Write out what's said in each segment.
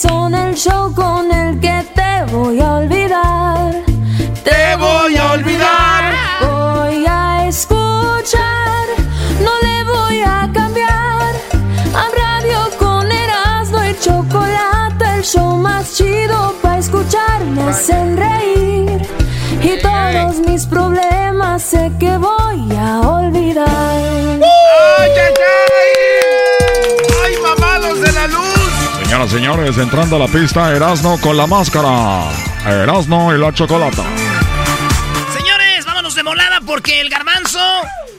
son el show con el que te voy a olvidar. Te voy a olvidar. Voy a escuchar, no le voy a cambiar. A radio con Erasmo y chocolate, el show más chido para escuchar. Me hacen reír y todos mis problemas sé que voy a olvidar. ¡Ay, ay, ay! Señores, entrando a la pista, Erasno con la máscara. Erasno y la chocolata. De volada porque el garbanzo,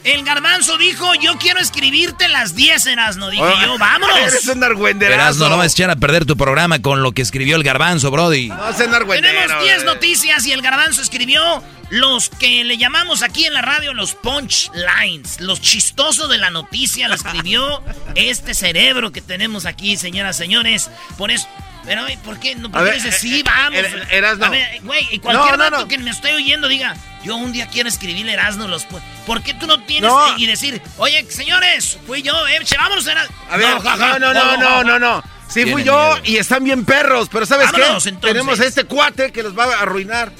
el garbanzo dijo, yo quiero escribirte las 10, Erasno. Dije yo, vámonos. Eres un argüenderazo. Erasno, no vas a echar a perder tu programa con lo que escribió el garbanzo, Brody. No. Tenemos 10 eh. noticias y el garbanzo escribió los que le llamamos aquí en la radio los punchlines, los chistosos de la noticia, lo escribió este cerebro que tenemos aquí, señoras, señores. Por eso... Pero, ¿y ¿por qué? No, ¿por qué dices, eh, sí, eh, vamos? er- Erasno. A ver, güey, y cualquier No, no, no. que me estoy oyendo diga, yo un día quiero escribir Erasmo los... ¿Por qué tú no tienes y decir, oye, señores, fui yo, eh, vámonos, Erasmo? A ver, no, no, no, no, no, no. Sí fui yo miedo. y están bien perros, pero ¿sabes Vámonos, qué? entonces. Tenemos a este cuate que los va a arruinar.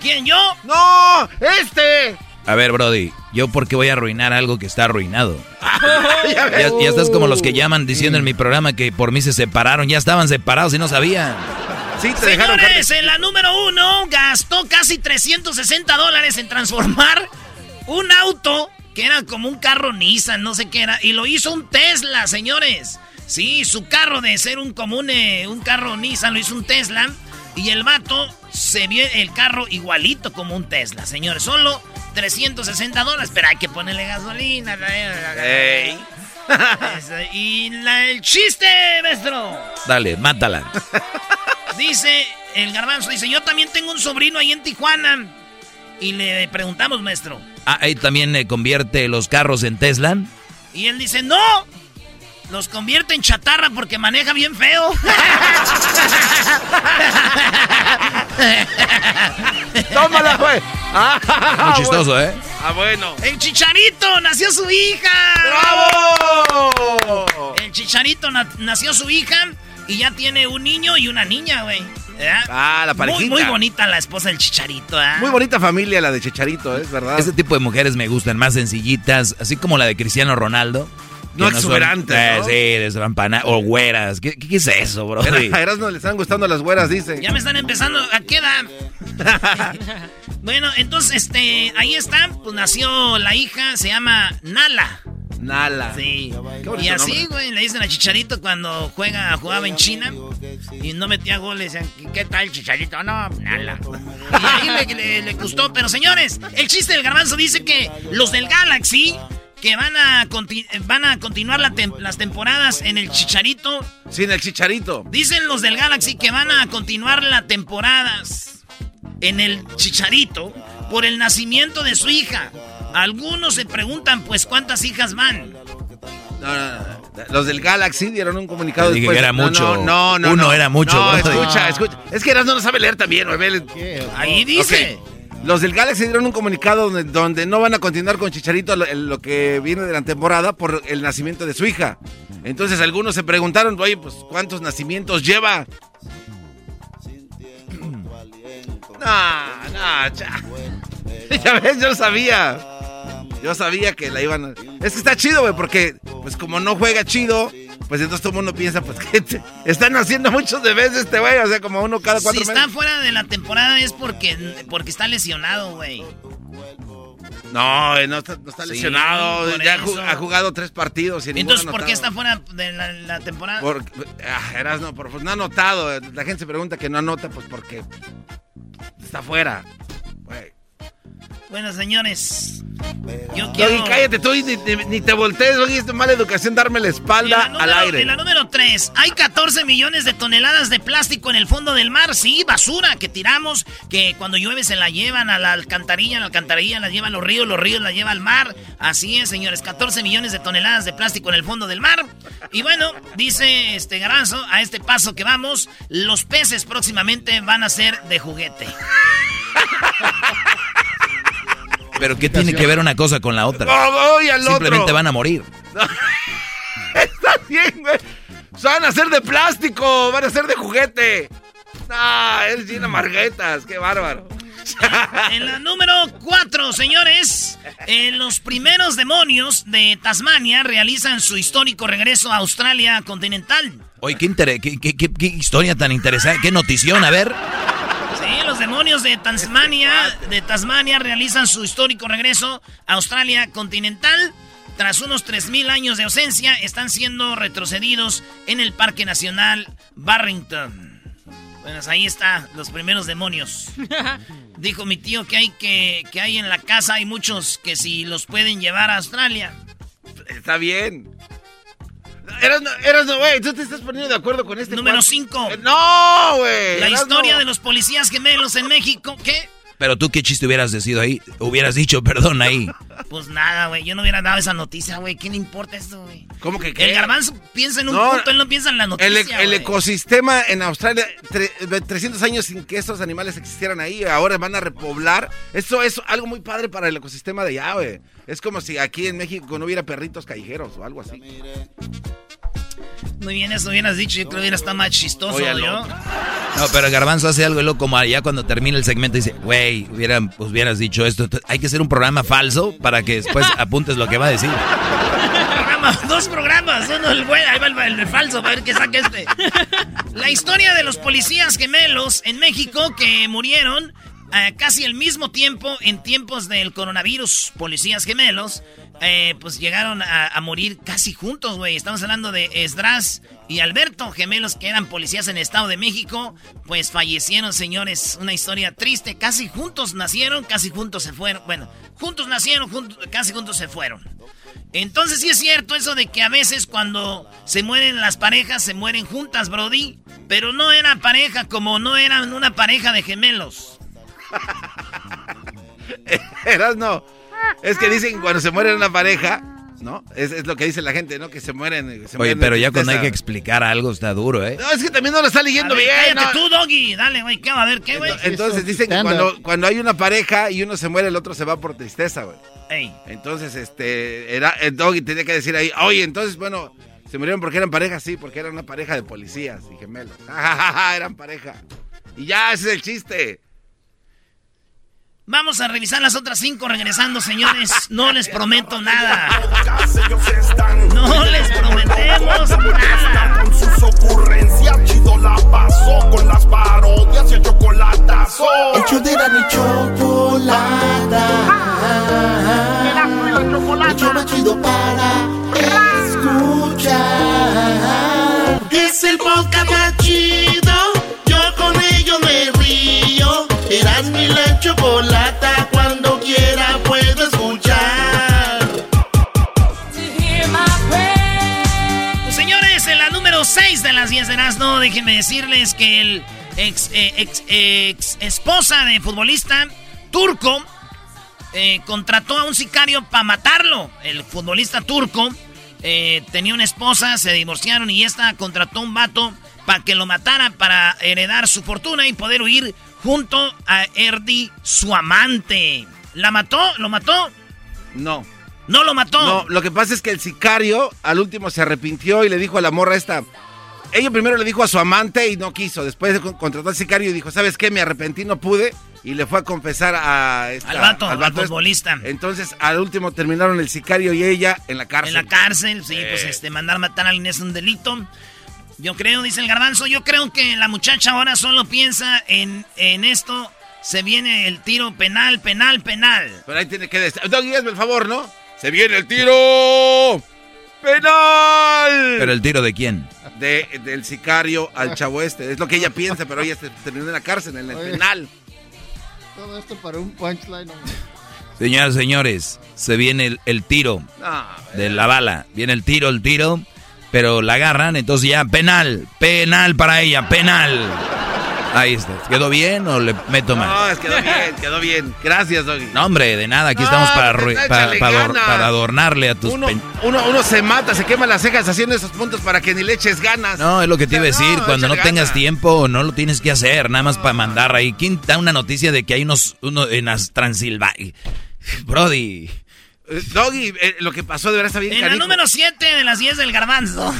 ¿Quién, yo? ¡No! ¡Este! A ver, Brody, ¿yo por qué voy a arruinar algo que está arruinado? Ya estás como los que llaman diciendo en mi programa que por mí se separaron. Ya estaban separados y no sabían. Sí, te dejaron Señores, en la número uno gastó casi 360 dólares en transformar un auto que era como un carro Nissan, no sé qué era, y lo hizo un Tesla, señores. Sí, su carro de ser un común, eh, un carro Nissan, lo hizo un Tesla. Y el vato se vio el carro igualito como un Tesla, señores. Solo 360 dólares, pero hay que ponerle gasolina. Ey. Eso, Y la- el chiste, maestro. Dale, mátala. Dice, el garbanzo dice, yo también tengo un sobrino ahí en Tijuana. Y le preguntamos, maestro. Ah, ahí también eh, convierte los carros en Tesla. Y él dice, no. Los convierte en chatarra porque maneja bien feo. ¡Tómala, güey! Ah, Muy chistoso, ¿eh? Ah, bueno. El chicharito, nació su hija. ¡Bravo! El chicharito na- nació su hija y ya tiene un niño y una niña, güey. Ah, la parejita. muy bonita la esposa del chicharito, ¿eh? Muy bonita familia la de Chicharito, es verdad. Este tipo de mujeres me gustan, más sencillitas, así como la de Cristiano Ronaldo. No son, exuberantes, eh, ¿no? Sí, desampana- o güeras. ¿Qué, qué es eso, bro? A Erasmo le están gustando las güeras, dice. Ya me están empezando a quedar. bueno, entonces, este, ahí está, pues nació la hija, se llama Nala. Nala. Sí. Qué Y así, güey, le dicen a Chicharito cuando juega, jugaba en China y no metía goles. decían, ¿Qué tal, Chicharito? No, Nala. Y ahí le, le- le gustó. Pero señores, el chiste del garbanzo dice que los del Galaxy que van a, van a continuar la tem- las temporadas en el Chicharito. Sin el Chicharito. Dicen los del Galaxy que van a continuar las temporadas en el Chicharito por el nacimiento de su hija. Algunos se preguntan, pues, ¿cuántas hijas van? No, no, no. Los del Galaxy dieron un comunicado dije después. que era No, mucho. No, no, no. Uno no. era mucho, No, escucha, escucha. Es que Erasmo no sabe leer también, Ahí dice. Ok. Los del Galaxy dieron un comunicado donde, no van a continuar con Chicharito lo, lo que viene de la temporada por el nacimiento de su hija. Entonces algunos se preguntaron, oye, pues ¿cuántos nacimientos lleva? No, no, cha. Ya ves, yo sabía. Yo sabía que la iban a... Es que está chido, güey, porque pues como no juega chido, pues entonces todo el mundo piensa, pues que te- están haciendo muchos de veces este güey, o sea, como uno cada cuatro Si meses. está fuera de la temporada es porque, porque está lesionado, güey. No, no está, no está lesionado. Ya eso. ha jugado tres partidos y Entonces, ¿por qué está fuera de la, la temporada? Por, ah, por- pues no ha anotado. La gente se pregunta que no anota, pues porque está fuera. Güey. Bueno, señores, yo Doggy, quiero... cállate tú y ni, ni- ni te voltees, Doggy, es de mala educación darme la espalda En la al número- aire. En la número 3, hay 14 millones de toneladas de plástico en el fondo del mar. Sí, basura que tiramos, que cuando llueve se la llevan a la alcantarilla, la alcantarilla la lleva a los ríos, los ríos la lleva al mar. Así es, señores, 14 millones de toneladas de plástico en el fondo del mar. Y bueno, dice este Garanzo, a este paso que vamos, los peces próximamente van a ser de juguete. Pero ¿qué tiene que ver una cosa con la otra? Oh, oh, y al Simplemente otro. van a morir. Está bien, güey. Van a ser de plástico, van a ser de juguete. No, es Gina Marguetas, qué bárbaro. En la número 4, señores, eh, los primeros demonios de Tasmania realizan su histórico regreso a Australia continental. Oye, qué, inter- qué- qué- qué- qué historia tan interesante, qué notición, a ver. Los demonios de Tasmania, de Tasmania realizan su histórico regreso a Australia continental. Tras unos 3.000 años de ausencia, están siendo retrocedidos en el Parque Nacional Barrington. Bueno, ahí está, los primeros demonios. Dijo mi tío que hay que, que hay en la casa, hay muchos que si los pueden llevar a Australia. Está bien. Eras, eras, güey, tú te estás poniendo de acuerdo con este. Número cuate? 5. Eh, No, güey. La historia de los policías gemelos en México. ¿Qué? Pero tú qué chiste hubieras decidido ahí, hubieras dicho, perdón, ahí. Pues nada, güey. Yo no hubiera dado esa noticia, güey. ¿Qué le importa esto, güey? ¿Cómo que qué? El garbanzo piensa en un No, punto, él no piensa en la noticia. El, e- el ecosistema en Australia, tre- 300 años sin que estos animales existieran ahí, ahora van a repoblar. Eso es algo muy padre para el ecosistema de allá, güey. Es como si aquí en México no hubiera perritos callejeros o algo así. Muy bien, eso hubieras dicho. Yo creo que hubiera estado más chistoso, otro. No, pero Garbanzo hace algo loco como allá cuando termina el segmento dice, güey, hubieran, pues, hubieras dicho esto. Entonces, hay que hacer un programa falso para que después apuntes lo que va a decir. Programa, dos programas. Uno el bueno, ahí va el, el falso, para ver qué saca este. La historia de los policías gemelos en México que murieron eh, casi al mismo tiempo en tiempos del coronavirus. Policías gemelos, eh, pues llegaron a, a morir casi juntos, güey. Estamos hablando de Esdras y Alberto, gemelos que eran policías en el Estado de México. Pues fallecieron, señores. Una historia triste. Casi juntos nacieron, casi juntos se fueron. Bueno, juntos nacieron, juntos- casi juntos se fueron. Entonces sí es cierto eso de que a veces cuando se mueren las parejas se mueren juntas, Brody. Pero no era pareja como no eran una pareja de gemelos. Eras no. Es que dicen cuando se muere una pareja, ¿no? Es, es lo que dice la gente, ¿no? Que se mueren. se Oye, mueren pero ya cuando hay que explicar algo está duro, ¿eh? No, es que también no lo está leyendo ver, bien. cállate ¿no? tú, Doggy. Dale, güey. ¿Qué va a ver? ¿Qué, güey? Entonces dicen que cuando, cuando hay una pareja y uno se muere, el otro se va por tristeza, güey. Ey. Entonces, este, era, el doggy tenía que decir ahí, oye, entonces, bueno, se murieron porque eran pareja, sí, porque eran una pareja de policías y gemelos. eran pareja. Y ya, ese es el chiste. Vamos a revisar las otras cinco regresando, señores. No les prometo nada. No les prometemos nada. Con sus ocurrencias, chido la pasó con las parodias y el chocolatazo. El show de la ni chocolata. El show más chido para escuchar. Es el podcast más chido. Yo con ellos me río. Eras mi la chocolata. Cuando quiera puedo escuchar. Señores, en la número 6 de las 10 de no déjenme decirles que el ex, eh, ex, ex esposa de futbolista turco eh, contrató a un sicario para matarlo. El futbolista turco eh, tenía una esposa, se divorciaron y esta contrató un vato para que lo matara para heredar su fortuna y poder huir junto a Erdi, su amante. ¿La mató? ¿Lo mató? No. ¿No lo mató? No, lo que pasa es que el sicario al último se arrepintió y le dijo a la morra esta. Ella primero le dijo a su amante y no quiso. Después contrató al sicario y dijo, ¿sabes qué? Me arrepentí, no pude. Y le fue a confesar a esta- al vato, al, vato este. futbolista. Entonces, al último terminaron el sicario y ella en la cárcel. En la cárcel, sí, pues este, mandar matar a alguien es un delito. Yo creo, dice el garbanzo, yo creo que la muchacha ahora solo piensa en, en esto. Se viene el tiro penal, penal, penal. Pero ahí tiene que decir. Doggy, hazme el favor, ¿no? ¡Se viene el tiro! ¡Penal! ¿Pero el tiro de quién? De- del sicario al chavo este. Es lo que ella piensa, pero ella se terminó en la cárcel, en el Oye. penal. Todo esto para un punchline. Señoras, señores, se viene el, el tiro No, de la bala. Viene el tiro, el tiro, pero la agarran, entonces ya penal, penal para ella, penal. Ahí está. ¿Quedó bien o le meto no, más? es quedó bien, quedó bien. Gracias, Doggy. No, hombre, de nada, aquí No, estamos para, arru- para, échale para ador- ganas. para adornarle a tus... Uno, uno, uno se mata, se quema las cejas haciendo esos puntos para que ni le eches ganas. No, es lo que te iba a decir, cuando no tengas ganas. tiempo no lo tienes que hacer, nada más para mandar ahí. ¿Quién da una noticia de que hay unos, uno en las Transilvania? Brody. Eh, Doggy, eh, lo que pasó de verdad está bien En la número 7 de las 10 del garbanzo.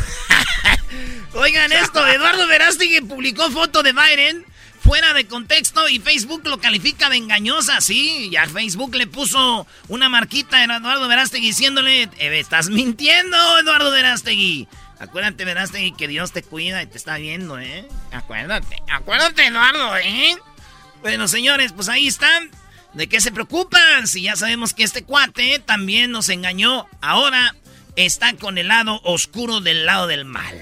Oigan esto, Eduardo Verástegui publicó foto de Biden fuera de contexto y Facebook lo califica de engañosa, sí. Ya Facebook le puso una marquita a Eduardo Verástegui diciéndole, "Eh, estás mintiendo, Eduardo Verástegui. Acuérdate, Verástegui, que Dios te cuida y te está viendo, ¿eh? Acuérdate, acuérdate, Eduardo, ¿eh? Bueno, señores, pues ahí están. ¿De qué se preocupan? Si ya sabemos que este cuate también nos engañó. Ahora está con el lado oscuro del lado del mal.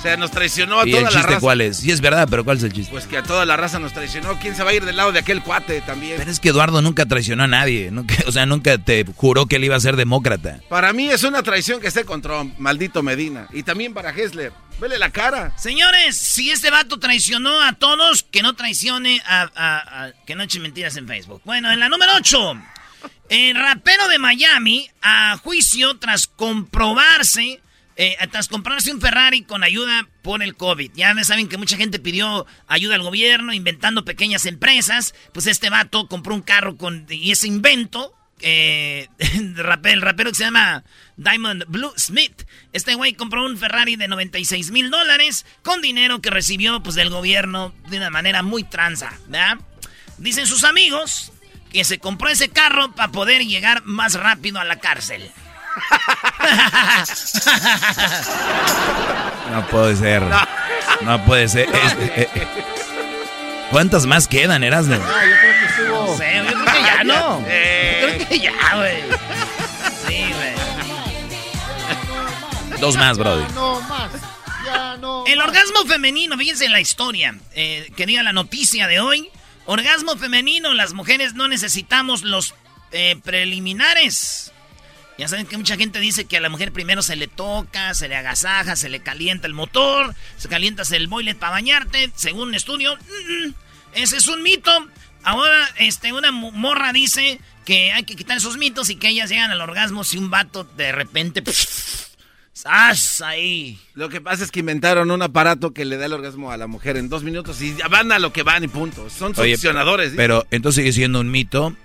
O sea, nos traicionó a ¿Y toda el la chiste raza. cuál es? Sí es verdad, pero ¿cuál es el chiste? Pues que a toda la raza nos traicionó. ¿Quién se va a ir del lado de aquel cuate también? Pero es que Eduardo nunca traicionó a nadie, nunca- o sea, nunca te juró que él iba a ser demócrata. Para mí es una traición que esté con Trump, maldito Medina. Y también para Hessler. Vele la cara. Señores, si este vato traicionó a todos, que no traicione a, a- a- que no eche mentiras en Facebook. Bueno, en la número 8, el rapero de Miami a juicio tras comprobarse, eh, tras comprarse un Ferrari con ayuda por el COVID. Ya saben que mucha gente pidió ayuda al gobierno, inventando pequeñas empresas. Pues este vato compró un carro con y ese invento eh, el rapero, que se llama Diamond Blue Smith. Este güey compró un Ferrari de 96 mil dólares con dinero que recibió pues del gobierno de una manera muy tranza, ¿verdad? Dicen sus amigos que se compró ese carro para poder llegar más rápido a la cárcel. No puede ser. No puede ser. Es- eh, eh. ¿Cuántas más quedan, Erasmo? Ah, yo creo que estuvo. No sé, yo creo que ya no. Eh. Yo creo que ya, güey. Sí, güey. Dos más, Brody. Ya no más. Ya no. El más. orgasmo femenino, fíjense en la historia, eh, que diga la noticia de hoy. Orgasmo femenino, las mujeres no necesitamos los eh, preliminares. Ya saben que mucha gente dice que a la mujer primero se le toca, se le agasaja, se le calienta el motor, se calientas el boiler para bañarte, según un estudio. ese es un mito. Ahora, este, una morra dice que hay que quitar esos mitos y que ellas llegan al orgasmo si un vato de repente... ¡Sas! Ahí. Lo que pasa es que inventaron un aparato que le da el orgasmo a la mujer en dos minutos y ya van a lo que van y punto. Son Oye, succionadores. ¿sí? Pero entonces sigue siendo un mito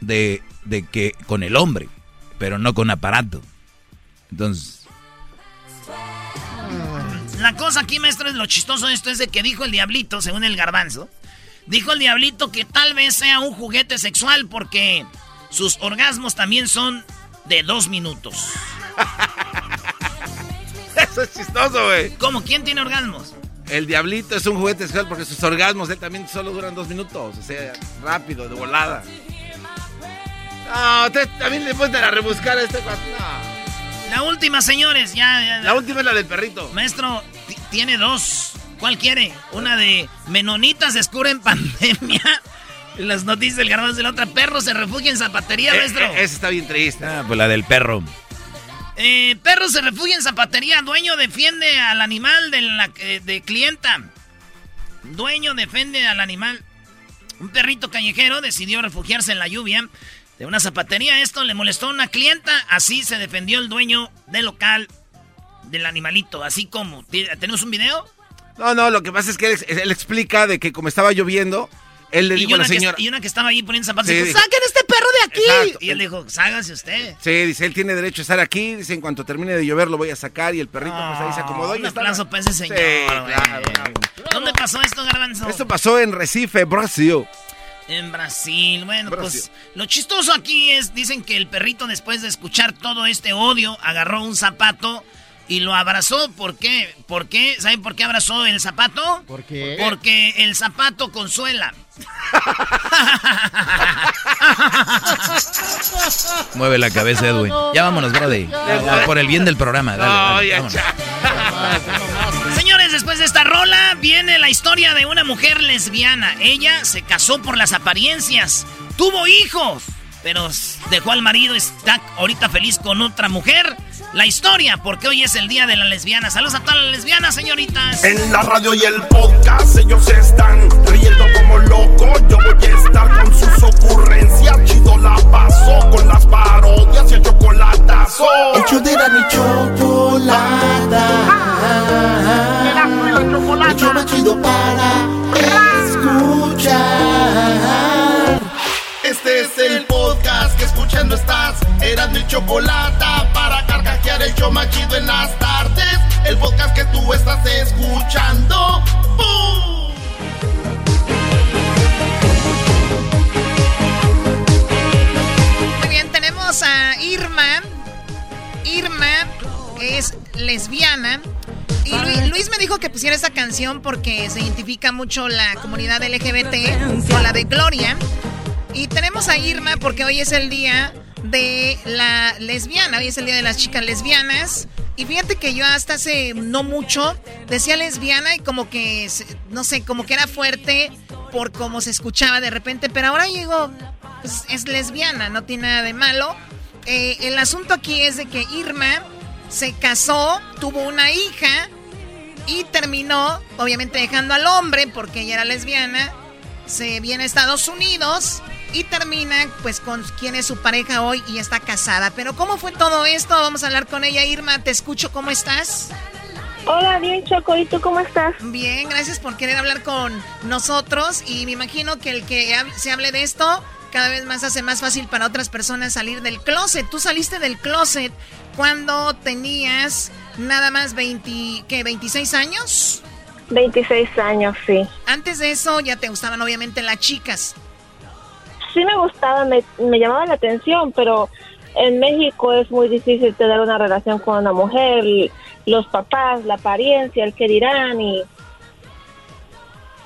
de, de que con el hombre, pero no con aparato. Entonces, La cosa aquí, maestro, es lo chistoso de esto es de que dijo el diablito, según el garbanzo. Dijo el diablito que tal vez sea un juguete sexual porque sus orgasmos también son de dos minutos. Eso es chistoso, güey. ¿Cómo? ¿Quién tiene orgasmos? El diablito es un juguete sexual porque sus orgasmos él también solo duran dos minutos. O sea, rápido, de volada. No, te- también le puedes dar a rebuscar a este. No. La última, señores, ya. ya- La última es la del perrito. Maestro, ti- tiene dos. ¿Cuál quiere? Una de menonitas descubren pandemia. Las noticias del garbanzo de la otra. Perro se refugia en zapatería, Eh, maestro. eh, esa está bien triste. ah, pues la del perro. Eh, perro se refugia en zapatería. Dueño defiende al animal de, la, eh, de clienta. Dueño defiende al animal. Un perrito callejero decidió refugiarse en la lluvia de una zapatería. Esto le molestó a una clienta. Así se defendió el dueño del local del animalito. Así como. ¿Tenemos un video? No, no, lo que pasa es que él, él explica de que como estaba lloviendo, él le dijo a la una, que, señora. y una que estaba ahí poniendo zapatos Sí, dijo, ¡saquen este perro de aquí! Exacto. Y él dijo, ságase usted. Sí, dice, él tiene derecho a estar aquí. Dice, en cuanto termine de llover lo voy a sacar. Y el perrito pues ahí se acomodó. y estaba- aplauso para ese señor. Sí, güey. claro, ¿Dónde pasó esto, Garbanzo? Esto pasó en Recife, Brasil. En Brasil. Bueno, Brasil. pues lo chistoso aquí es, dicen que el perrito después de escuchar todo este odio, agarró un zapato y lo abrazó. ¿Por qué? ¿Por qué? ¿Saben por qué abrazó el zapato? ¿Por qué? Porque el zapato consuela. Mueve la cabeza, Edwin. Ya vámonos, Brody. Por el bien del programa. Dale. Señores, después de esta rola viene la historia de una mujer lesbiana. Ella se casó por las apariencias, tuvo hijos, pero dejó al marido, está ahorita feliz con otra mujer. La historia, porque hoy es el día de la lesbiana. Saludos a todas las lesbianas, señoritas. En la radio y el podcast ellos están riendo como locos. Yo voy a estar con sus ocurrencias. Chido la paso con las parodias y el chocolatazo. El de la chocolata. El show más chido para escuchar. Este es el podcast que escuchando estás. Eran mi chocolata para carcajear el show más chido en las tardes. El podcast que tú estás escuchando. ¡Bum! Muy bien, tenemos a Irma. Irma es lesbiana. Y Luis, Luis me dijo que pusiera esta canción porque se identifica mucho la comunidad LGBT con la de Gloria. Y tenemos a Irma porque hoy es el día de la lesbiana, hoy es el día de las chicas lesbianas. Y fíjate que yo hasta hace no mucho decía lesbiana y como que, no sé, como que era fuerte por cómo se escuchaba de repente, pero ahora digo, pues, es lesbiana, no tiene nada de malo. Eh, el asunto aquí es de que Irma se casó, tuvo una hija y terminó, obviamente dejando al hombre porque ella era lesbiana. Se viene a Estados Unidos y termina pues con quien es su pareja hoy y está casada. Pero ¿cómo fue todo esto? Vamos a hablar con ella. Irma, te escucho, ¿cómo estás? Hola, bien Choco, ¿y tú cómo estás? Bien, gracias por querer hablar con nosotros y me imagino que el que se hable de esto cada vez más hace más fácil para otras personas salir del closet. Tú saliste del closet cuando tenías nada más 20, ¿qué, 26 años. 26 años, sí. Antes de eso ya te gustaban obviamente las chicas. Sí me gustaba, me, me llamaba la atención, pero en México es muy difícil tener una relación con una mujer, los papás, la apariencia, el que dirán y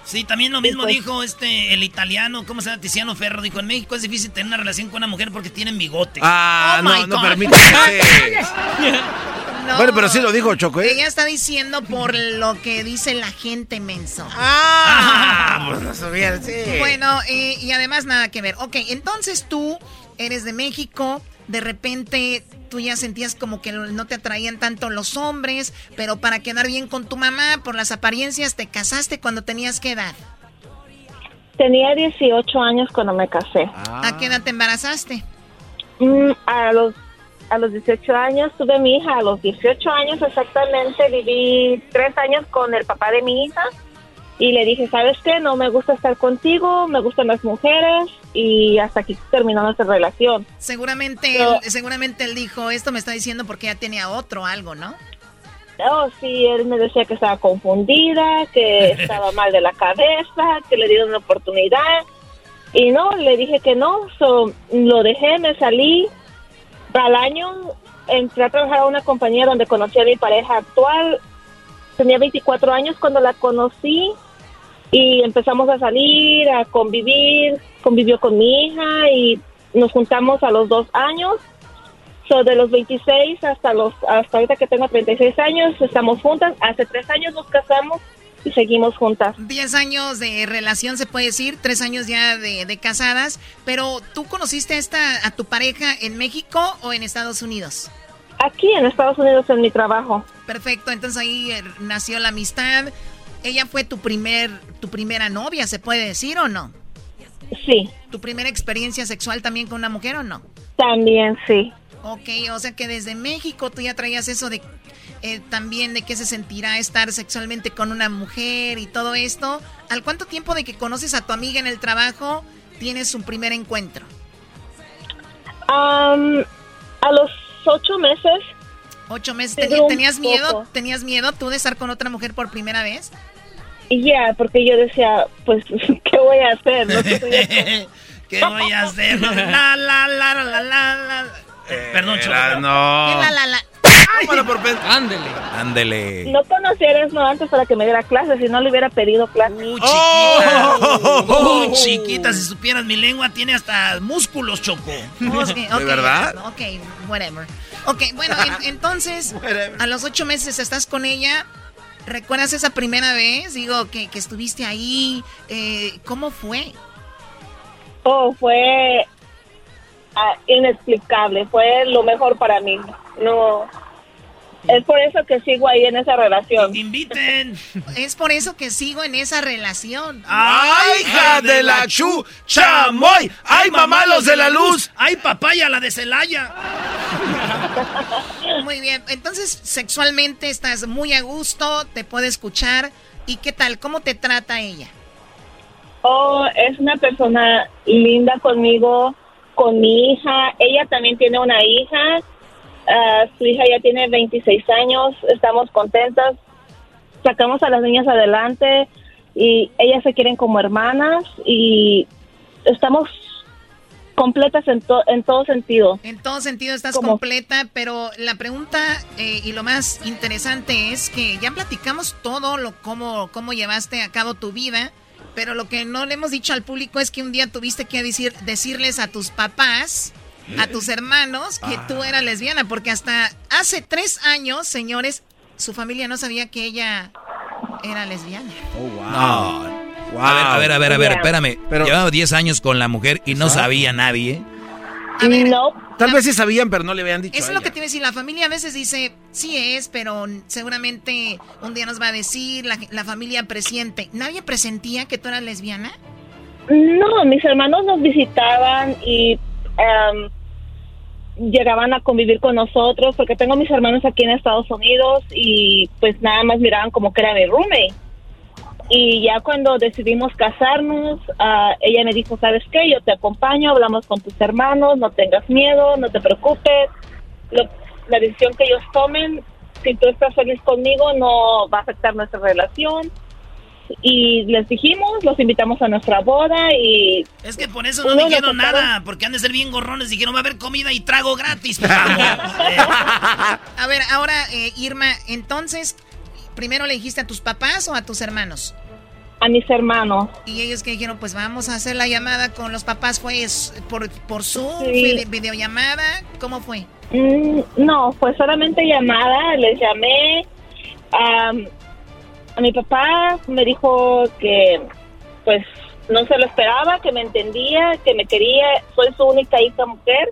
Sí, también lo mismo pues. dijo este el italiano, ¿cómo se llama? Tiziano Ferro. Dijo, en México es difícil tener una relación con una mujer porque tienen bigote. Ah, Oh my no, no God. permite. No, Bueno, pero sí lo dijo Choco, ¿eh? Ella está diciendo por lo que dice la gente menso. Ah, pues no sabía, sí. Bueno, eh, y además nada que ver. Ok, entonces tú eres de México, de repente tú ya sentías como que no te atraían tanto los hombres, pero para quedar bien con tu mamá, por las apariencias, te casaste cuando tenías qué edad. tenía 18 años cuando me casé. ¿A qué edad te embarazaste? Mm, a los a los 18 años tuve mi hija, a los 18 años exactamente viví tres años con el papá de mi hija y le dije, ¿sabes qué? No me gusta estar contigo, me gustan las mujeres y hasta aquí terminó nuestra relación. Seguramente, Pero- él, seguramente él dijo, esto me está diciendo porque ya tenía otro algo, ¿no? Oh, sí, él me decía que estaba confundida, que estaba mal de la cabeza, que le dieron una oportunidad. Y no, le dije que no, so, lo dejé, me salí. Al año entré a trabajar a una compañía donde conocí a mi pareja actual. Tenía 24 años cuando la conocí y empezamos a salir, a convivir. Convivió con mi hija y nos juntamos a los dos años. So, de los 26 hasta los hasta ahorita que tengo 36 años, estamos juntas. Hace tres años nos casamos y seguimos juntas. 10 años de relación, se puede decir, tres años ya de, de casadas, pero ¿tú conociste a, esta, a tu pareja en México o en Estados Unidos? Aquí en Estados Unidos en mi trabajo. Perfecto, entonces ahí eh, nació la amistad. ¿Ella fue tu primer tu primera novia, se puede decir o no? Sí. ¿Tu primera experiencia sexual también con una mujer o no? También sí. Ok, o sea que desde México tú ya traías eso de eh, también de qué se sentirá estar sexualmente con una mujer y todo esto. ¿Al cuánto tiempo de que conoces a tu amiga en el trabajo tienes un primer encuentro? Am, a los ocho meses. Ocho meses. Sí, ¿Teni- un ¿Tenías miedo? ¿Tenías miedo tú de estar con otra mujer por primera vez? Ya, porque yo decía, pues, ¿qué voy a hacer? No sé, estoy- ¿Qué voy a hacer? La, la, la, la, la, la, la. Perdón, no. La, la, la. Ándele. Ándele. no conocía a Erasmo antes para que me diera clases, si no le hubiera pedido clases. Uh, chiquita. Uh, chiquita, si supieras mi lengua tiene hasta músculos, Choco. Ok, ok, verdad? Ok, whatever. Ok, bueno, en- entonces, a los ocho meses estás con ella. ¿Recuerdas esa primera vez? Digo, que, que estuviste ahí. eh, ¿Cómo fue? Oh, fue ah, inexplicable, fue lo mejor para mí. No, es por eso que sigo ahí en esa relación. Inviten. Es por eso que sigo en esa relación. ¡Ay, hija de la chu! ¡Chamoy! ¡Ay, mamá, los de la luz! ¡Ay, papaya, la de Celaya! Muy bien, entonces sexualmente estás muy a gusto, te puede escuchar. ¿Y qué tal? ¿Cómo te trata ella? Oh, es una persona linda conmigo, con mi hija. Ella también tiene una hija. Ah, su hija ya tiene 26 años. Estamos contentas. Sacamos a las niñas adelante y ellas se quieren como hermanas y estamos completas en, to- en todo sentido. En todo sentido estás ¿Cómo? completa, pero la pregunta eh, y lo más interesante es que ya platicamos todo lo cómo, cómo llevaste a cabo tu vida, pero lo que no le hemos dicho al público es que un día tuviste que decir, decirles a tus papás, a tus hermanos, que tú eras lesbiana, porque hasta hace tres años, señores, su familia no sabía que ella era lesbiana. No. A ver, a ver, a ver, a ver, espérame. Pero- Llevaba 10 años con la mujer y no sabía nadie. A ver, No, Tal vez sí sabían, pero no le habían dicho. Eso a es lo que te iba a decir. La familia a veces dice, sí es, pero seguramente un día nos va a decir, la, la familia presiente. ¿Nadie presentía que tú eras lesbiana? No, mis hermanos nos visitaban y em, llegaban a convivir con nosotros porque tengo mis hermanos aquí en Estados Unidos y pues nada más miraban como que era mi roommate. Y ya cuando decidimos casarnos, ah, ella me dijo, ¿sabes qué? Yo te acompaño, hablamos con tus hermanos, no tengas miedo, no te preocupes. Lo- la decisión que ellos tomen, si tú estás feliz conmigo, no va a afectar nuestra relación y les dijimos, los invitamos a nuestra boda y Es que por eso no dijeron nada, porque han de ser bien gorrones. Dijeron, va a haber comida y trago gratis. Eh, A ver, ahora, eh, Irma, entonces, ¿primero le dijiste a tus papás o a tus hermanos? a mis hermanos. Y ellos que dijeron, pues vamos a hacer la llamada con los papás, ¿fue por, por Zoom, Sí. videollamada? ¿Cómo fue? Mm, no, fue solamente llamada, les llamé. am, a mi papá me dijo que pues no se lo esperaba, que me entendía, que me quería, soy su única hija mujer.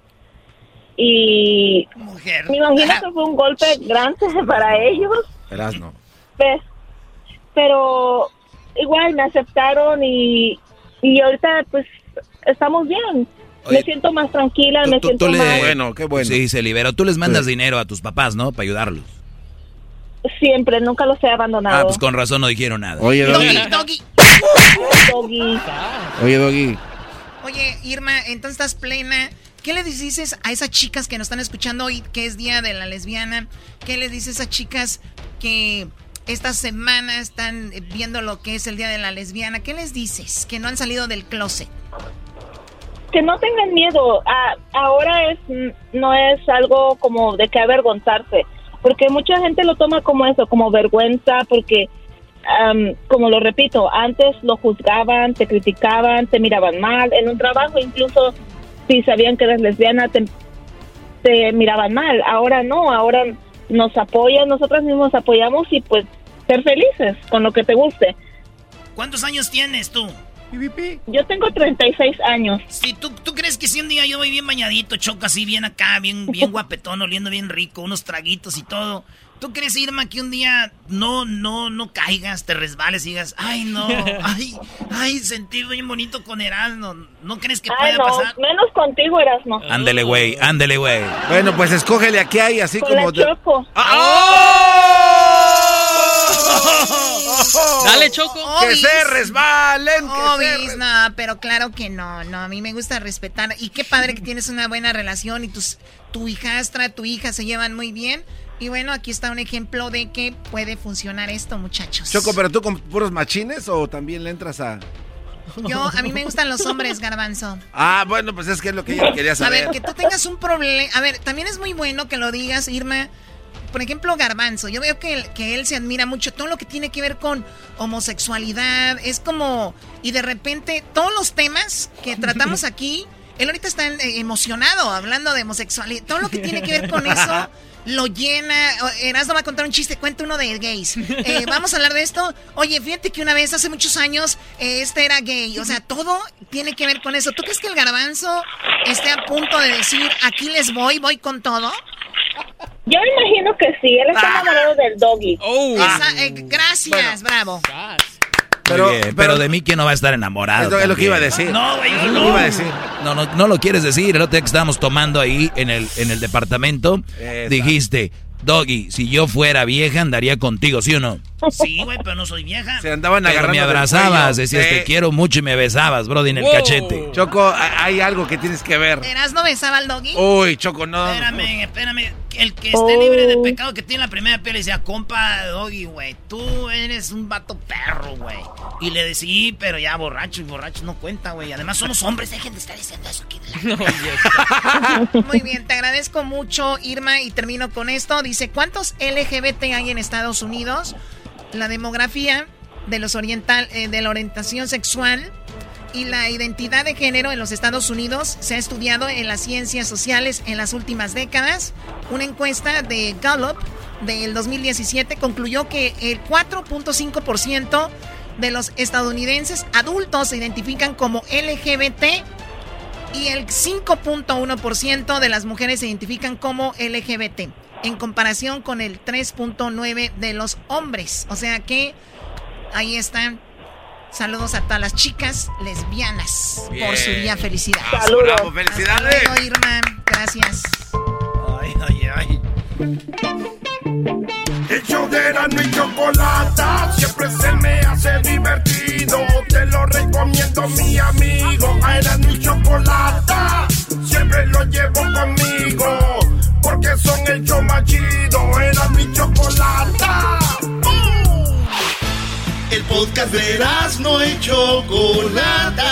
Y mujer. me imagino que fue un golpe grande para ellos. Erasno. Pe- pero igual me aceptaron y, y ahorita pues estamos bien. Oye, me siento más tranquila, me Tú- siento tú le- más Bueno, qué bueno. Sí, se liberó. Tú les mandas Sí. dinero a tus papás, ¿no? Para ayudarlos. Siempre, nunca los he abandonado. Ah, pues con razón no dijeron nada. Oye, Doggy, Doggy. doggy. Doggy. Oye, Doggy. Oye, Irma, entonces estás plena. ¿Qué le dices a esas chicas que nos están escuchando hoy, que es Día de la Lesbiana? ¿Qué les dices a esas chicas que esta semana están viendo lo que es el Día de la Lesbiana? ¿Qué les dices? Que no han salido del closet. que no tengan miedo. Ah, ahora es no es algo como de que avergonzarse, porque mucha gente lo toma como eso, como vergüenza, porque am, como lo repito, antes lo juzgaban, te criticaban, te miraban mal, en un trabajo incluso si sabían que eras lesbiana te, te miraban mal. Ahora no, ahora nos apoyan, nosotras mismos apoyamos y pues ser felices con lo que te guste. ¿Cuántos años tienes tú? Yo tengo 36 años. Si tú, tú crees que si un día yo voy bien bañadito, choco así bien acá, bien, bien guapetón, oliendo bien rico, unos traguitos y todo, ¿Tú crees, Irma, que un día no, no, no caigas, te resbales y digas, ay, no, ay, ay, sentí bien bonito con Erasmo? ¿No crees que Ay, pueda no, pasar? menos contigo, Erasmo. Ándele, güey, ándele, güey. Bueno, pues escógele aquí hay así Con como... la Choco. Dale, Choco. Que se resbalen, que se Obis, no, pero claro que no, no, a mí me gusta respetar. Y qué padre que tienes una buena relación y tus, tu hijastra, tu hija se llevan muy bien. Y bueno, aquí está un ejemplo de que puede funcionar esto, muchachos. Choco, pero tú con puros machines o también le entras a... Yo, a mí me gustan los hombres, garbanzo. Ah, bueno, pues es que es lo que yo quería A saber. ver, que tú tengas un problema. A ver, también es muy bueno que lo digas, Irma. Por ejemplo, Garbanzo. Yo veo que, él- que él se admira mucho todo lo que tiene que ver con homosexualidad. Es como. Y de repente, todos los temas que tratamos aquí. Él ahorita está eh, emocionado hablando de homosexualidad. Todo lo que tiene que ver con eso lo llena. O- Erasmo va a contar un chiste, cuenta uno de gays. Eh, vamos a hablar de esto. Oye, fíjate que una vez, hace muchos años, eh, este era gay. O sea, todo tiene que ver con eso. ¿Tú crees que el garbanzo esté a punto de decir, aquí les voy, voy con todo? Yo me imagino que sí, él está enamorado del doggy. Esa- eh, gracias, bravo. Pero, pero, de mí, ¿quién no va a estar enamorado? Es lo- es lo que iba a decir. No, güey, yo Es lo que no. iba a decir. No, no, no lo quieres decir. El otro día que estábamos tomando ahí en el, en el departamento, dijiste, Doggy, si yo fuera vieja andaría contigo, ¿sí o no? Sí, güey, pero no soy vieja. Se andaban Pero agarrando me abrazabas, decías, te quiero mucho y me besabas, brody, en el cachete. Choco, ha- hay algo que tienes que ver. ¿Erasmo besaba al doggy? Uy, Choco, no. Espérame, espérame. El que esté libre de pecado que tiene la primera piel le decía, compa, Doggy, güey, tú eres un vato perro, güey. Y le decía, sí, pero ya borracho y borracho no cuenta, güey. Además somos hombres, dejen de estar diciendo eso aquí. de la- Muy bien, te agradezco mucho, Irma, y termino con esto. Dice, ¿cuántos LGBT hay en Estados Unidos? La demografía de los oriental, eh, de la orientación sexual y la identidad de género en los Estados Unidos se ha estudiado en las ciencias sociales en las últimas décadas. Una encuesta de Gallup del 2017 concluyó que el 4.5% de los estadounidenses adultos se identifican como LGBT y el 5.1% de las mujeres se identifican como LGBT, en comparación con el 3.9% de los hombres. O sea que ahí están. Saludos a todas las chicas lesbianas por su día felicidad. Saludos. Bravo, felicidades. Hasta luego, Irma. Gracias. Ay, ay, ay. El show de y Chocolata siempre se me hace divertido. Te lo recomiendo, mi amigo. A Erasmo y Chocolata siempre lo llevo conmigo. Porque son el show más chido. Y Chocolata. El podcast de Erasmo y Chocolata.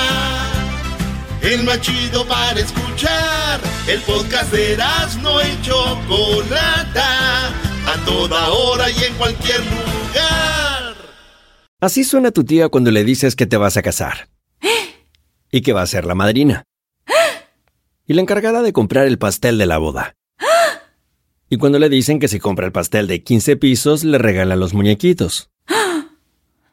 El más chido para escuchar. El podcast de Erasmo y Chocolata. A toda hora y en cualquier lugar. Así suena tu tía cuando le dices que te vas a casar. Y que va a ser la madrina. Y la encargada de comprar el pastel de la boda. Y cuando le dicen que si compra el pastel de 15 pisos, le regalan los muñequitos.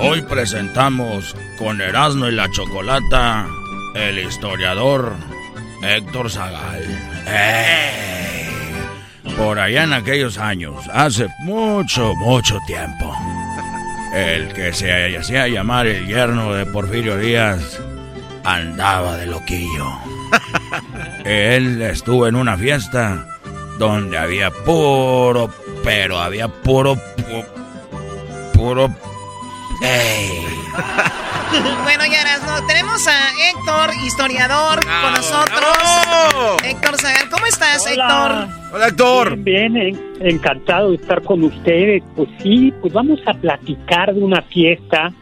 Hoy presentamos con Erasmo y la Chocolata el historiador Héctor Zagal. ¡Ey! Por allá en aquellos años, hace mucho, mucho tiempo, el que se hacía llamar el yerno de Porfirio Díaz andaba de loquillo. Él estuvo en una fiesta donde había puro, pero había puro, pu- puro ¡Ey! bueno, ya no tenemos a Héctor, historiador, con nosotros. Héctor Zagal, ¿cómo estás, Héctor? Hola, Héctor. Bien, bien, en- encantado de estar con ustedes. Pues sí, pues vamos a platicar de una fiesta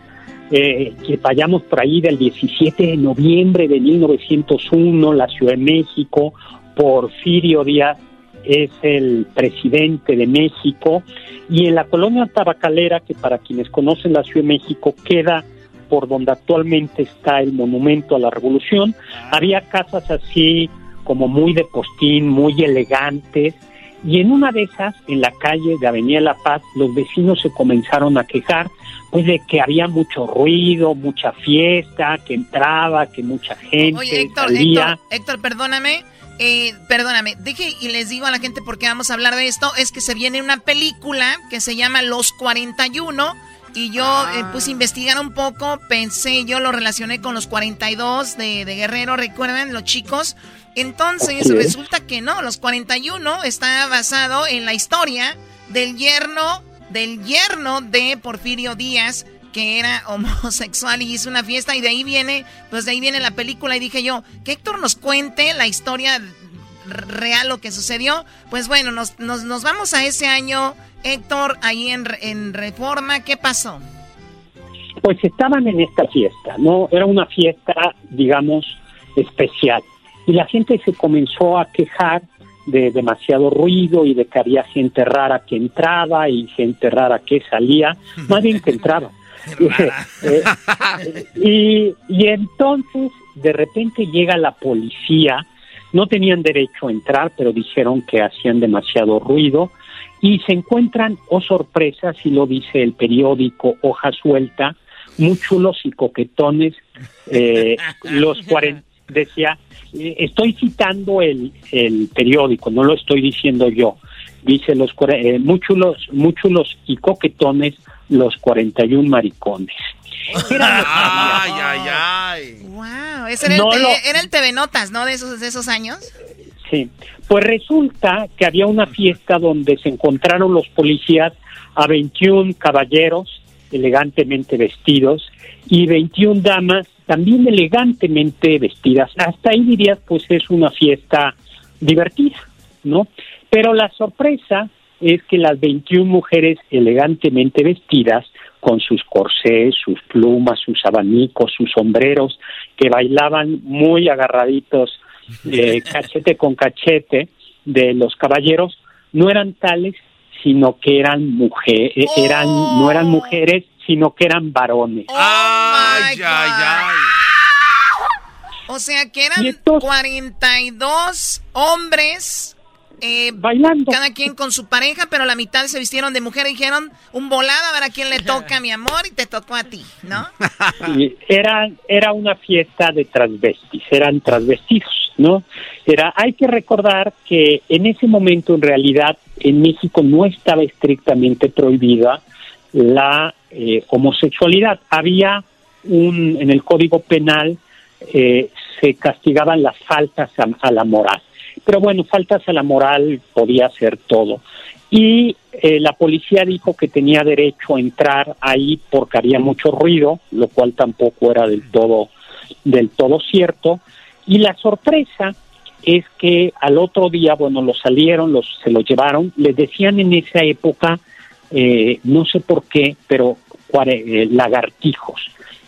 eh, que vayamos por ahí del 17 de noviembre de 1901, la Ciudad de México. Porfirio Díaz es el presidente de México y en la colonia tabacalera, que para quienes conocen la Ciudad de México queda por donde actualmente está el monumento a la revolución, había casas así como muy de postín, muy elegantes, y en una de esas, en la calle de Avenida La Paz, los vecinos se comenzaron a quejar, pues de que había mucho ruido, mucha fiesta, que entraba, que mucha gente Oye, Héctor, salía. Héctor, Héctor, perdóname. Eh, perdóname, deje y les digo a la gente por qué vamos a hablar de esto. Es que se viene una película que se llama Los 41 y yo eh, puse a investigar un poco, pensé, yo lo relacioné con los 42 de, de Guerrero, recuerdan, los chicos. Entonces resulta que no, los 41 está basado en la historia del yerno, del yerno de Porfirio Díaz, que era homosexual y hizo una fiesta y de ahí viene, pues de ahí viene la película y dije yo, que Héctor nos cuente la historia real, lo que sucedió. Pues bueno, nos, nos, nos vamos a ese año, Héctor, ahí en, en Reforma, ¿qué pasó? Pues estaban en esta fiesta, ¿no? Era una fiesta, digamos, especial. Y la gente se comenzó a quejar de demasiado ruido y de que había gente rara que entraba y gente rara que salía, más bien que entraba. Y, y entonces, de repente llega la policía, no tenían derecho a entrar, pero dijeron que hacían demasiado ruido, y se encuentran, oh sorpresa, si lo dice el periódico Hoja Suelta, muy chulos y coquetones, eh, los cuaren- decía, eh, estoy citando el, el periódico, no lo estoy diciendo yo, dice los eh, muy chulos, muy chulos y coquetones, los 41 maricones. Ay, ay, ay. Wow, ese era, No el, lo- te- era el TV Notas, ¿no? De esos, de esos años. Sí, pues resulta que había una fiesta donde se encontraron los policías a 21 caballeros elegantemente vestidos y 21 damas también elegantemente vestidas. Hasta ahí dirías, pues es una fiesta divertida, ¿no? Pero la sorpresa es que las 21 mujeres elegantemente vestidas, con sus corsés, sus plumas, sus abanicos, sus sombreros, que bailaban muy agarraditos, eh, cachete con cachete, de los caballeros, no eran tales, sino que eran mujeres, eran, no eran mujeres, sino que eran varones. Ay, ay, ay. O sea que eran 42 hombres eh, bailando. Cada quien con su pareja, pero la mitad se vistieron de mujer y dijeron un volado a ver a quién le toca, mi amor, y te tocó a ti, ¿no? Era, era una fiesta de transvestis, eran transvestidos, ¿no? Era, hay que recordar que en ese momento, en realidad, en México no estaba estrictamente prohibida la eh, homosexualidad. Había un, en el Código Penal, eh, se castigaban las faltas a, a la moral. Pero bueno, faltas a la moral podía ser todo. Y eh, la policía dijo que tenía derecho a entrar ahí porque había mucho ruido, lo cual tampoco era del todo, del todo cierto. Y la sorpresa es que al otro día, bueno, los salieron, los, se los llevaron, les decían en esa época, eh, no sé por qué, pero eh, lagartijos.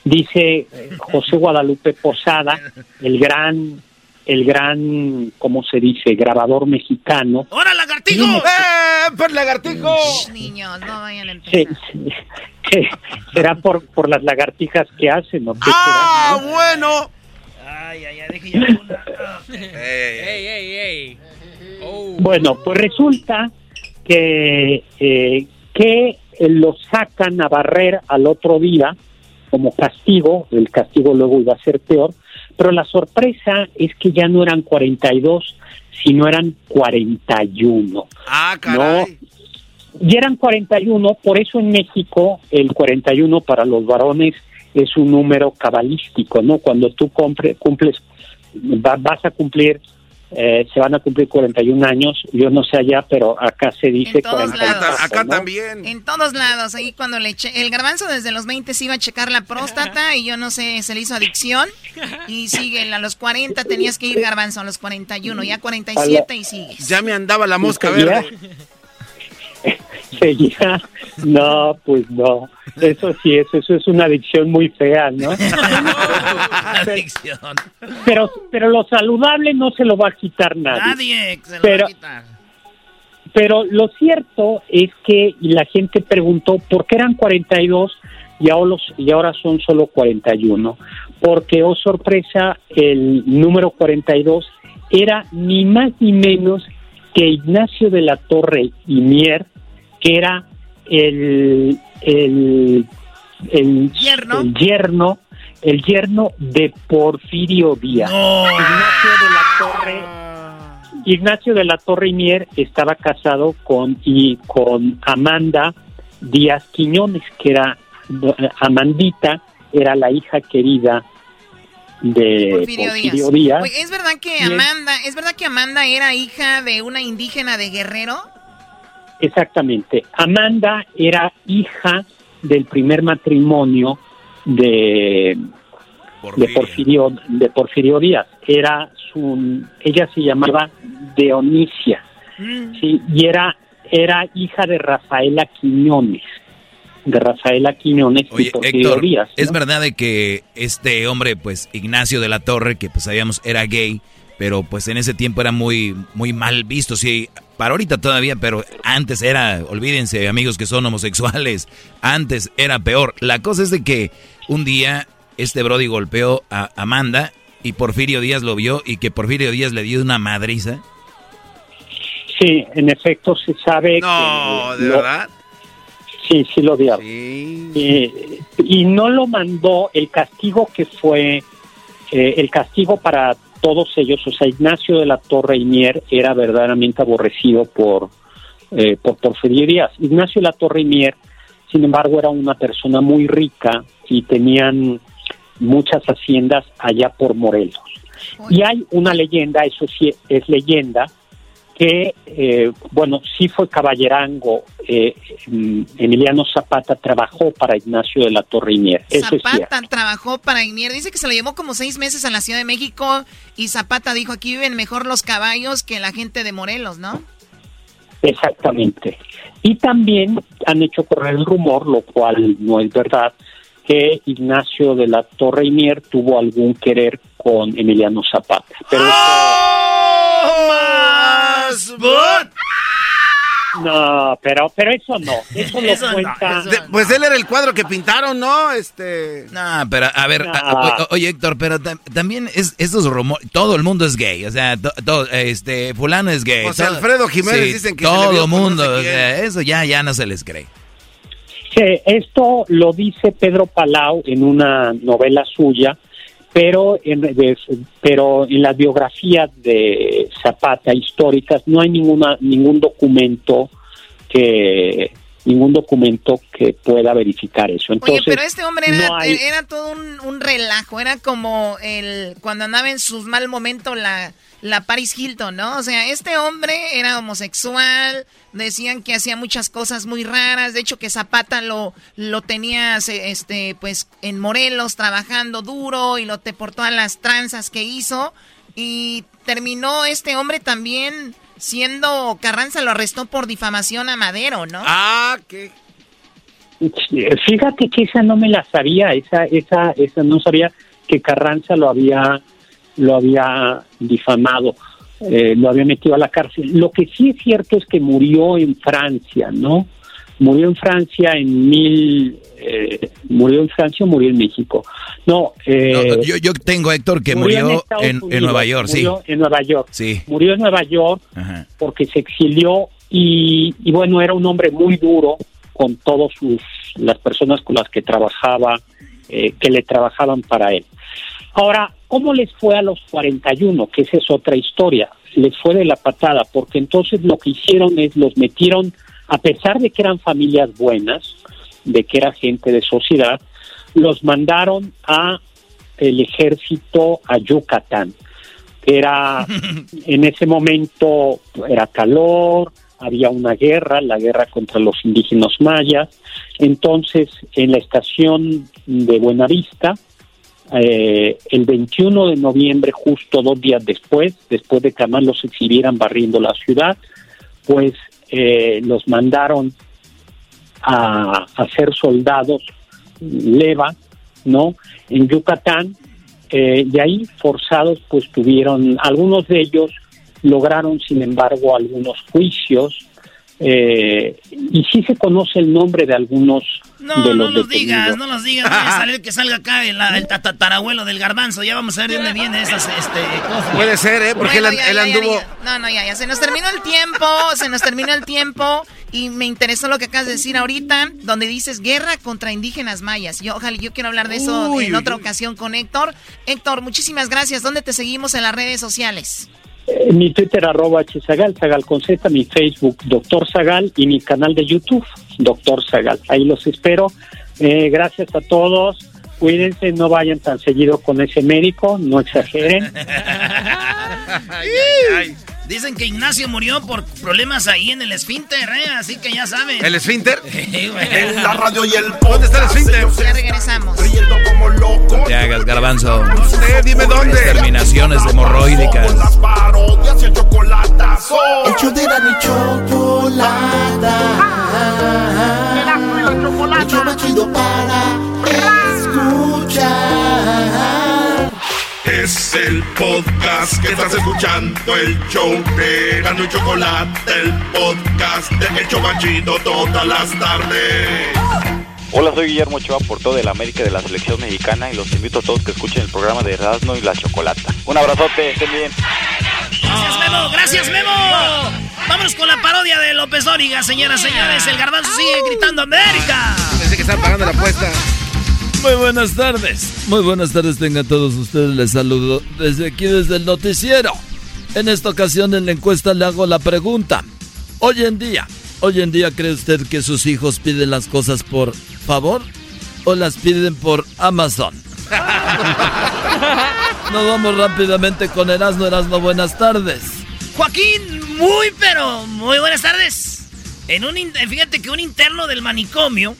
Dice eh, José Guadalupe Posada, el gran, el gran, ¿cómo se dice? Grabador mexicano. ¡Hora, lagartijo! ¡Eh, pues lagartijo! Niños, no vayan a Sí, sí, será por, por las lagartijas que hacen, ¿o qué ¡Ah, será, no? bueno! Ay, ay, ay, deje ya una. ¡Ey, ey, ey! Oh. Bueno, pues resulta que, eh, que lo sacan a barrer al otro día como castigo, el castigo luego iba a ser peor, pero la sorpresa es que ya no eran 42, sino eran 41. Ah, caray. Y eran 41, por eso en México el 41 para los varones es un número cabalístico, ¿no? Cuando tú compre- cumples, va- vas a cumplir, eh, se van a cumplir 41 años, yo no sé allá, pero acá se dice En todos 40 y lados. Acá ¿no? también. En todos lados, ahí cuando le eché, el garbanzo desde los 20 se iba a checar la próstata y yo no sé, se le hizo adicción y sigue, a los 40 tenías que ir garbanzo, a los 41, ya 47 y sigues. Ya me andaba la mosca verde. Seguía, no, pues no, eso sí es, eso es una adicción muy fea, ¿no? Adicción. Pero, pero lo saludable no se lo va a quitar nadie. Nadie se lo Pero- va a quitar. Pero lo cierto es que la gente preguntó por qué eran 42 y ahora, los- y ahora son solo 41. Porque, oh sorpresa, el número 42 era ni más ni menos que Ignacio de la Torre y Mier, que era el, el, el, Yerno. el yerno, el yerno de Porfirio Díaz. Ignacio de la Torre Ignacio de la Torre y Mier estaba casado con y con Amanda Díaz Quiñones, que era Amandita, era la hija querida de Porfirio, Porfirio Díaz. Díaz. Oye, ¿es verdad que. Amanda, es verdad que Amanda era hija de una indígena de Guerrero? Exactamente. Amanda era hija del primer matrimonio de, de Porfirio de Porfirio Díaz. Era su ella se llamaba Dionisia. Sí, y era era hija de Rafaela Quiñones. De Rafaela Quiñones y Porfirio Héctor, Díaz. ¿no? es verdad de que este hombre, pues Ignacio de la Torre, que pues sabíamos era gay, pero pues en ese tiempo era muy, muy mal visto, sí, para ahorita todavía, pero antes era, olvídense amigos que son homosexuales, antes era peor. La cosa es de que un día este Brody golpeó a Amanda y Porfirio Díaz lo vio y que Porfirio Díaz le dio una madriza. Sí, en efecto se sabe No, que ¿de lo- verdad? Sí, sí lo dio. Eh, y no lo mandó el castigo que fue eh, el castigo para todos ellos. O sea, Ignacio de la Torre Mier era verdaderamente aborrecido por eh, por Porfirio Díaz. Ignacio de la Torre Mier, sin embargo, era una persona muy rica y tenían muchas haciendas allá por Morelos. Y hay una leyenda, eso sí es leyenda, que, eh, bueno, sí fue caballerango. eh, mm, Emiliano Zapata trabajó para Ignacio de la Torre. Eso cierto. Zapata trabajó para Ignier. Dice que se lo llevó como seis meses a la Ciudad de México y Zapata dijo, aquí viven mejor los caballos que la gente de Morelos, ¿no? Exactamente. Y también han hecho correr el rumor, lo cual no es verdad, que Ignacio de la Torre y Mier tuvo algún querer con Emiliano Zapata. Pero no, pero pero eso no, eso lo cuenta. De- pues él era el cuadro que pintaron, ¿no? Este. No, pero a ver, a- o- oye Héctor, pero tam- también es estos rumores, todo el mundo es gay, o sea, to- este, fulano es gay. José todo- Alfredo Jiménez dicen que todo el no mundo, sé o sea, eso ya, ya no se les cree. Sí, esto lo dice Pedro Palau en una novela suya, pero en, de- pero en las biografías de Zapata históricas no hay ninguna ningún documento que ningún documento que pueda verificar eso. Entonces, Oye, pero este hombre era, no hay- era todo un, un relajo, era como el cuando andaba en sus mal momentos la, la Paris Hilton, ¿no? O sea, este hombre era homosexual, decían que hacía muchas cosas muy raras, de hecho que Zapata lo, lo tenía este, pues en Morelos trabajando duro y lo te por todas las tranzas que hizo y terminó este hombre también siendo Carranza lo arrestó por difamación a Madero, ¿no? Ah, ¿qué? Fíjate que esa no me la sabía, esa, esa, esa no sabía que Carranza lo había, lo había difamado, eh, lo había metido a la cárcel. Lo que sí es cierto es que murió en Francia, ¿no? Murió en Francia en mil, eh, murió en Francia o murió en México. No, eh, No, yo, yo tengo, Héctor, que murió en, en Unidos, Nueva York, sí. murió en Nueva York. Sí. Murió en Nueva York Ajá. porque se exilió y, y bueno, era un hombre muy duro con todos sus las personas con las que trabajaba, eh, que le trabajaban para él. Ahora, ¿cómo les fue a los 41? Que esa es otra historia. Les fue de la patada, porque entonces lo que hicieron es los metieron, a pesar de que eran familias buenas, de que era gente de sociedad, los mandaron a el ejército a Yucatán. Era en ese momento era calor, había una guerra, la guerra contra los indígenas mayas. Entonces, en la estación de Buenavista, eh, el 21 de noviembre, justo dos días después, después de que además los exhibieran barriendo la ciudad, pues eh, los mandaron a, a ser soldados leva, ¿no? En Yucatán, eh, y ahí forzados, pues tuvieron, algunos de ellos lograron, sin embargo, algunos juicios, eh, y sí se conoce el nombre de algunos No, de no los detenidos. digas, no los digas. A salir que salga acá el, el tatarabuelo del garbanzo. Ya vamos a ver de dónde viene esas este, cosas. Puede ser, ¿eh? Porque Bueno, él, ya, él ya, ya, anduvo... ya. No, no, ya, ya. Se nos terminó el tiempo, se nos terminó el tiempo. Y me interesó lo que acabas de decir ahorita, donde dices guerra contra indígenas mayas. Yo, ojalá, yo quiero hablar de eso Uy, en uy, otra uy. ocasión con Héctor. Héctor, muchísimas gracias. ¿Dónde te seguimos en las redes sociales? Eh, mi Twitter arroba hzagal, Zagal con Z, mi Facebook Doctor Zagal y mi canal de YouTube Doctor Zagal. Ahí los espero. Eh, gracias a todos. Cuídense, no vayan tan seguido con ese médico, no exageren. Dicen que Ignacio murió por problemas ahí en el esfínter, ¿eh? Así que ya saben. ¿El esfínter? En la radio y el ¿Dónde está el esfínter? Ya regresamos. No te hagas, garbanzo. Eh, dime dónde. Terminaciones hemorroídicas. Las parodias y el chocolatazo. El show de la chocolata. El más chido para escuchar. Es el podcast que estás escuchando, el show de Gano y Chocolate, el podcast de El Chobachito todas las tardes. Hola, soy Guillermo Ochoa, portero de la América de la Selección Mexicana y los invito a todos que escuchen el programa de Erasmo y la Chocolata. Un abrazote, estén bien. Gracias, Memo. Gracias, Memo. Vámonos con la parodia de López Dóriga, señoras y señores. El garbanzo sigue gritando América. Pensé que estaba pagando la apuesta. Muy buenas tardes. Muy buenas tardes tengan todos ustedes. Les saludo desde aquí, desde el noticiero. En esta ocasión en la encuesta le hago la pregunta. Hoy en día, hoy en día, ¿cree usted que sus hijos piden las cosas por favor o las piden por Amazon? Nos vamos rápidamente con Erasmo. Erasmo, buenas tardes. Joaquín, muy, pero muy buenas tardes. En un, fíjate que un interno del manicomio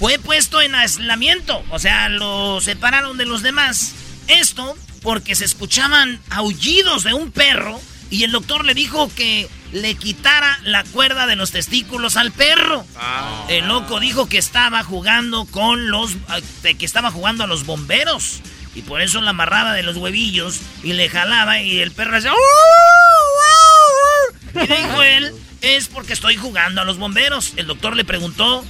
fue puesto en aislamiento. O sea, lo separaron de los demás. Esto porque se escuchaban aullidos de un perro y el doctor le dijo que le quitara la cuerda de los testículos al perro. El loco dijo que estaba jugando con los. que estaba jugando a los bomberos. Y por eso la amarraba de los huevillos y le jalaba y el perro hacía. Y dijo él, es porque estoy jugando a los bomberos. El doctor le preguntó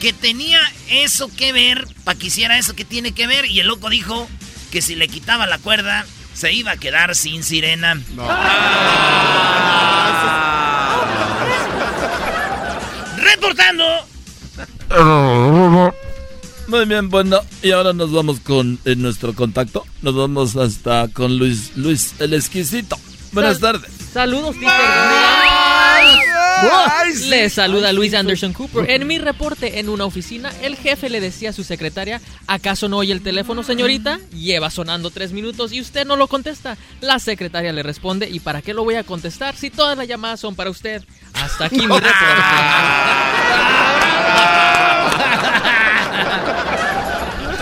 que tenía eso que ver, para que hiciera eso que tiene que ver. Y el loco dijo que si le quitaba la cuerda, se iba a quedar sin sirena. Reportando. Muy bien, bueno, y ahora nos vamos con eh, nuestro contacto. Nos vamos hasta con Luis, Luis el exquisito. Buenas Sal- tardes. Saludos, Peter. Le saluda Luis Anderson Cooper. En mi reporte en una oficina, el jefe le decía a su secretaria, ¿acaso no oye el teléfono, señorita? Lleva sonando tres minutos y usted no lo contesta. La secretaria le responde, ¿y para qué lo voy a contestar si todas las llamadas son para usted? Hasta aquí mi reporte.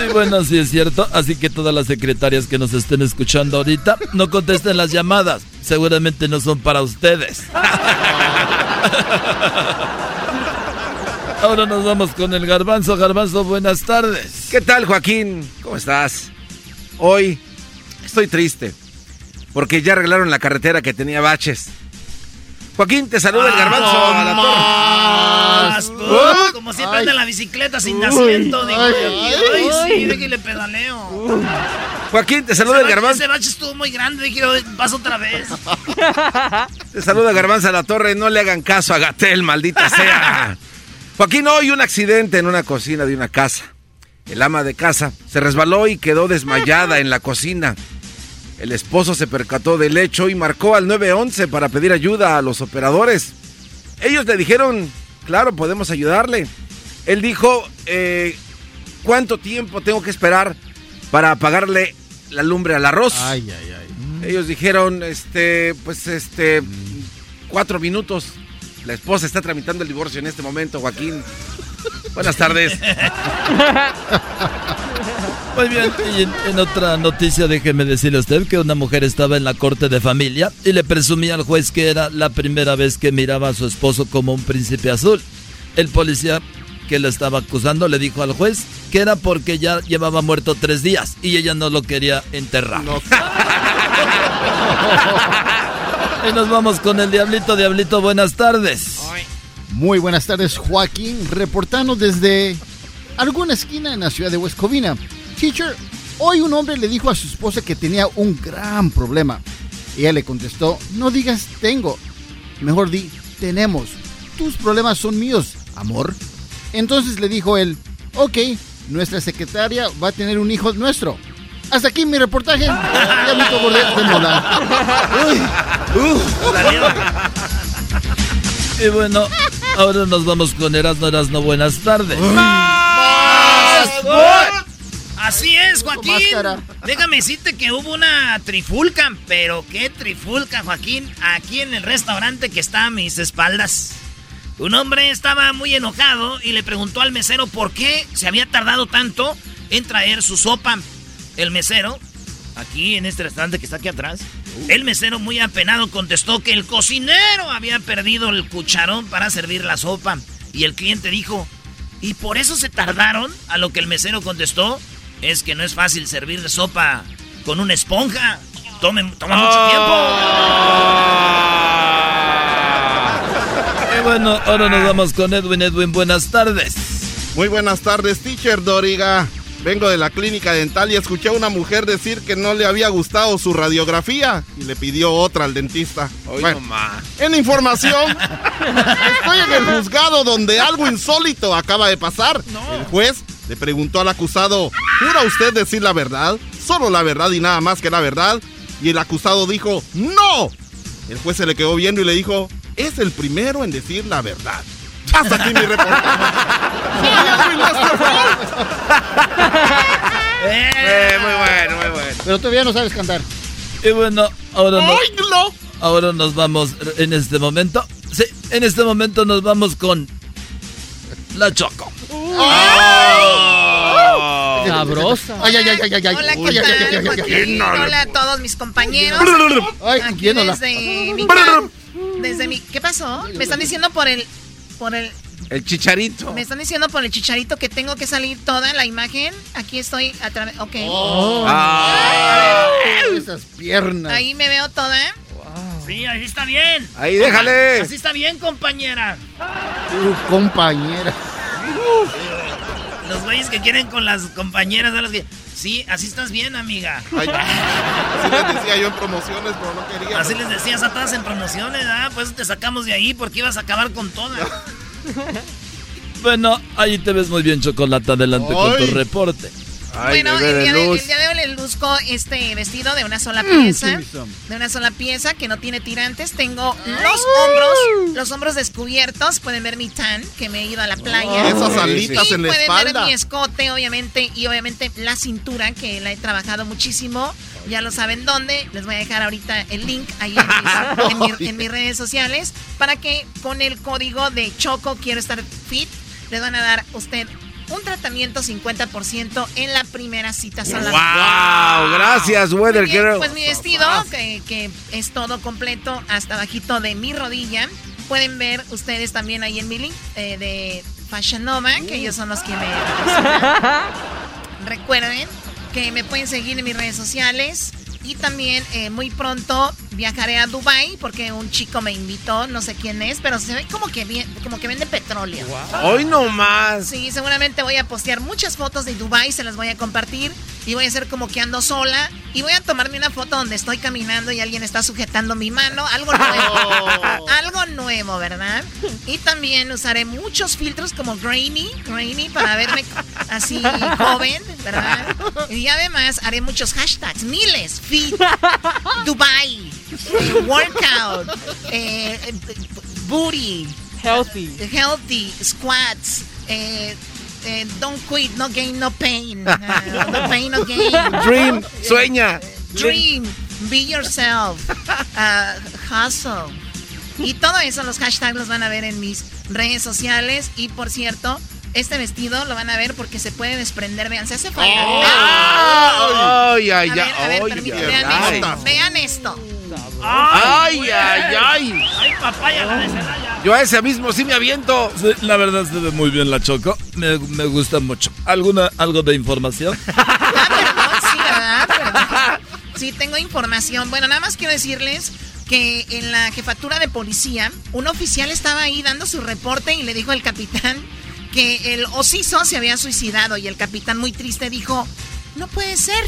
Y bueno, sí es cierto. Así que todas las secretarias que nos estén escuchando ahorita, no contesten las llamadas. Seguramente no son para ustedes. ahora nos vamos con el garbanzo. Garbanzo, buenas tardes. ¿Qué tal, Joaquín? ¿Cómo estás? Hoy estoy triste porque ya arreglaron la carretera que tenía baches. Joaquín, te saluda el garbanzo a la torre. pues, como siempre anda en la bicicleta sin nacimiento. Digo, ay, ay, ay, sí, ay. déjale pedaleo. Joaquín, te saluda el garbanzo. Ese bache estuvo muy grande. Dije, "Oye, vas otra vez. Te saluda Garbanza la Torre, no le hagan caso a Gatel, maldita sea. Joaquín, hoy un accidente en una cocina de una casa. El ama de casa se resbaló y quedó desmayada en la cocina. El esposo se percató del hecho y marcó al 911 para pedir ayuda a los operadores. Ellos le dijeron, claro, podemos ayudarle. Él dijo, eh, ¿cuánto tiempo tengo que esperar para apagarle la lumbre al arroz? Ay, ay, ay. Ellos dijeron, este, pues, este, cuatro minutos. La esposa está tramitando el divorcio en este momento, Joaquín. Buenas tardes. Muy bien, y en, en otra noticia déjeme decirle a usted que una mujer estaba en la corte de familia y le presumía al juez que era la primera vez que miraba a su esposo como un príncipe azul. El policía que la estaba acusando le dijo al juez que era porque ya llevaba muerto tres días y ella no lo quería enterrar. y nos vamos con el Diablito. Diablito, buenas tardes. Muy buenas tardes, Joaquín, reportando desde alguna esquina en la ciudad de West Covina. Teacher, hoy un hombre le dijo a su esposa que tenía un gran problema. Ella le contestó, no digas tengo, mejor di tenemos. Tus problemas son míos, amor. Entonces le dijo él, ok, nuestra secretaria va a tener un hijo nuestro. Hasta aquí mi reportaje. Diablito Gordet de Mola. Y bueno, ahora nos vamos con Erasmo Erasmo. Buenas tardes. Así es, Joaquín. Déjame decirte que hubo una trifulca, pero qué trifulca, Joaquín, aquí en el restaurante que está a mis espaldas. Un hombre estaba muy enojado y le preguntó al mesero por qué se había tardado tanto en traer su sopa. El mesero, aquí en este restaurante que está aquí atrás, el mesero muy apenado contestó que el cocinero había perdido el cucharón para servir la sopa. Y el cliente dijo, ¿y por eso se tardaron? A lo que el mesero contestó, es que no es fácil servir sopa con una esponja. Tome, toma mucho Y bueno, ahora nos vamos con Edwin. Edwin, buenas tardes. Muy buenas tardes, teacher Doriga. Vengo de la clínica dental y escuché a una mujer decir que no le había gustado su radiografía y le pidió otra al dentista. Bueno, en información, estoy en el juzgado donde algo insólito acaba de pasar. El juez le preguntó al acusado, ¿jura usted decir la verdad? Solo la verdad y nada más que la verdad. Y el acusado dijo, ¡No! El juez se le quedó viendo y le dijo, es el primero en decir la verdad. Hasta aquí mi Eh, muy bueno, muy bueno. Pero todavía no sabes cantar. Y bueno, ahora nos, ¡Ay, no! ahora nos vamos en este momento. Sí, en este momento nos vamos con la Choco. Sabrosa. Ay, ay, ay, ay, ay, ay. Hola, ¿qué Ay, ay, ay, tal, ay, ay, ay. Joaquín? Hola a todos mis compañeros. Ay, Aquí desde mi desde mi ¿Qué pasó? Me están diciendo por el por el El chicharito. me están diciendo por el chicharito que tengo que salir toda la imagen. Aquí estoy a través. Ok. Ah. Esas piernas. Ahí me veo toda. Sí, ahí está bien. Ahí, déjale. Así está bien, compañera. Tu compañera. Los güeyes que quieren con las compañeras de las que... Sí, así estás bien, amiga. Ay, así les decía yo en promociones, pero no quería. Así les decías a todas en promociones, ¿ah? Pues te sacamos de ahí porque ibas a acabar con todas. Bueno, ahí te ves muy bien, Chocolata. Adelante con tu reporte. Bueno, el día, de, el día de hoy les luzco este vestido de una sola pieza. De una sola pieza que no tiene tirantes. Tengo los hombros, los hombros descubiertos. Pueden ver mi tan, que me he ido a la playa. Esas alitas y en la pueden espalda. ver mi escote, obviamente, y obviamente la cintura, que la he trabajado muchísimo. Ya lo saben dónde. Les voy a dejar ahorita el link ahí en mis, en mi- en mis redes sociales para que con el código de Choco quiero estar fit, les van a dar usted un tratamiento 50% en la primera cita solamente. Wow, gracias, Weather bien, Girl. Pues mi vestido, que, que es todo completo hasta bajito de mi rodilla. Pueden ver ustedes también ahí en mi link eh, de Fashion Nova, que ellos son los que me. Recuerden que me pueden seguir en mis redes sociales. Y también eh, muy pronto viajaré a Dubai porque un chico me invitó, no sé quién es, pero se ve como que, como que vende petróleo. Hoy no más. Sí, seguramente voy a postear muchas fotos de Dubai, se las voy a compartir y voy a hacer como que ando sola y voy a tomarme una foto donde estoy caminando y alguien está sujetando mi mano, algo nuevo. algo nuevo, ¿verdad? Y también usaré muchos filtros como grainy, grainy para verme así joven, ¿verdad? Y además haré muchos hashtags, miles, fit, Dubai, eh, workout, eh, booty, healthy, healthy, squats, eh, eh, don't quit, no gain, no pain. Uh, no pain, no gain. Dream, sueña. Dream, be yourself. Uh, hustle. Y todo eso, los hashtags los van a ver en mis redes sociales. Y por cierto, este vestido lo van a ver porque se puede desprender. Vean, se hace falta. Ay, ay, A ay. ver, a ver, ay, permíteme, ay, vean ay. esto. Vean esto. Ay, ay, ay. Ay, papaya, la de Celaya. Yo a ese mismo sí me aviento. Sí, la verdad se ve muy bien la Choco. Me, me gusta mucho. ¿Alguna, ¿Algo de información? Sí, ¿verdad? Perdón. Sí, tengo información. Bueno, nada más quiero decirles que en la jefatura de policía, un oficial estaba ahí dando su reporte y le dijo al capitán que el osiso se había suicidado y el capitán muy triste dijo, no puede ser,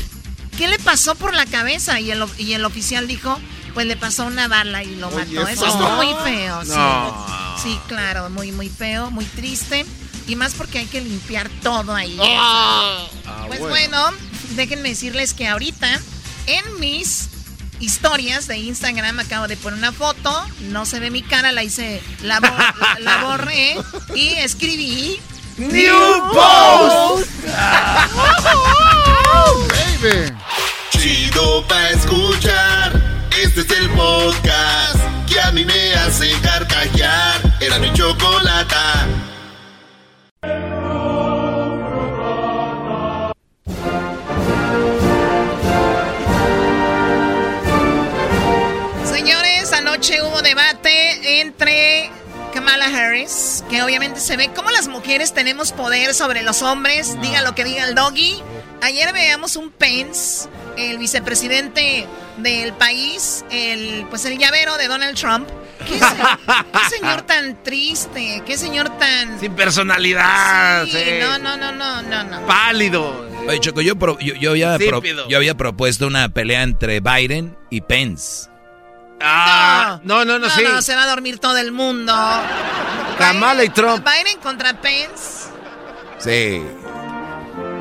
¿qué le pasó por la cabeza? Y el, y el oficial dijo, pues le pasó una bala y lo mató. Eso no. muy feo. sí. No. Sí, claro, muy, muy feo, muy triste. Y más porque hay que limpiar todo ahí. Ah, pues bueno. bueno, déjenme decirles que ahorita en mis historias de Instagram acabo de poner una foto. No se ve mi cara, la hice, la, bo- la- la borré y escribí. New Post. Baby. Chido pa' escuchar. Este es el podcast que a mí me hace carcajear. Era mi chocolata. Anoche hubo debate entre Kamala Harris, que obviamente se ve como las mujeres tenemos poder sobre los hombres, diga lo que diga el doggy. Ayer veíamos un Pence, el vicepresidente del país, el pues el llavero de Donald Trump. ¿Qué, se- qué señor tan triste, qué señor tan Sin personalidad. Sí, sí. no, no, no, no, no, no. Pálido. Oye, Choco, yo, pro- yo, yo había pro- yo había propuesto una pelea entre Biden y Pence. Ah, no, no, no, No, sí. no, se va a dormir todo el mundo. Kamala y Trump. Biden contra Pence. Sí.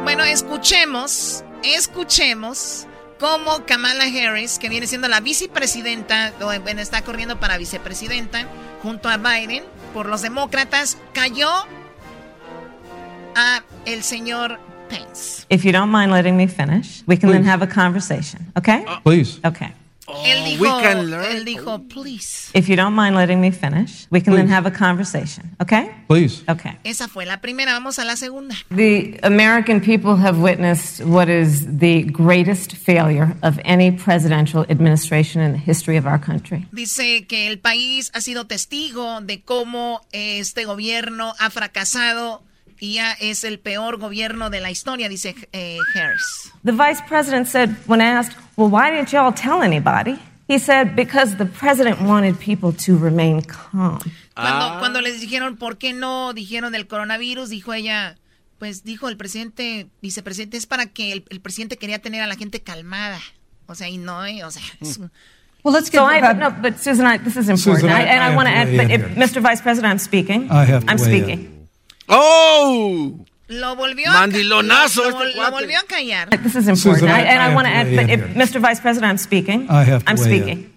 Bueno, escuchemos, escuchemos cómo Kamala Harris, que viene siendo la vicepresidenta, bueno, está corriendo para vicepresidenta, junto a Biden, por los demócratas, cayó a el señor Pence. If you don't mind letting me finish, we can then have a conversation, okay? Please. Okay. Él dijo, we can learn. él dijo, please. If you don't mind letting me finish, we can then have a conversation, okay? Please. Okay. Esa fue la primera, vamos a la segunda. The American people have witnessed what is the greatest failure of any presidential administration in the history of our country. Dice que el país ha sido testigo de cómo este gobierno ha fracasado y ya es el peor gobierno de la historia, dice eh, Harris. The vice president said, when asked, well, why didn't y'all tell anybody? He said, because the president wanted people to remain calm. Cuando, cuando les dijeron por qué no dijeron del coronavirus, dijo ella, pues dijo el presidente, vicepresidente, es para que el, el presidente quería tener a la gente calmada. O sea, y no, eh, o sea, es un- Well, let's get so I, no, but Susan, I, this is important, Susan, I- and I I, want to add. But if, Mr. Vice President, I'm speaking. I have to I'm weigh in. Speaking. ¡Oh! lo volvió a, Mandilonazo lo, este lo volvió a callar. This is important, Susan, I- I, and I I, want to add. But if, Mr. Vice President, I'm speaking. I have to I'm weigh in. speaking.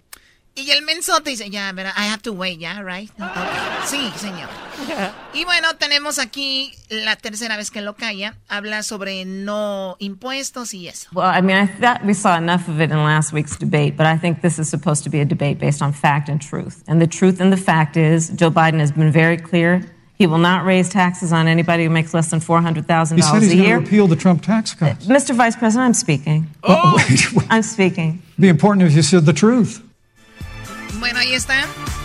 Y el mensote dice, ya, verá, I have to wait, ya, right? Okay. Sí, señor. Y bueno, tenemos aquí la tercera vez que lo calla. Habla sobre no impuestos y eso. Well, I mean, I thought we saw enough of it in last week's debate, but I think this is supposed to be a debate based on fact and truth. And the truth and the fact is, Joe Biden has been very clear. He will not raise taxes on anybody who makes less than four hundred thousand He said dollars he's a going to year. repeal the Trump tax cuts. Mr. Vice President, I'm speaking. Oh, wait. I'm speaking. It'd be important if you said the truth. Bueno, ahí está.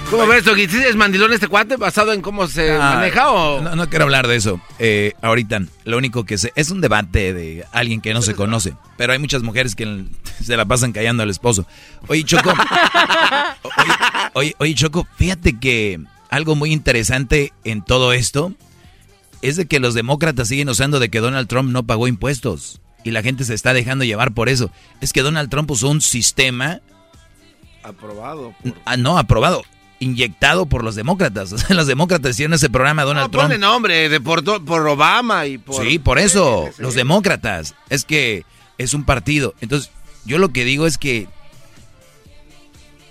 ¿Cómo ves, Doggy? ¿Sí ¿Es mandilón este cuate basado en cómo se Ah, maneja o...? No, no quiero hablar de eso. Eh, ahorita, lo único que sé, es un debate de alguien que no se conoce. Pero hay muchas mujeres que se la pasan callando al esposo. Oye, Choco. oye, oye, oye, Choco, fíjate que algo muy interesante en todo esto es de que los demócratas siguen usando de que Donald Trump no pagó impuestos. Y la gente se está dejando llevar por eso. Es que Donald Trump usó un sistema Aprobado. por- Ah, no, aprobado. Inyectado por los demócratas. O sea, los demócratas hicieron ese programa Donald No, ponle Trump. nombre, de por, por Obama y por... Sí, por eso. Los demócratas. Es que es un partido. Entonces, yo lo que digo es que.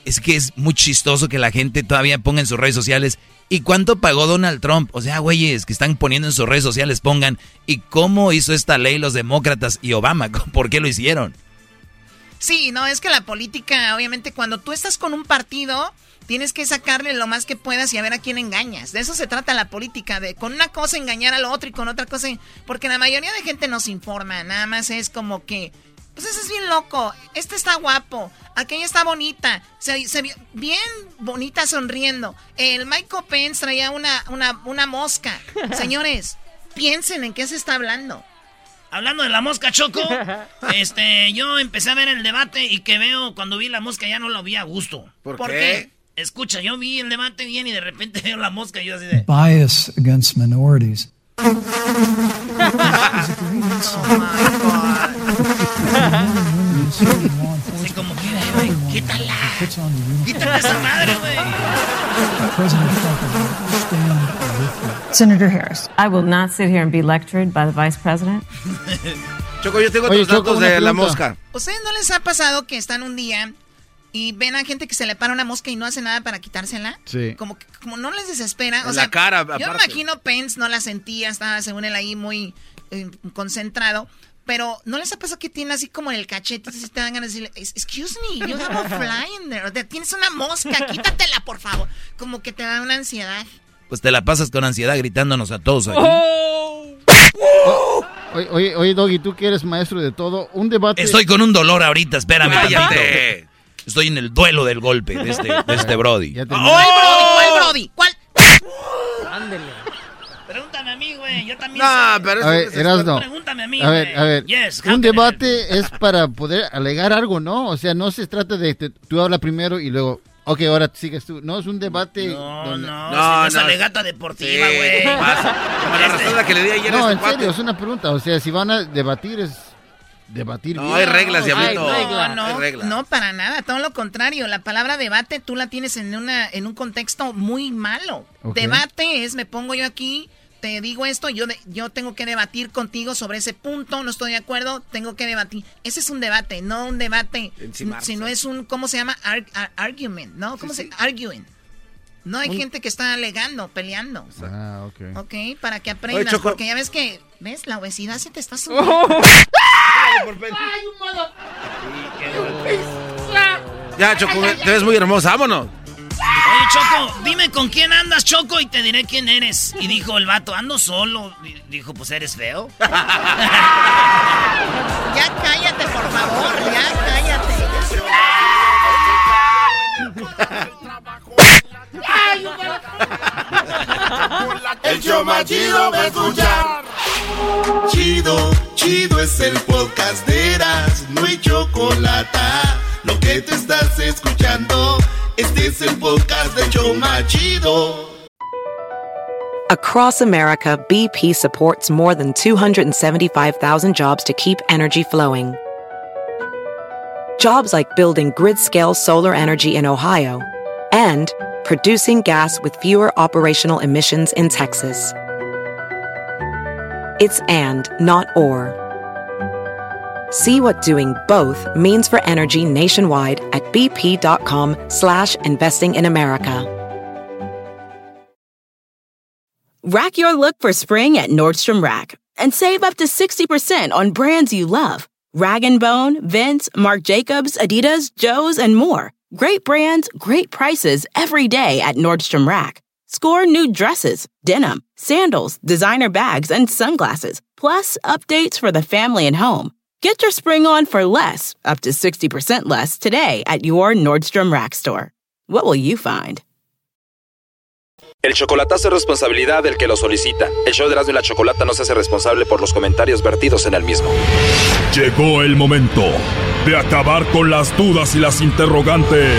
Es que es muy chistoso que la gente todavía ponga en sus redes sociales. ¿Y cuánto pagó Donald Trump? O sea, güeyes que están poniendo en sus redes sociales pongan. ¿Y cómo hizo esta ley los demócratas y Obama? ¿Por qué lo hicieron? Sí, no, es que la política, obviamente, cuando tú estás con un partido, tienes que sacarle lo más que puedas y a ver a quién engañas. De eso se trata la política, de con una cosa engañar al otro y con otra cosa. Porque la mayoría de gente no se informa, nada más es como que. Pues ese es bien loco, este está guapo, aquella está bonita, se, se vio bien bonita sonriendo. El Michael Pence traía una, una, una mosca. Señores, piensen en qué se está hablando. Hablando de la mosca, Choco, este, yo empecé a ver el debate y que veo, cuando vi la mosca ya no lo vi a gusto. ¿Por qué? Escucha, yo vi el debate bien y de repente veo la mosca y yo así de... bias against minorities. Así como que, güey, quítala. Quítala esa madre, güey. Senator Harris. I will not sit here and be lectured by the vice president. Choco, yo tengo Oye, otros Choco, datos de la mosca. ¿Ustedes no les ha pasado que están un día y ven a gente que se le para una mosca y no hace nada para quitársela? Sí. Como que como no les desespera. O En sea, la cara, Yo me aparte. imagino Pence no la sentía, estaba según él ahí muy eh, concentrado. Pero ¿no les ha pasado que tiene así como en el cachete? Si te dan ganas de decirle, excuse me, you have a fly in there. O sea, tienes una mosca, quítatela, por favor. Como que te da una ansiedad. Pues te la pasas con ansiedad gritándonos a todos aquí. Oye, oye, oye, Doggy, tú que eres maestro de todo, un debate... Estoy con un dolor ahorita, espérame Cállate. Estoy en el duelo del golpe de este, de este Brody. ¿Cuál Brody? ¿Cuál Brody? ¿Cuál? Ándele. Pregúntame a mí, güey. Yo también. No, sé. pero A ver, Erasno. Pregúntame a mí, A ver, güey. a ver. Yes, un debate es para poder alegar algo, ¿no? O sea, no se trata de que tú hablas primero y luego, ok, ahora sigues tú. No, es un debate. No, donde- no, no, es alegata deportiva, Sí, güey. ¿qué pasa? Como la razón que le di ayer a No, este en serio, cuate. es una pregunta. O sea, si van a debatir, es debatir No, bien. hay reglas, No, diablito. hay No, reglas. no, no, para nada, todo lo contrario. La palabra debate tú la tienes en, una, en un contexto muy malo. Debate es, me pongo yo aquí, te digo esto, yo, de- yo tengo que debatir contigo sobre ese punto, no estoy de acuerdo, tengo que debatir. Ese es un debate, no un debate, Encimarse. sino es un, ¿cómo se llama? Ar- ar- argument, ¿no? ¿Cómo se Arguing. No hay Un- gente que está alegando, peleando. Ah, ok. Ok, para que aprendas, porque ya ves que, ¿ves? La obesidad se te está subiendo. Ya, Choco, te ves muy hermosa, vámonos. Oye, Choco, dime con quién andas, Choco, y te diré quién eres. Y dijo el vato, ando solo. Y dijo, pues eres feo. Ya cállate, por favor, ya cállate. El show más chido va a escuchar. Chido, chido es el podcast de Eras, no hay chocolate. Lo que te estás escuchando, este es el podcast de Choma Chido. Across America, BP supports more than 275,000 jobs to keep energy flowing. Jobs like building grid scale solar energy in Ohio and producing gas with fewer operational emissions in Texas. It's and, not or. See what doing both means for energy nationwide at bp.com slash investing in America. Rack your look for spring at Nordstrom Rack and save up to 60% on brands you love. Rag & Bone, Vince, Marc Jacobs, Adidas, Joe's, and more. Great brands, great prices every day at Nordstrom Rack. Score new dresses, denim, sandals, designer bags, and sunglasses, plus updates for the family and home. Get your spring on for less, up to 60% less, today at your Nordstrom Rack store. What will you find? El chocolatazo es responsabilidad del que lo solicita. El show de Erasmo y la Chocolata no se hace responsable por los comentarios vertidos en el mismo. Llegó el momento de acabar con las dudas y las interrogantes.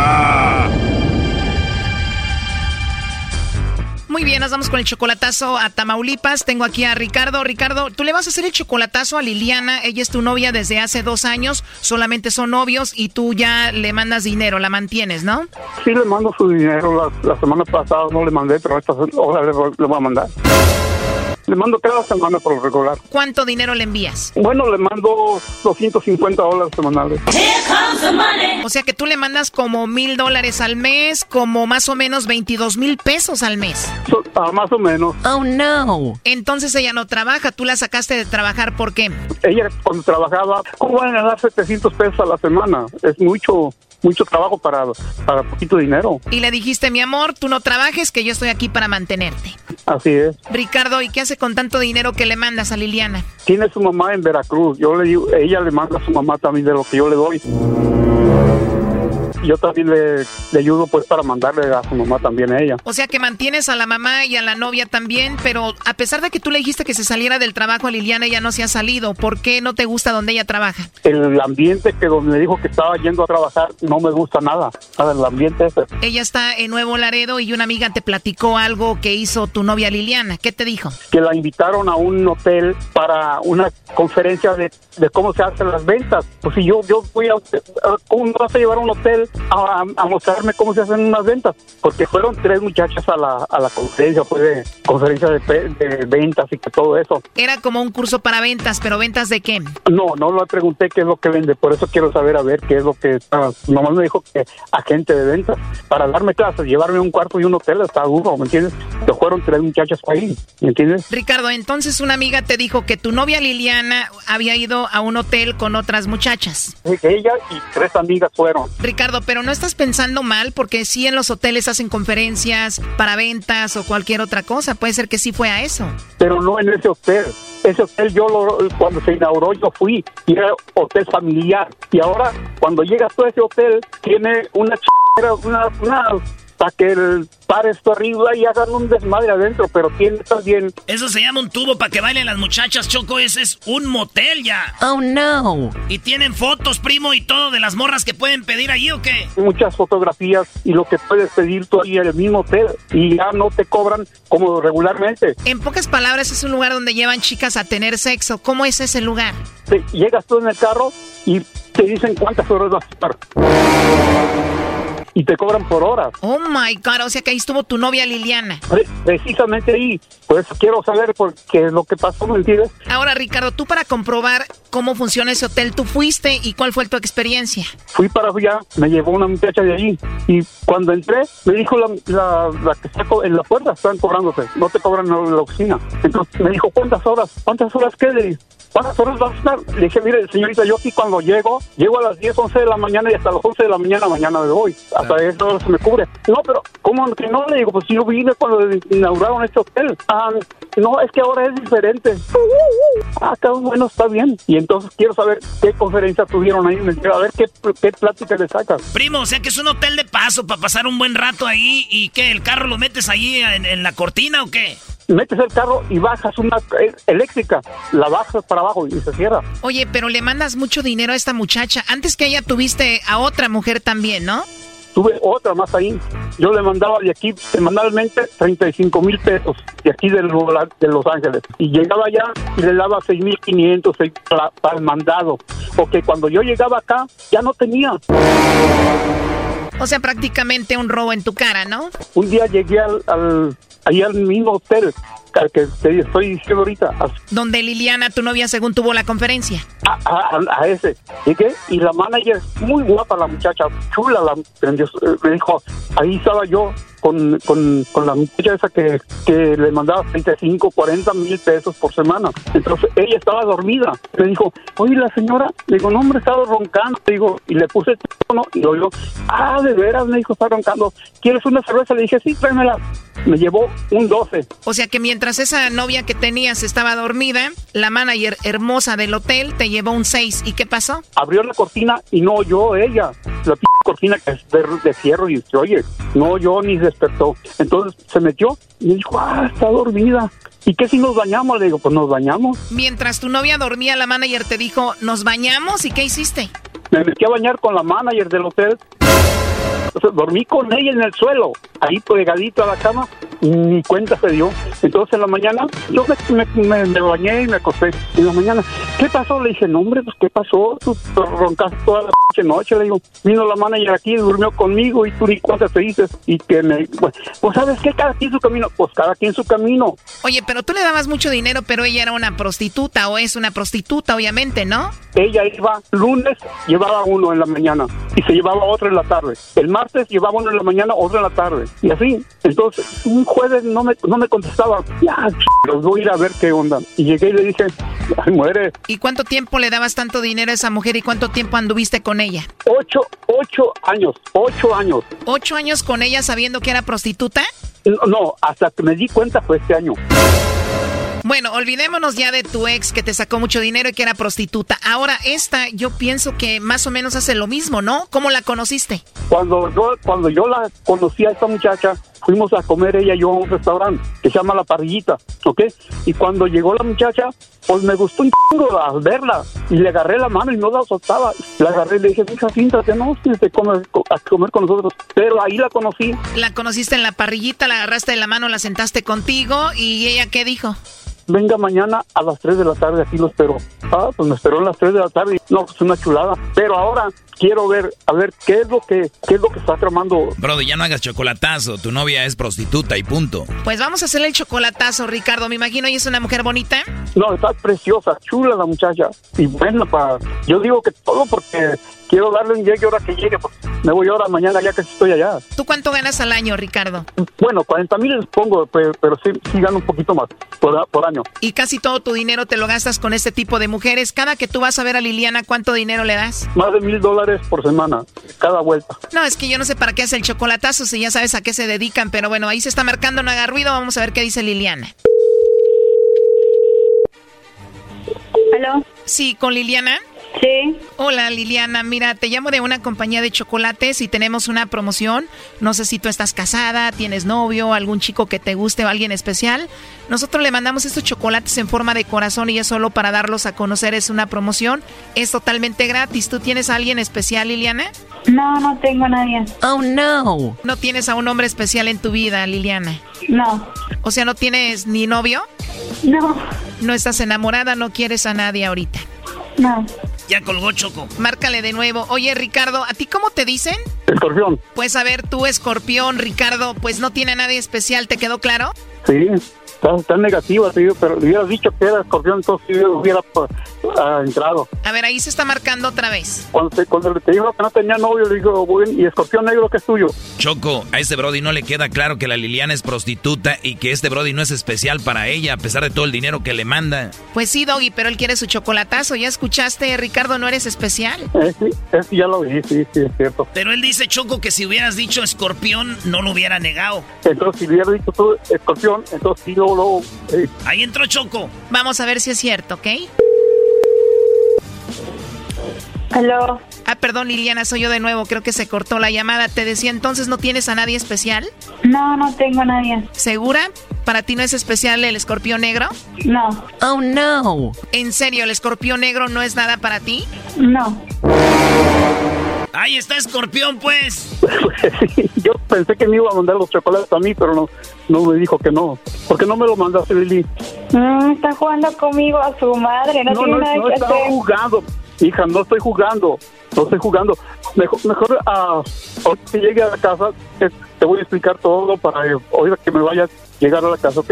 Muy bien, nos vamos con el chocolatazo a Tamaulipas. Tengo aquí a Ricardo. Ricardo, tú le vas a hacer el chocolatazo a Liliana. Ella es tu novia desde hace dos años. Solamente son novios y tú ya le mandas dinero, la mantienes, ¿no? Sí, le mando su dinero. La, semana pasada no le mandé, pero esta le, le voy a mandar. Le mando cada semana por lo regular. ¿Cuánto dinero le envías? Bueno, le mando 250 dólares semanales. O sea que tú le mandas como mil dólares al mes, como más o menos 22 mil pesos al mes. ah, más o menos. Oh, no. Entonces ella no trabaja. ¿Tú la sacaste de trabajar por qué? Ella cuando trabajaba, ¿cómo van a ganar 700 pesos a la semana? Es mucho mucho trabajo para, para poquito dinero. Y le dijiste, mi amor, tú no trabajes, que yo estoy aquí para mantenerte. Así es. Ricardo, ¿y qué hace con tanto dinero que le mandas a Liliana? Tiene su mamá en Veracruz. Yo le digo, ella le manda a su mamá también de lo que yo le doy yo también le, ayudo pues para mandarle a su mamá también a ella. O sea que mantienes a la mamá y a la novia también, pero a pesar de que tú le dijiste que se saliera del trabajo a Liliana, ella no se ha salido. ¿Por qué no te gusta donde ella trabaja? El ambiente que donde me dijo que estaba yendo a trabajar no me gusta nada. Nada, el ambiente ese. Ella está en Nuevo Laredo y una amiga te platicó algo que hizo tu novia Liliana. ¿Qué te dijo? Que la invitaron a un hotel para una conferencia de, cómo se hacen las ventas. Pues si yo, yo voy a... ¿Cómo vas a llevar a un hotel a, mostrarme cómo se hacen unas ventas, porque fueron tres muchachas a la, a la conferencia, fue de conferencia de, ventas y que todo eso. Era como un curso para ventas, pero ¿ventas de qué? No, no le pregunté qué es lo que vende, por eso quiero saber a ver qué es lo que... Ah, nomás me dijo que agente de ventas, para darme clases, llevarme un cuarto y un hotel, está duro, ¿me entiendes? Que fueron tres muchachas ahí, ¿me entiendes? Ricardo, entonces una amiga te dijo que tu novia Liliana había ido a un hotel con otras muchachas. ella y tres amigas fueron. Ricardo, pero no estás pensando mal porque sí en los hoteles hacen conferencias para ventas o cualquier otra cosa. Puede ser que sí fue a eso. Pero no en ese hotel. Ese hotel yo lo, cuando se inauguró yo fui y era hotel familiar. Y ahora cuando llegas a ese hotel tiene una ch... una, una para que el pare esto arriba y hagan un desmadre adentro, pero tiene también... Eso se llama un tubo para que bailen las muchachas, Choco, ese es un motel ya. Oh, no. ¿Y tienen fotos, primo, y todo de las morras que pueden pedir allí o qué? Muchas fotografías y lo que puedes pedir tú ahí en el mismo hotel y ya no te cobran como regularmente. En pocas palabras, es un lugar donde llevan chicas a tener sexo. ¿Cómo es ese lugar? llegas tú en el carro y te dicen cuántas horas vas a estar y te cobran por horas. Oh my God, o sea que ahí estuvo tu novia Liliana. Precisamente ahí, pues quiero saber por qué es lo que pasó, ¿me entiendes? Ahora, Ricardo, tú para comprobar cómo funciona ese hotel, ¿tú fuiste y cuál fue tu experiencia? Fui para allá, me llevó una muchacha de allí y cuando entré me dijo la, la, que está en la puerta, están cobrándote, no te cobran en la oficina. Entonces me dijo, ¿cuántas horas? ¿Cuántas horas qué? ¿Cuántas horas vas a estar? Le dije, mire, señorita, yo aquí cuando llego, llego a las 10, 11 de la mañana y hasta las 11 de la mañana mañana me voy. Hasta eso se me cubre. No, pero ¿cómo que no? Le digo, pues yo vine cuando inauguraron este hotel. Ah, no, es que ahora es diferente. Ah, está bueno, está bien. Y entonces quiero saber qué conferencia tuvieron ahí. A ver qué, qué plática le sacas. Primo, o sea que es un hotel de paso para pasar un buen rato ahí y que el carro lo metes ahí en la cortina o qué? Metes el carro y bajas una eléctrica, la bajas para abajo y se cierra. Oye, pero le mandas mucho dinero a esta muchacha. Antes que ella tuviste a otra mujer también, ¿no? Tuve otra más ahí. Yo le mandaba de aquí semanalmente 35 mil pesos, de aquí de, de Los Ángeles. Y llegaba allá y le daba 6.500 para, para el mandado. Porque cuando yo llegaba acá, ya no tenía. O sea, prácticamente un robo en tu cara, ¿no? Un día llegué al, al ahí al mismo hotel que te estoy diciendo ahorita. Donde Liliana, tu novia, según tuvo la conferencia. a- a- a ese. ¿Y qué? Y la manager, muy guapa la muchacha, chula, la, me dijo, ahí estaba yo con, con, con la muchacha esa que, que le mandaba 35, 40 mil pesos por semana. Entonces ella estaba dormida. Me dijo, oye, la señora, le digo, no, hombre, estaba roncando. Le digo, y le puse el teléfono y lo. Ah, de veras, me dijo, está roncando. ¿Quieres una cerveza? Le dije, sí, tráemela. Me llevó un 12. O sea que mientras esa novia que tenías estaba dormida, la manager hermosa del hotel te llevó un 6. ¿Y qué pasó? abrió la cortina y no oyó ella. La p cortina que es de, de fierro y se oye, no oyó ni despertó. Entonces se metió y dijo, ah, está dormida. ¿Y qué si nos bañamos? Le digo, pues nos bañamos. Mientras tu novia dormía, la manager te dijo, ¿nos bañamos? ¿Y qué hiciste? Me metí a bañar con la manager del hotel. O sea, dormí con ella en el suelo, ahí pegadito a la cama, ni cuenta se dio. Entonces en la mañana yo me, me- me- me bañé y me acosté. En la mañana, ¿qué pasó? Le dije, no hombre, pues ¿qué pasó? Tú roncaste toda la noche. Le digo, vino la manager aquí, durmió conmigo y tú ni cuenta te dices. Y que me, pues, pues ¿sabes qué? Cada quien su camino. Pues cada quien su camino. Oye, pero tú le dabas mucho dinero, pero ella era una prostituta o es una prostituta, obviamente, ¿no? Ella iba lunes, llevaba uno en la mañana y se llevaba otro en la tarde. El martes llevaba uno en la mañana, otro en la tarde. Y así. Entonces, un jueves no me, no me contestaba. Ya, los voy a ir a ver qué onda. Y llegué y le dije, ay, muere. ¿Y cuánto tiempo le dabas tanto dinero a esa mujer y cuánto tiempo anduviste con ella? Ocho, ocho años, ocho años. ¿Ocho años con ella sabiendo que era prostituta? No, no, hasta que me di cuenta fue este año. Bueno, olvidémonos ya de tu ex que te sacó mucho dinero y que era prostituta. Ahora, esta, yo pienso que más o menos hace lo mismo, ¿no? ¿Cómo la conociste? Cuando yo, cuando yo la conocí a esta muchacha, fuimos a comer ella y yo a un restaurante que se llama La Parrillita, ¿ok? Y cuando llegó la muchacha, pues me gustó un chingo al verla y le agarré la mano y no la soltaba. La agarré y le dije, hija, siéntate, no, a comer, a comer con nosotros. Pero ahí la conocí. La conociste en la parrillita, la agarraste de la mano, la sentaste contigo y ella, ¿qué dijo? Venga mañana a las 3 de la tarde, aquí lo espero. Ah, pues me esperó a las 3 de la tarde. No, pues una chulada. Pero ahora quiero ver, a ver, qué es lo que, qué es lo que está tramando. Brody, ya no hagas chocolatazo. Tu novia es prostituta y punto. Pues vamos a hacerle el chocolatazo, Ricardo. Me imagino ella es una mujer bonita. No, está preciosa, chula la muchacha. Y buena para... Yo digo que todo porque quiero darle un llegue ahora que llegue. Pues me voy ahora mañana ya que estoy allá. ¿Tú cuánto ganas al año, Ricardo? Bueno, 40 mil les pongo, pero, pero sí, sí gano un poquito más por, por año. Y casi todo tu dinero te lo gastas con este tipo de mujeres. Cada que tú vas a ver a Liliana, ¿cuánto dinero le das? Más de mil dólares por semana, cada vuelta. No, es que yo no sé para qué hace el chocolatazo si ya sabes a qué se dedican, pero bueno, ahí se está marcando, no haga ruido, vamos a ver qué dice Liliana. ¿Aló? Sí, con Liliana. Sí. Hola Liliana, mira, te llamo de una compañía de chocolates y tenemos una promoción. No sé si tú estás casada, tienes novio, algún chico que te guste o alguien especial. Nosotros le mandamos estos chocolates en forma de corazón y es solo para darlos a conocer, es una promoción. Es totalmente gratis. ¿Tú tienes a alguien especial, Liliana? No, no tengo a nadie. Oh, no. ¿No tienes a un hombre especial en tu vida, Liliana? No. O sea, ¿no tienes ni novio? No. ¿No estás enamorada? ¿No quieres a nadie ahorita? No. Ya colgó Choco. Márcale de nuevo. Oye, Ricardo, ¿a ti cómo te dicen? Escorpión. Pues a ver, tú, escorpión, Ricardo, pues no tiene a nadie especial, ¿te quedó claro? Sí, está, está negativa, te digo, pero le hubieras dicho que era escorpión, entonces sí hubiera pues, ah, entrado. A ver, ahí se está marcando otra vez. Cuando te, cuando te dijo que no tenía novio, le digo, bueno, ¿y escorpión negro que es tuyo? Choco, a este Brody no le queda claro que la Liliana es prostituta y que este Brody no es especial para ella, a pesar de todo el dinero que le manda. Pues sí, Doggy, pero él quiere su chocolatazo. ¿Ya escuchaste, Ricardo, no eres especial? Eh, sí, es que ya lo vi, sí, sí, es cierto. Pero él dice, Choco, que si hubieras dicho escorpión, no lo hubiera negado. Entonces, si hubiera dicho tú escorpión, entonces sí, luego, luego, eh, Ahí entró Choco. Vamos a ver si es cierto, ¿ok? Aló. Ah, perdón, Liliana, soy yo de nuevo. Creo que se cortó la llamada. Te decía entonces, ¿no tienes a nadie especial? No, no tengo a nadie. ¿Segura? ¿Para ti no es especial el escorpión negro? No. Oh, no. ¿En serio, el escorpión negro no es nada para ti? No. Ahí está escorpión, pues. yo pensé que me iba a mandar los chocolates a mí, pero no, no me dijo que no. ¿Por qué no me lo mandaste, Lili? Mm, está jugando conmigo a su madre. No, No, tiene no, nada no que estaba hacer. jugando. Hija, no estoy jugando. No estoy jugando. Mejor, mejor ahorita que llegue a la casa, eh, te voy a explicar todo para eh, ahorita que me vayas. llegar a la casa, ¿ok?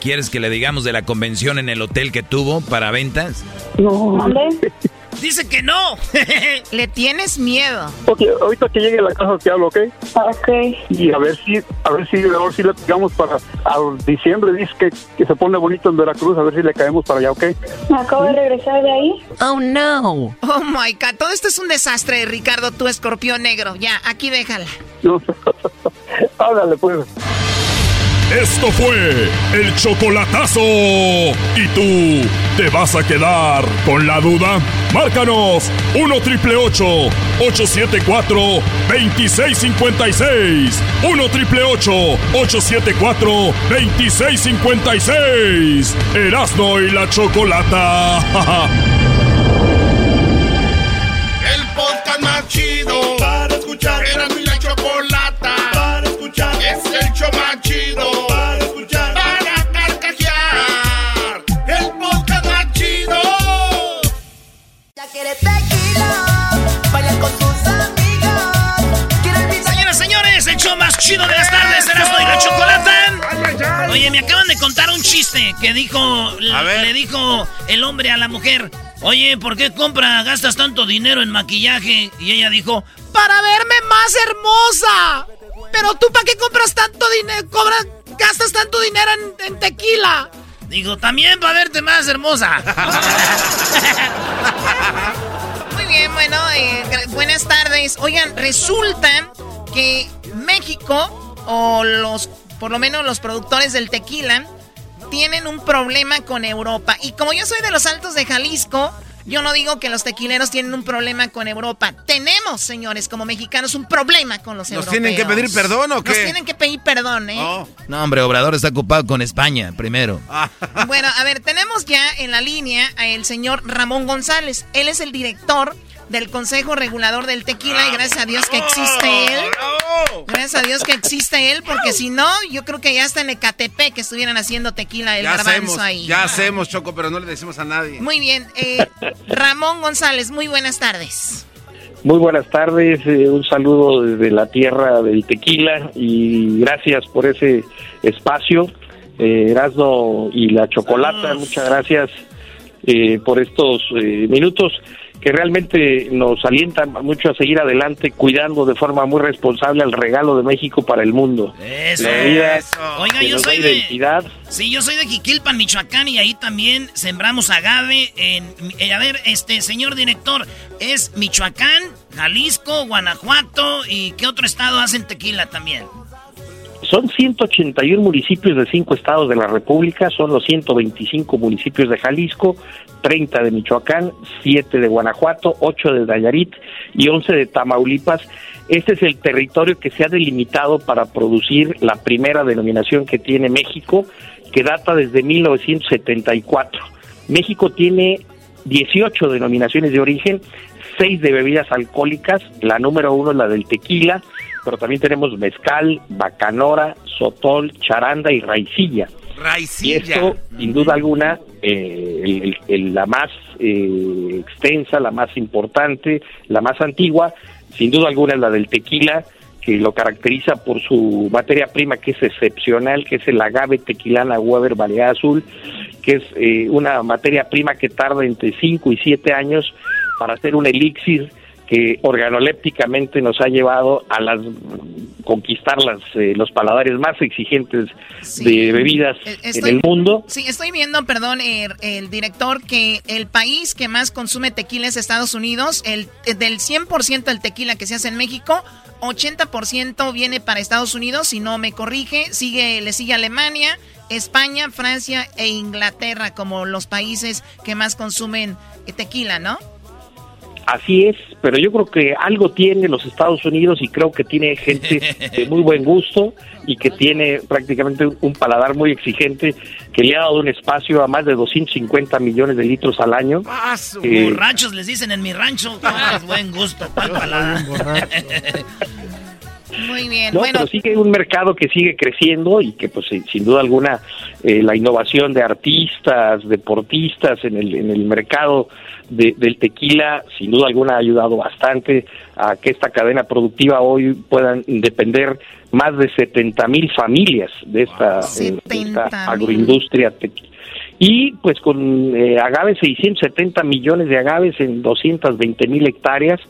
¿Quieres que le digamos de la convención en el hotel que tuvo para ventas? No. Dice que no. Le tienes miedo. Ok, ahorita que llegue a la casa te hablo, ¿ok? Ok. Y a ver si, a ver si, a ver si le pegamos para a diciembre, dice que, que se pone bonito en Veracruz, a ver si le caemos para allá, ¿ok? Me acabo de regresar de ahí. Oh, no. Oh, my God. Todo esto es un desastre, Ricardo, tu escorpión negro. Ya, aquí déjala. No. Háblale, pues. Esto fue el chocolatazo. ¿Y tú te vas a quedar con la duda? Márcanos 1 triple 874 2656. 1 triple 874 2656. Erasno y la chocolata. El podcast más chido para escuchar. Era mi la chocolata para escuchar. Es el show show más chido de las tardes, Erasmo y la chocolata. Oye, me acaban de contar un chiste que dijo, le dijo el hombre a la mujer. Oye, ¿por qué compra, gastas tanto dinero en maquillaje? Y ella dijo, para verme más hermosa. Pero tú, ¿para qué compras tanto dinero? Cobras, gastas tanto dinero en, en tequila. Digo, también para verte más hermosa. Muy bien, bueno, eh, buenas tardes. Oigan, resulta que México, o los, por lo menos los productores del tequila, tienen un problema con Europa. Y como yo soy de los Altos de Jalisco, yo no digo que los tequileros tienen un problema con Europa. Tenemos, señores, como mexicanos, un problema con los ¿Nos europeos. tienen que pedir perdón o Nos qué? tienen que pedir perdón, ¿eh? No, hombre, Obrador está ocupado con España primero. Bueno, a ver, tenemos ya en la línea al señor Ramón González. Él es el director del Consejo Regulador del Tequila y gracias a Dios que existe él. Gracias a Dios que existe él, porque si no, yo creo que ya está en Ecatepec que estuvieran haciendo tequila el Ya garbanzo hacemos, ahí. ya hacemos, Choco, pero no le decimos a nadie. Muy bien, eh, Ramón González, muy buenas tardes. Muy buenas tardes, eh, un saludo desde la tierra del tequila y gracias por ese espacio, eh, Erasmo y la Chocolata, muchas gracias eh, por estos eh, minutos que realmente nos alientan mucho a seguir adelante cuidando de forma muy responsable el regalo de México para el mundo. Eso. La bebida Oiga, yo soy de... identidad. Sí, yo soy de Jiquilpan, Michoacán, y ahí también sembramos agave. En, eh, a ver, este señor director, ¿es Michoacán, Jalisco, Guanajuato y qué otro estado hacen tequila también? Son 181 municipios de cinco estados de la República, son los 125 municipios de Jalisco, 30 de Michoacán, 7 de Guanajuato, 8 de Nayarit y 11 de Tamaulipas. Este es el territorio que se ha delimitado para producir la primera denominación que tiene México, que data desde 1974. México tiene 18 denominaciones de origen, 6 de bebidas alcohólicas, la número uno es la del tequila, pero también tenemos mezcal, bacanora, sotol, charanda y raicilla. Y esto, sin duda alguna, eh, el- la más eh, extensa, la más importante, la más antigua, sin duda alguna es la del tequila, que lo caracteriza por su materia prima que es excepcional, que es el agave tequilana Weber Balear Azul, que es eh, una materia prima que tarda entre 5 y 7 años para hacer un elixir que organolépticamente nos ha llevado a las conquistar las, eh, los paladares más exigentes de bebidas Eh, en el mundo. Sí, estoy viendo, perdón, el, el director, que el país que más consume tequila es Estados Unidos. El, eh, del 100% del tequila que se hace en México, 80% viene para Estados Unidos, si no me corrige. Sigue, le sigue Alemania, España, Francia e Inglaterra como los países que más consumen eh, tequila, ¿no? Así es, pero yo creo que algo tiene los Estados Unidos y creo que tiene gente de muy buen gusto y que tiene prácticamente un paladar muy exigente que le ha dado un espacio a más de 250 millones de litros al año. Eh, Borrachos les dicen en mi rancho. Ah, buen gusto. ¿cuál palabra? Muy bien, No, bueno. pero sigue un mercado que sigue creciendo y que pues sin- sin duda alguna eh, la innovación de artistas, deportistas en el, en el mercado de- del tequila sin duda alguna ha ayudado bastante a que esta cadena productiva hoy puedan depender más de 70 mil familias de esta, eh, esta 70,000. agroindustria tequila. Y pues con eh, agaves, 670 millones de agaves en 220 mil hectáreas,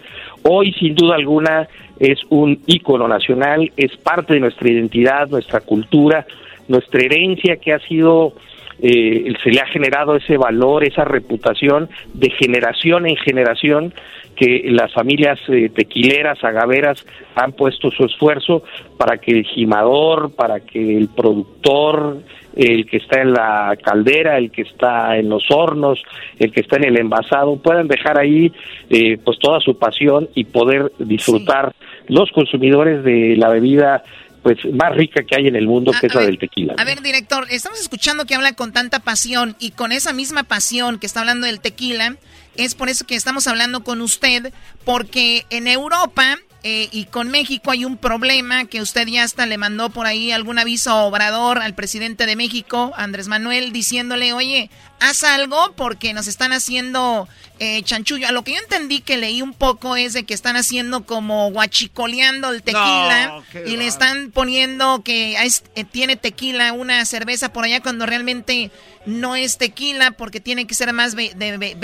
hoy sin duda alguna es un ícono nacional, es parte de nuestra identidad, nuestra cultura, nuestra herencia que ha sido, eh, se le ha generado ese valor, esa reputación de generación en generación que las familias eh, tequileras, agaveras han puesto su esfuerzo para que el gimador, para que el productor, el que está en la caldera, el que está en los hornos, el que está en el envasado, puedan dejar ahí eh, pues toda su pasión y poder disfrutar los consumidores de la bebida pues más rica que hay en el mundo, que es la del tequila. A ver, director, estamos escuchando que habla con tanta pasión y con esa misma pasión que está hablando del tequila, es por eso que estamos hablando con usted, porque en Europa eh, y con México hay un problema que usted ya hasta le mandó por ahí algún aviso Obrador, al presidente de México, Andrés Manuel, diciéndole, oye, haz algo porque nos están haciendo eh, chanchullo. A lo que yo entendí que leí un poco es de que están haciendo como guachicoleando el tequila No, y le están poniendo que es- eh, tiene tequila una cerveza por allá cuando realmente no es tequila porque tiene que ser más de ve-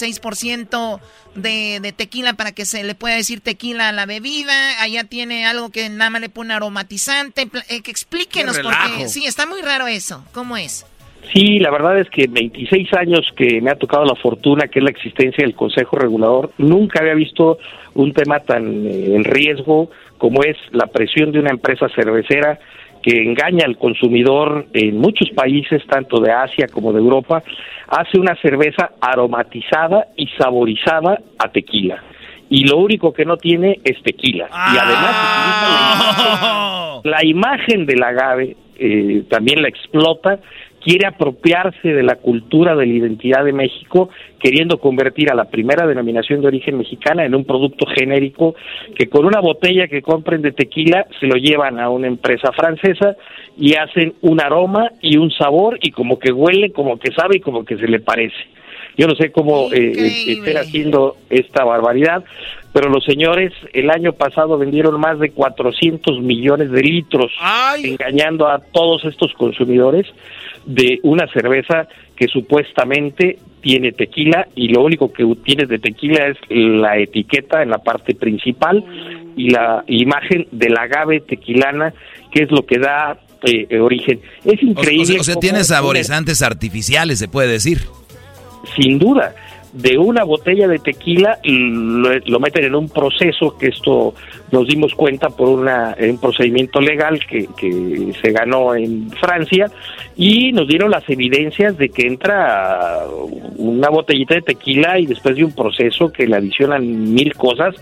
26% de, de tequila para que se le pueda decir tequila a la bebida. Allá tiene algo que nada más le pone aromatizante. Eh, que explíquenos porque sí, está muy raro eso. ¿Cómo es? Sí, la verdad es que en 26 años que me ha tocado la fortuna, que es la existencia del Consejo Regulador, nunca había visto un tema tan eh, en riesgo como es la presión de una empresa cervecera que engaña al consumidor en muchos países, tanto de Asia como de Europa, hace una cerveza aromatizada y saborizada a tequila. Y lo único que no tiene es tequila. Y además la imagen, la imagen del agave, eh, también la explota, quiere apropiarse de la cultura, de la identidad de México, queriendo convertir a la primera denominación de origen mexicana en un producto genérico que con una botella que compren de tequila se lo llevan a una empresa francesa y hacen un aroma y un sabor y como que huele, como que sabe y como que se le parece. Yo no sé cómo eh, eh, estén haciendo esta barbaridad, pero los señores el año pasado vendieron más de 400 millones de litros, engañando a todos estos consumidores de una cerveza que supuestamente tiene tequila y lo único que tiene de tequila es la etiqueta en la parte principal y la imagen del agave tequilana, que es lo que da eh, origen. Es O- o increíble. sea, o sea, tiene saborizantes artificiales, se puede decir. sin duda, de una botella de tequila lo, lo meten en un proceso que esto nos dimos cuenta por una, un procedimiento legal que, que se ganó en Francia y nos dieron las evidencias de que entra una botellita de tequila y después de un proceso que le adicionan mil cosas,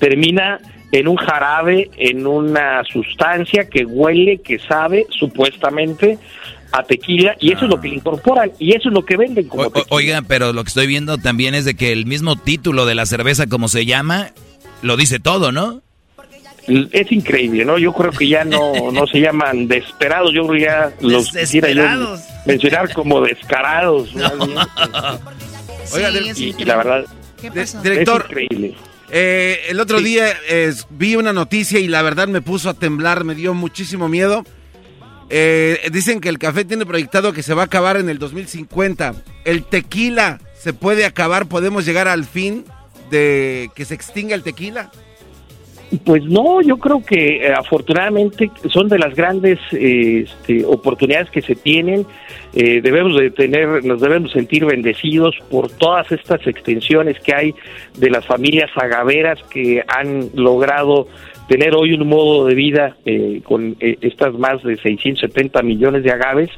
termina en un jarabe, en una sustancia que huele, que sabe supuestamente a tequila y eso es lo que le incorporan y eso es lo que venden como O- o- oiga, pero lo que estoy viendo también es de que el mismo título de la cerveza, como se llama, lo dice todo, ¿no? Es increíble, ¿no? Yo creo que ya no, no se llaman desesperados, yo creo que ya los quisiera yo Desesperados. mencionar como descarados. más bien. Oiga, Sí, de- es y, y increíble. la verdad, ¿Qué de- pasó? director, es increíble. eh, el otro día eh, vi una noticia y la verdad me puso a temblar, me dio muchísimo miedo. Eh, dicen que el café tiene proyectado que se va a acabar en el 2050. El tequila se puede acabar, podemos llegar al fin de que se extinga el tequila. Pues no, yo creo que eh, afortunadamente son de las grandes eh, este, oportunidades que se tienen. Eh, debemos de tener, nos debemos sentir bendecidos por todas estas extensiones que hay de las familias agaveras que han logrado tener hoy un modo de vida eh, con eh, estas más de 670 millones de agaves.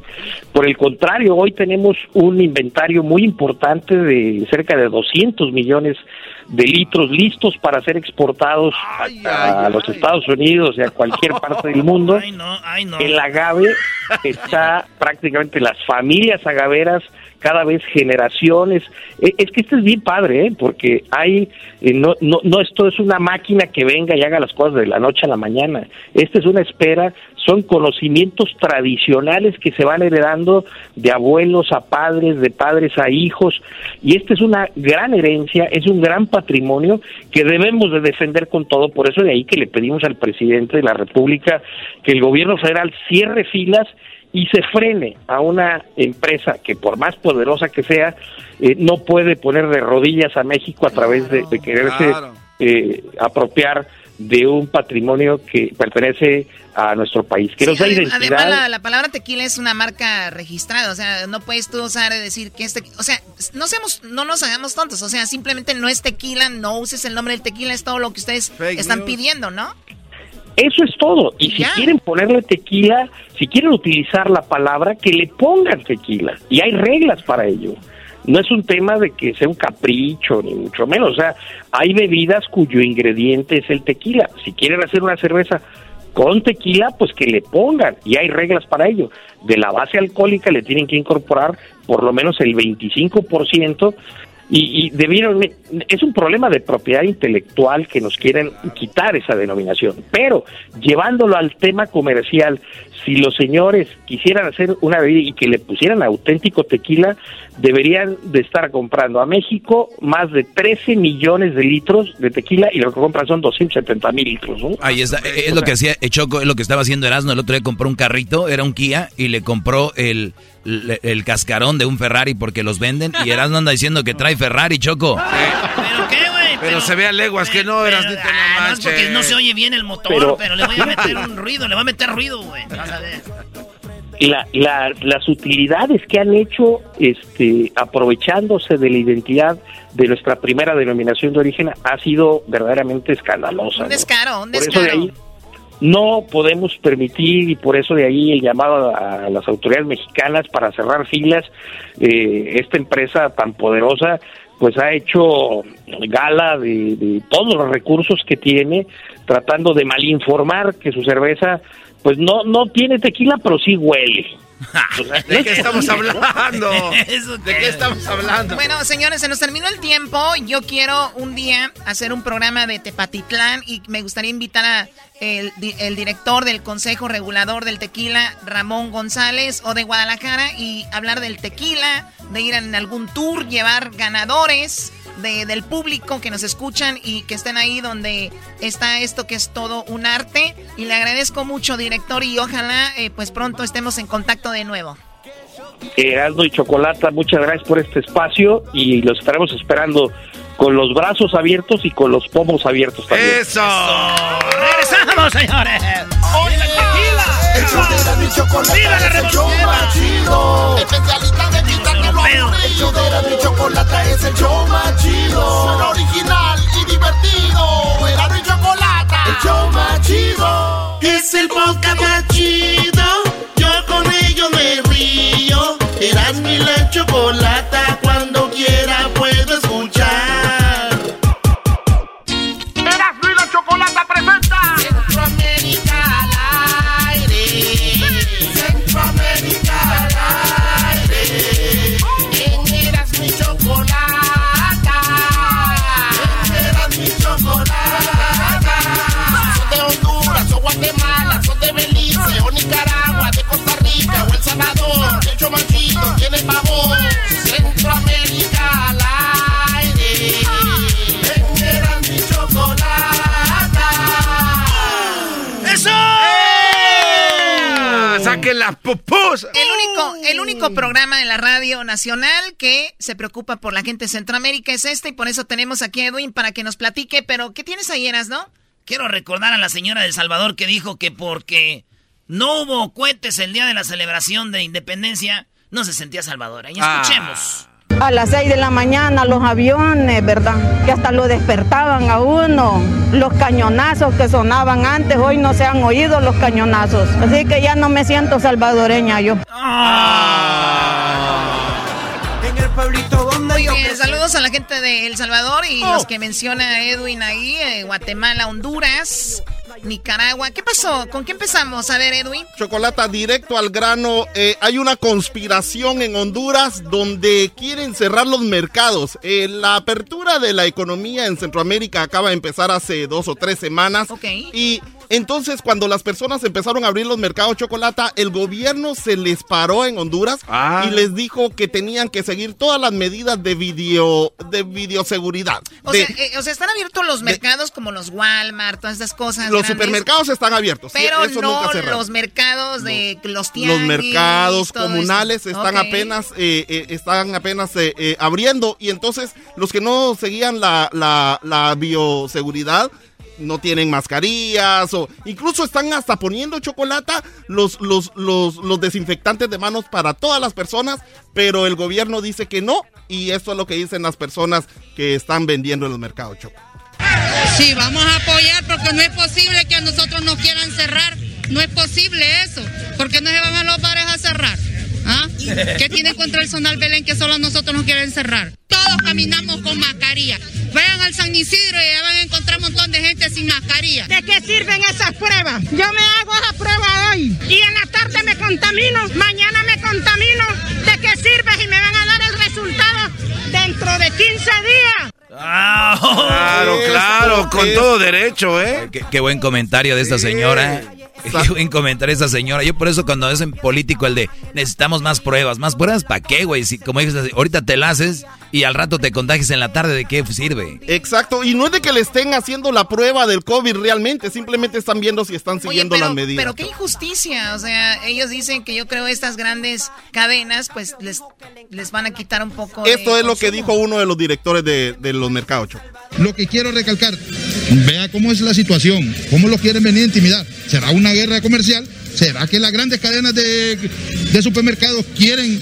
Por el contrario, hoy tenemos un inventario muy importante de cerca de 200 millones de litros listos para ser exportados a, a los Estados Unidos y a cualquier parte del mundo. El agave está prácticamente las familias agaveras cada vez generaciones. Eh, Es que esto es bien padre, ¿eh? porque hay, eh, no, no, no esto es una máquina que venga y haga las cosas de la noche a la mañana. Esta es una espera, son conocimientos tradicionales que se van heredando de abuelos a padres, de padres a hijos, y esta es una gran herencia, es un gran patrimonio que debemos de defender con todo. Por eso de ahí que le pedimos al presidente de la República que el gobierno federal cierre filas y se frene a una empresa que por más poderosa que sea, eh, no puede poner de rodillas a México a través de, de quererse eh, apropiar de un patrimonio que pertenece a nuestro país, que nos da identidad. Además, la, la palabra tequila es una marca registrada, o sea, no puedes tú usar y decir que este, o sea, no seamos, no nos hagamos tontos, o sea, simplemente no es tequila, no uses el nombre del tequila, es todo lo que ustedes están pidiendo, ¿no? Eso es todo. Y si quieren ponerle tequila, si quieren utilizar la palabra, que le pongan tequila. Y hay reglas para ello. No es un tema de que sea un capricho, ni mucho menos. O sea, hay bebidas cuyo ingrediente es el tequila. Si quieren hacer una cerveza con tequila, pues que le pongan. Y hay reglas para ello. De la base alcohólica le tienen que incorporar por lo menos el 25%. Y, y debieron, es un problema de propiedad intelectual que nos quieren quitar esa denominación. Pero llevándolo al tema comercial, si los señores quisieran hacer una bebida y que le pusieran auténtico tequila, deberían de estar comprando a México más de 13 millones de litros de tequila y lo que compran son 270 mil litros. ¿no? Ahí está, es lo que hacía eh, Choco, es lo que estaba haciendo Erasmo. El otro día compró un carrito, era un Kia, y le compró el, el, el cascarón de un Ferrari porque los venden. Y Erasmo anda diciendo que trae Ferrari, Choco. ¿Pero qué, güey? Pero se ve a leguas que no, eras ni te Ah, no es porque no se oye bien el motor, Pero- pero, le voy a meter un ruido, le voy a meter ruido, güey. La, la- las utilidades que han hecho este, aprovechándose de la identidad de nuestra primera denominación de origen ha sido verdaderamente escandalosa. Un ¿no? descaro, un Por eso de descaro. ahí no podemos permitir y por eso de ahí el llamado a las autoridades mexicanas para cerrar filas. Eh, esta empresa tan poderosa pues ha hecho gala de, de todos los recursos que tiene tratando de malinformar que su cerveza pues no no tiene tequila pero sí huele. ¿De qué estamos hablando? ¿De qué estamos hablando? Bueno, señores, se nos terminó el tiempo. Yo quiero un día hacer un programa de Tepatitlán y me gustaría invitar a el, el director del Consejo Regulador del Tequila, Ramón González, o de Guadalajara, y hablar del tequila, de ir en algún tour, llevar ganadores de- del público que nos escuchan y que estén ahí donde está esto que es todo un arte. Y le agradezco mucho, director, y ojalá eh, pues pronto estemos en contacto de nuevo. Erasmo y Chocolata, muchas gracias por este espacio y los estaremos esperando con los brazos abiertos y con los pomos abiertos también. ¡Eso! ¡Regresamos, señores! ¡Oye, Chocolata ¡Viva la es el show revolución! Especialista de quitarte lo aburrido. El y Chocolata es el show más chido. Suena original y divertido. Erasmo y Chocolata, el show más chido. Es el podcast más chido. Yo con ello me río. Erasmo y la Chocolata cuando quiera puedo escuchar. El único, el único programa de la radio nacional que se preocupa por la gente de Centroamérica es este y por eso tenemos aquí a Edwin para que nos platique. Pero, ¿qué tienes ahí, Eras, no? Quiero recordar a la señora del Salvador que dijo que porque no hubo cohetes el día de la celebración de independencia, no se sentía salvadoreña. Ah. Escuchemos. A las 6 de la mañana los aviones, ¿verdad? Que hasta lo despertaban a uno. Los cañonazos que sonaban antes, hoy no se han oído los cañonazos. Así que ya no me siento salvadoreña yo. En el pueblito donde saludos a la gente de El Salvador y los que menciona Edwin ahí, eh, Guatemala, Honduras, Nicaragua. ¿Qué pasó? ¿Con qué empezamos? A ver, Edwin. Chocolata, directo al grano. Eh, hay una conspiración en Honduras donde quieren cerrar los mercados. Eh, la apertura de la economía en Centroamérica acaba de empezar hace dos o tres semanas. Ok. Y entonces, cuando las personas empezaron a abrir los mercados chocolata, el gobierno se les paró en Honduras Ah. y les dijo que tenían que seguir todas las medidas de video de videoseguridad. O, De- sea, eh, o sea, están abiertos los mercados como los Walmart, todas esas cosas. los grandes, supermercados están abiertos, sí, Pero eso no nunca los mercados de los Los tianguis. mercados todo eso. comunales están apenas eh, eh, están apenas eh, eh, abriendo y entonces los que no seguían la, la, la bioseguridad no tienen mascarillas o incluso están hasta poniendo chocolate los, los, los, los desinfectantes de manos para todas las personas, pero el gobierno dice que no y esto es lo que dicen las personas que están vendiendo en los mercados. Choco. Sí, vamos a apoyar porque no es posible que a nosotros nos quieran cerrar. No es posible eso. porque no se van a los bares a cerrar? ¿Ah? ¿Qué tienen contra el Zonal Belén que solo a nosotros nos quieren cerrar? Todos caminamos con mascarilla. Vayan al San Isidro y ya van a encontrar un montón de gente sin mascarilla. ¿De qué sirven esas pruebas? Yo me hago esa prueba hoy y en la tarde me contamino, mañana me contamino. ¿De qué sirve si me van a dar el resultado dentro de 15 días? Claro, claro, con todo derecho, ¿eh? Qué, qué buen comentario de esta señora. Qué buen comentario de esta señora. Yo por eso cuando es en político el de necesitamos más pruebas. ¿Más pruebas para qué, güey? Si como dices, ahorita te la haces y al rato te contagias en la tarde, ¿de qué sirve? Exacto, y no es de que le estén haciendo la prueba del COVID realmente, simplemente están viendo si están Oye, siguiendo pero, las medidas. pero qué injusticia. O sea, ellos dicen que yo creo estas grandes cadenas, pues les, les van a quitar un poco. de Esto es lo que dijo uno de los directores de, de los mercados. Lo que quiero recalcar, vea cómo es la situación, cómo lo quieren venir a intimidar. ¿Será una guerra comercial? ¿Será que las grandes cadenas de, supermercados quieren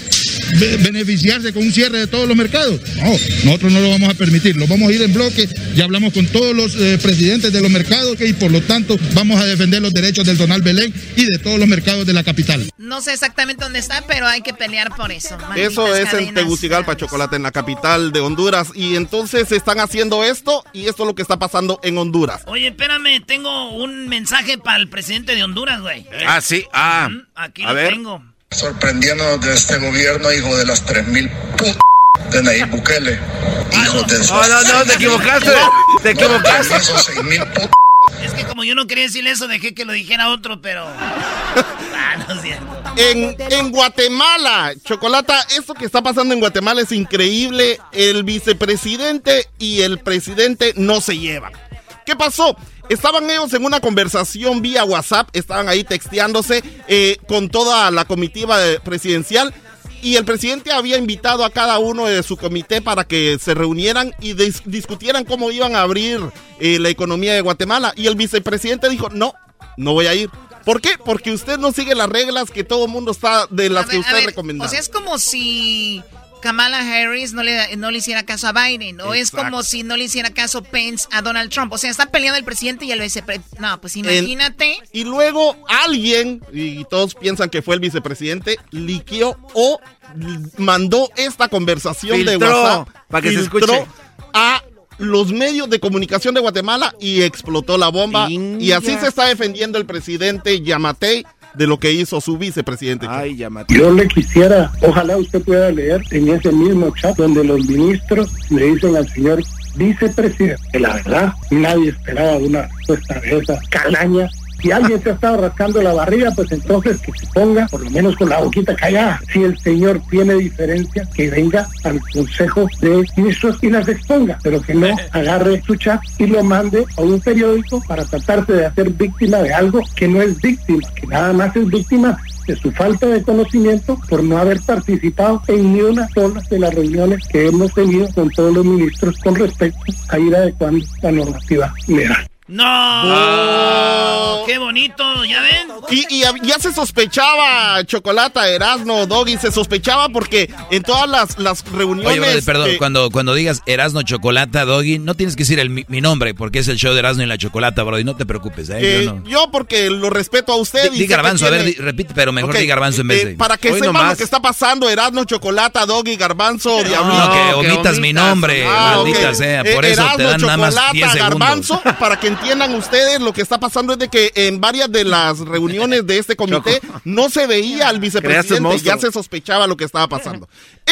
beneficiarse con un cierre de todos los mercados? No, nosotros no lo vamos a permitir, lo vamos a ir en bloque, ya hablamos con todos los eh, presidentes de los mercados que- y por lo tanto vamos a defender los derechos del Donal Belén y de todos los mercados de la capital. No sé exactamente dónde está, pero hay que pelear por eso. Eso es en cadenas. Tegucigalpa, Chocolate, en la capital de Honduras. Y entonces están haciendo esto y esto es lo que está pasando en Honduras. Oye, espérame, tengo un mensaje para el presidente de Honduras, güey. Ah, sí, ah. Aquí A lo ver. tengo. Sorprendiéndonos de este gobierno, hijo de las 3000 putas de Nayib Bukele. Hijo de No, no, no, te equivocaste. Te equivocaste. Esos 6000 putas. Es que como yo no quería decirle eso, dejé que lo dijera otro, pero... Ah, no es cierto. En, en Guatemala, Chocolata, esto que está pasando en Guatemala es increíble. El vicepresidente y el presidente no se llevan. ¿Qué pasó? Estaban ellos en una conversación vía WhatsApp, estaban ahí texteándose eh, con toda la comitiva de- presidencial y el presidente había invitado a cada uno de su comité para que se reunieran y dis- discutieran cómo iban a abrir eh, la economía de Guatemala. Y el vicepresidente dijo, no, no voy a ir. ¿Por qué? Porque usted no sigue las reglas que todo el mundo está de las A que ver, usted recomendó. O sea, es como si Kamala Harris no le, no le hiciera caso a Biden. O es como si no le hiciera caso Pence a Donald Trump. O sea, está peleando el presidente y el vicepresidente. No, pues imagínate. y luego alguien, y todos piensan que fue el vicepresidente, liqueó o mandó esta conversación de WhatsApp para que se escuche. a los medios de comunicación de Guatemala y explotó la bomba. Y así se está defendiendo el presidente Yamatei de lo que hizo su vicepresidente. Ay, Yo le quisiera, ojalá usted pueda leer en ese mismo chat donde los ministros le dicen al señor vicepresidente que la verdad nadie esperaba una respuesta de esa calaña. Si alguien se ha estado rascando la barriga, pues entonces que se ponga por lo menos con la boquita callada. Si el señor tiene diferencia, que venga al Consejo de Ministros y las exponga, pero que no agarre su chat y lo mande a un periódico para tratarse de hacer víctima de algo que no es víctima, que nada más es víctima de su falta de conocimiento por no haber participado en ni una sola de las reuniones que hemos tenido con todos los ministros con respecto a ir adecuando la normativa legal. No, Oh. qué bonito, ¿ya ven? Y, y ya se sospechaba, Chocolata, Erasno, Doggy, se sospechaba porque en todas las, las reuniones... Oye, brother, perdón, eh, cuando, cuando digas Erasno Chocolata, Doggy, no tienes que decir el, mi, mi nombre, porque es el show de Erasno y la Chocolata, brother, no te preocupes, ¿eh? eh, yo no. yo porque lo respeto a usted. Di, y di que garbanzo, a ver, tiene- di- repite, pero mejor Ok, di garbanzo en vez eh, de... Para que sepan nomás. lo que está pasando, Erasno, Chocolata, Doggy, Garbanzo, Diablito. No, que omitas mi nombre, maldita ok. sea, Eh, por eso te Erasmo, dan nada más Chocolata, 10 segundos. Garbanzo, para que entiendan ustedes, lo que está pasando es de que en varias de las reuniones de este comité no se veía al vicepresidente, ya se sospechaba lo que estaba pasando.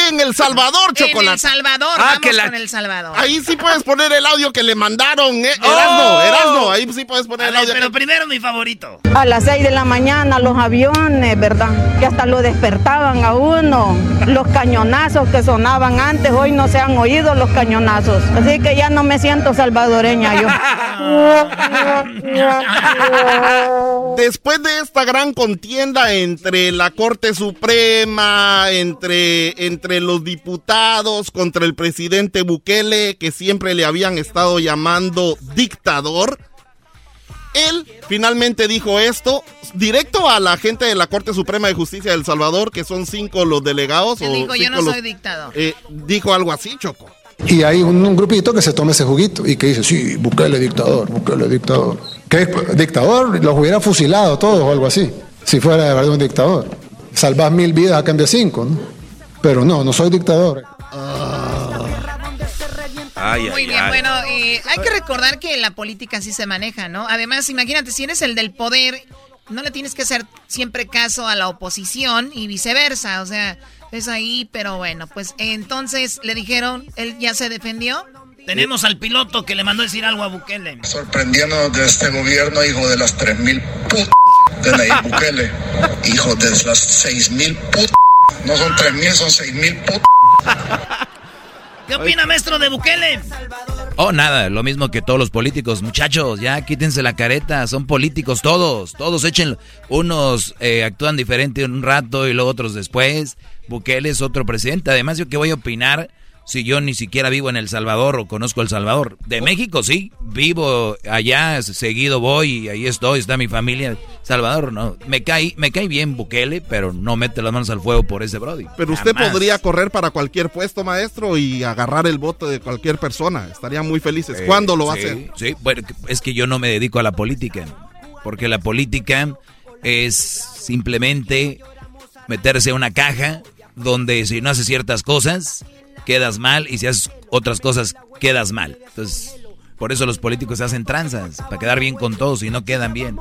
En El Salvador, Chocolata. En El Salvador, Ah, vamos que la- con El Salvador. Ahí sí puedes poner el audio que le mandaron, eh. Oh. Erasmo, Erasmo, ahí sí puedes poner A el ver, audio. pero primero mi favorito. A las 6 de la mañana los aviones, ¿verdad? Que hasta lo despertaban a uno. Los cañonazos que sonaban antes, hoy no se han oído los cañonazos. Así que ya no me siento salvadoreña yo. Después de esta gran contienda entre la Corte Suprema, entre, entre los diputados, contra el presidente Bukele, que siempre le habían estado llamando dictador, él finalmente dijo esto directo a la gente de la Corte Suprema de Justicia de El Salvador, que son cinco los delegados. Él o dijo, yo no los- soy dictador. eh, dijo algo así, Choco. Y hay un, un grupito que se toma ese juguito y que dice, sí, Bukele dictador, Bukele dictador. ¿Qué es? dictador? Los hubiera fusilado todos o algo así, si fuera de verdad un dictador. Salvas mil vidas a cambio de cinco, ¿no? Pero no, no soy dictador. Muy bien, bueno, eh, hay que recordar que la política así se maneja, ¿no? Además, imagínate, si eres el del poder, no le tienes que hacer siempre caso a la oposición y viceversa, o sea, es ahí, pero bueno, pues entonces le dijeron, él ya se defendió. Tenemos al piloto que le mandó decir algo a Bukele. Sorprendiéndonos de este gobierno, hijo de las 3.000 put de Nayib Bukele. Hijo de las 6.000 put. No son 3.000, son 6.000 put. ¿Qué opina, maestro de Bukele? Oh, nada, lo mismo que todos los políticos. Muchachos, ya quítense la careta, son políticos todos. Todos echen. Unos eh, actúan diferente un rato y luego otros después. Bukele es otro presidente. Además, ¿yo qué voy a opinar si yo ni siquiera vivo en El Salvador o conozco El Salvador? De México, sí. Vivo allá, seguido voy y ahí estoy, está mi familia. Salvador, no. Me cae, me cae bien Bukele, pero no mete las manos al fuego por ese Brody. Pero usted Jamás. podría correr para cualquier puesto, maestro, y agarrar el voto de cualquier persona. Estarían muy felices. Eh, ¿Cuándo lo sí, a hacer? Sí, bueno, es que yo no me dedico a la política. Porque la política es simplemente meterse a una caja donde si no haces ciertas cosas, quedas mal y si haces otras cosas, quedas mal. Entonces, por eso los políticos hacen tranzas, para quedar bien con todos y no quedan bien.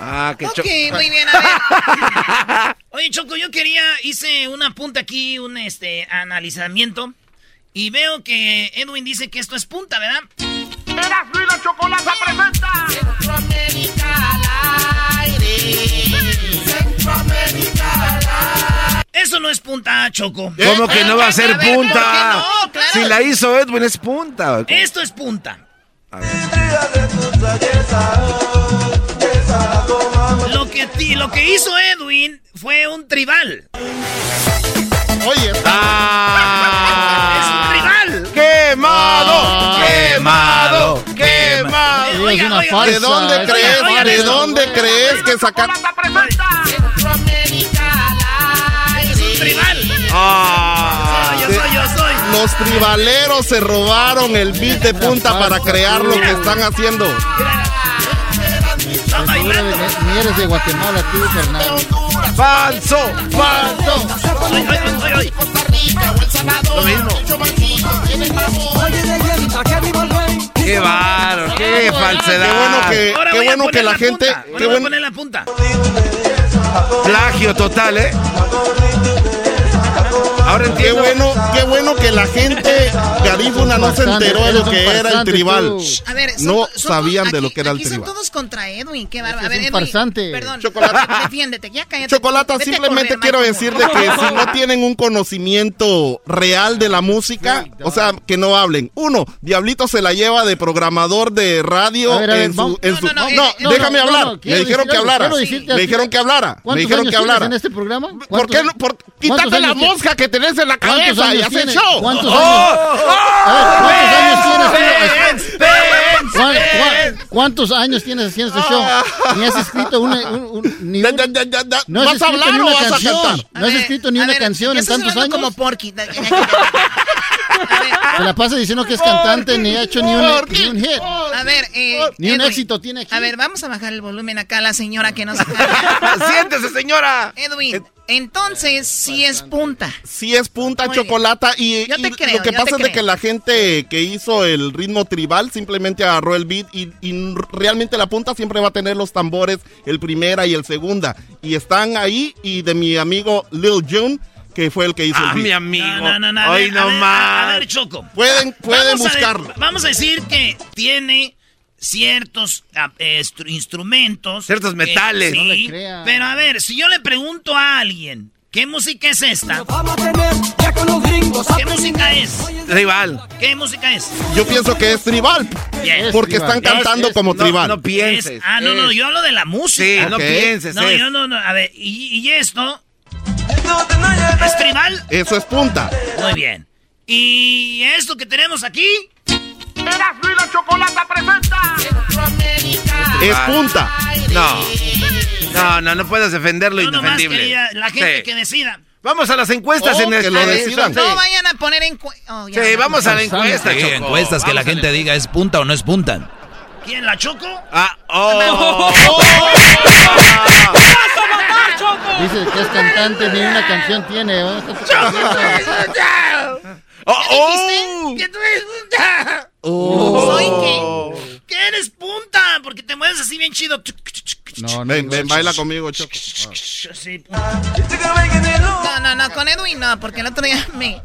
Ah, qué Ok, muy bien, a ver. Oye, Choco, yo quería, hice un apunte aquí, un este analizamiento. Y veo que Edwin dice que esto es punta, ¿verdad? Erasmo y la Chocolata presenta punta, Choco. ¿Cómo que no va a ser A ver, ¿por qué punta? no? Claro. Si la hizo Edwin es punta. Esto es punta. Lo que, ti- lo que hizo Edwin fue un tribal. Oye, es un tribal. ¡Quemado! ¡Quemado! ¡Quemado! Oiga, oiga, ¿De dónde oiga, crees? oiga, ¿De dónde crees que sacar? Ah, Yo soy, yo soy. Los tribaleros se robaron el beat de punta para crear lo que están haciendo. Ni eres de Guatemala tú, carnal. ¡Falso! ¡Falso! Lo mismo. ¡Qué bárbaro! ¡Qué falsedad! Qué bueno que, Ahora qué voy a bueno que poner la la gente. punta. Ahora Qué voy a bueno, poner la punta. Plagio total, ¿eh? Ahora qué bueno, qué bueno que la gente garífuna no se enteró de lo que era el tribal. A ver, son- No son- sabían de lo que era el aquí son tribal. todos contra Edwin, qué bárbaro. Es A ver, un Edwin, farsante. perdón. Chocolate. Defiéndete, ya cállate. Chocolata, simplemente correr, quiero Michael decir Moore. de que si no tienen un conocimiento real de la música, o sea, que no hablen. Uno, Diablito se la lleva de programador de radio A ver, a ver, en su... en No, su- no, no, no, eh, no, déjame hablar. Me dijeron que hablara. Me dijeron que hablara. Me ¿Cuántos dijeron que hablara. en este programa? ¿Por ¿Cuántos- qué no? Quítate la mosca que tenés en la ¿Cuántos cabeza y años haces tienes? show. ¿Cuántos años? ¿cuántos años tienes? Ven, ven, ¿Cuán- cuán- ¿Cuántos años tienes haciendo este show? Ni has escrito una, un, un- ni un- no has ¿Vas a escrito hablar ni o una vas canción. cantar? No has escrito ni una canción en tantos años. como Porky. Se la pasa diciendo que es cantante, ni ha hecho ni un, ni un hit. A ver, eh, Ni un Edwin, éxito tiene aquí. A ver, vamos a bajar el volumen acá a la señora que nos. Siéntese, señora. Edwin, entonces sí es punta. Sí es punta Muy chocolata y, Yo te y creo, lo que yo pasa te es de que la gente que hizo el ritmo tribal simplemente agarró el beat y, y realmente la punta siempre va a tener los tambores, el primera y el segunda. Y están ahí y de mi amigo Lil June, que fue el que hizo Ah, el beat. mi amigo. No, no, no. A Hoy ver, a ver, nomás. a ver, Choco. Pueden, pueden Vamos a de- buscarlo. vamos a decir que tiene ciertos eh, instrumentos. Ciertos que- metales. sí, No le crea. pero a ver, si yo le pregunto a alguien, ¿qué música es esta? ¿Qué música es? Rival. ¿Qué música es? Yo pienso que es tribal. Porque están cantando como tribal. No pienses. Es- ah, no, no, yo hablo de la música. Sí, no pienses. No, es. yo no, no. A ver, ¿y, y esto? ¿Es tribal? Eso es punta. Muy bien. ¿Y esto que tenemos aquí? Erasmo y la Chocolata presenta. Es punta. No. No, no, no puedes defender lo Yo indefendible. quería la gente Sí. que decida. Vamos a las encuestas Oh, en el que lo decidan. No vayan a poner en... cu- oh. Sí, vamos a la encuesta, Sí, encuestas que la Vamos gente diga es punta o no es punta. ¿Quién la choco? Ah, oh. Dice que es cantante, ni una canción tiene. ¿no? Oh, ¿Qué oh. punta? Oh. ¿Soy qué? ¿Qué eres punta? Porque te mueves así bien chido. No, no, Ven, ven, baila conmigo, Choco. Sí, No, no, no, con Edwin no, porque el otro día me...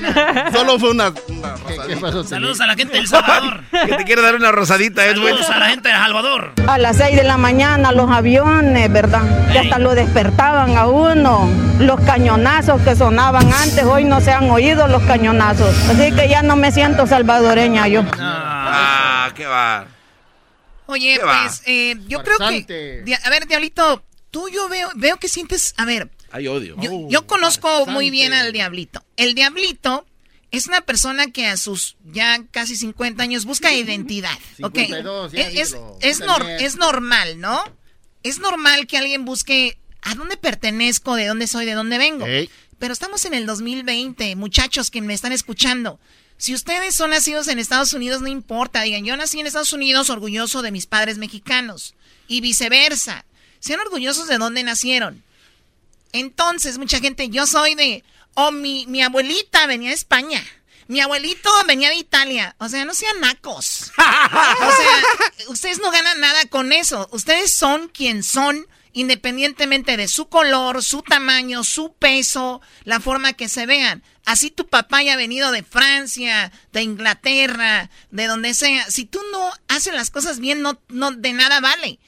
Solo fue una. una ¿Qué, qué pasó? Saludos a la gente del Salvador. Que te quiere dar una rosadita, Edwin. Saludos a la gente de Salvador. A las 6 de la mañana los aviones, ¿verdad? Que hasta lo despertaban a uno. Los cañonazos que sonaban antes, hoy no se han oído los cañonazos. Así que ya no me siento salvadoreña yo. Ah, qué va. Oye, ¿Qué va? pues eh, yo creo que... A ver, Diablito, tú yo veo, veo que sientes... A ver, Hay odio. yo, Oh, yo conozco muy bien al Diablito. El Diablito es una persona que a sus ya casi 50 años busca identidad. ¿ok? 52, ya Es, es, nor- es normal, ¿no? Es normal que alguien busque a dónde pertenezco, de dónde soy, de dónde vengo. Pero estamos en el 2020, muchachos que me están escuchando. Si ustedes son nacidos en Estados Unidos, no importa. Digan, yo nací en Estados Unidos orgulloso de mis padres mexicanos. Y viceversa. Sean orgullosos de dónde nacieron. Entonces, mucha gente, yo soy de... Oh, mi, mi abuelita venía de España. Mi abuelito venía de Italia. O sea, no sean nacos. O sea, ustedes no ganan nada con eso. Ustedes son quien son, independientemente de su color, su tamaño, su peso, la forma que se vean. Así tu papá haya venido de Francia, de Inglaterra, de donde sea. Si tú no haces las cosas bien, no, no de nada vale.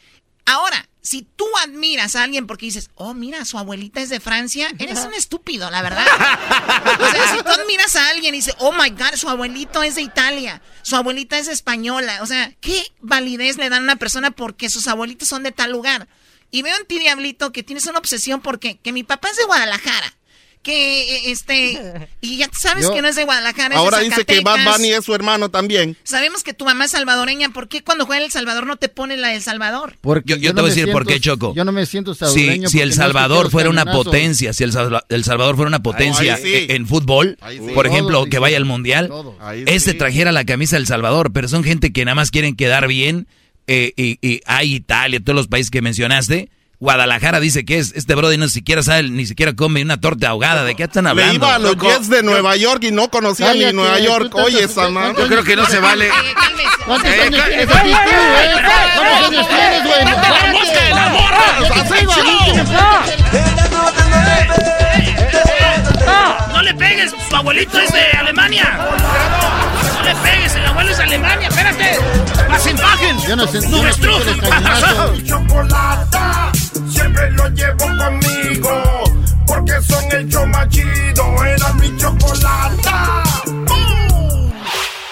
Ahora, si tú admiras a alguien porque dices, oh, mira, su abuelita es de Francia, eres un estúpido, la verdad. O sea, si tú admiras a alguien y dices, oh my God, su abuelito es de Italia, su abuelita es española, o sea, ¿qué validez le dan a una persona porque sus abuelitos son de tal lugar? Y veo en ti, Diablito, que tienes una obsesión porque que mi papá es de Guadalajara. Que eh, este. Y ya sabes Yo- que no es de Guadalajara. es de Ahora dice que Bad. Bunny es su hermano también. Sabemos que tu mamá es salvadoreña. ¿Por qué cuando juega El Salvador no te pone la del Salvador? Porque Yo, yo te no voy a decir por qué, Choco. Yo no me siento Si, salvadoreño. si El no Salvador fuera una potencia, si el, Salva- El Salvador fuera una potencia sí. en fútbol, sí. por ejemplo, Todos, que vaya al Mundial, este sí. trajera la camisa del Salvador, pero son gente que nada más quieren quedar bien, eh, y, y hay Italia, todos los países que mencionaste. Guadalajara dice que es, este brother no siquiera sabe, ni siquiera come una torta ahogada, ¿de qué están Le hablando? iba a los Jets de Nueva York y no conocía ni Nueva York. Oye, Sama. ¿cuántos Yo creo que no se vale. Eh. ¿Cuántos Eh, años tienes aquí tú, eh? ¿Cuántos años. No le pegues, su abuelito es de Alemania. No le pegues, el abuelo es de Alemania, espérate. Más imagen. Yo no sé-. Mi chocolata, siempre lo llevo conmigo, porque son el show más chido, era mi chocolata. ¡Bum!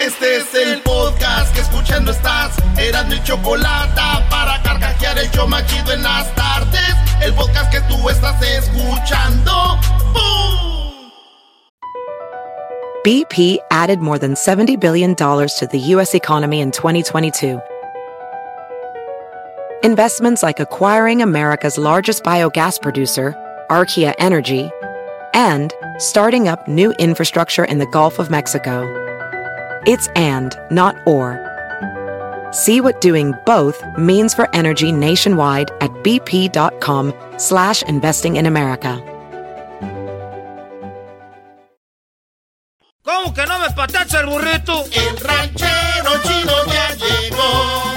Este es el podcast que escuchando estás, eran mi chocolata, para carcajear el show más chido en las tardes, el podcast que tú estás escuchando. ¡Bum! BP added more than $70 billion to the U.S. economy in 2022. Investments like acquiring America's largest biogas producer, Archaea Energy, and starting up new infrastructure in the Gulf of Mexico. It's and, not or. See what doing both means for energy nationwide at bp.com slash investing in America. ¿Cómo que no me patacha el burrito? El ranchero chido ya llegó.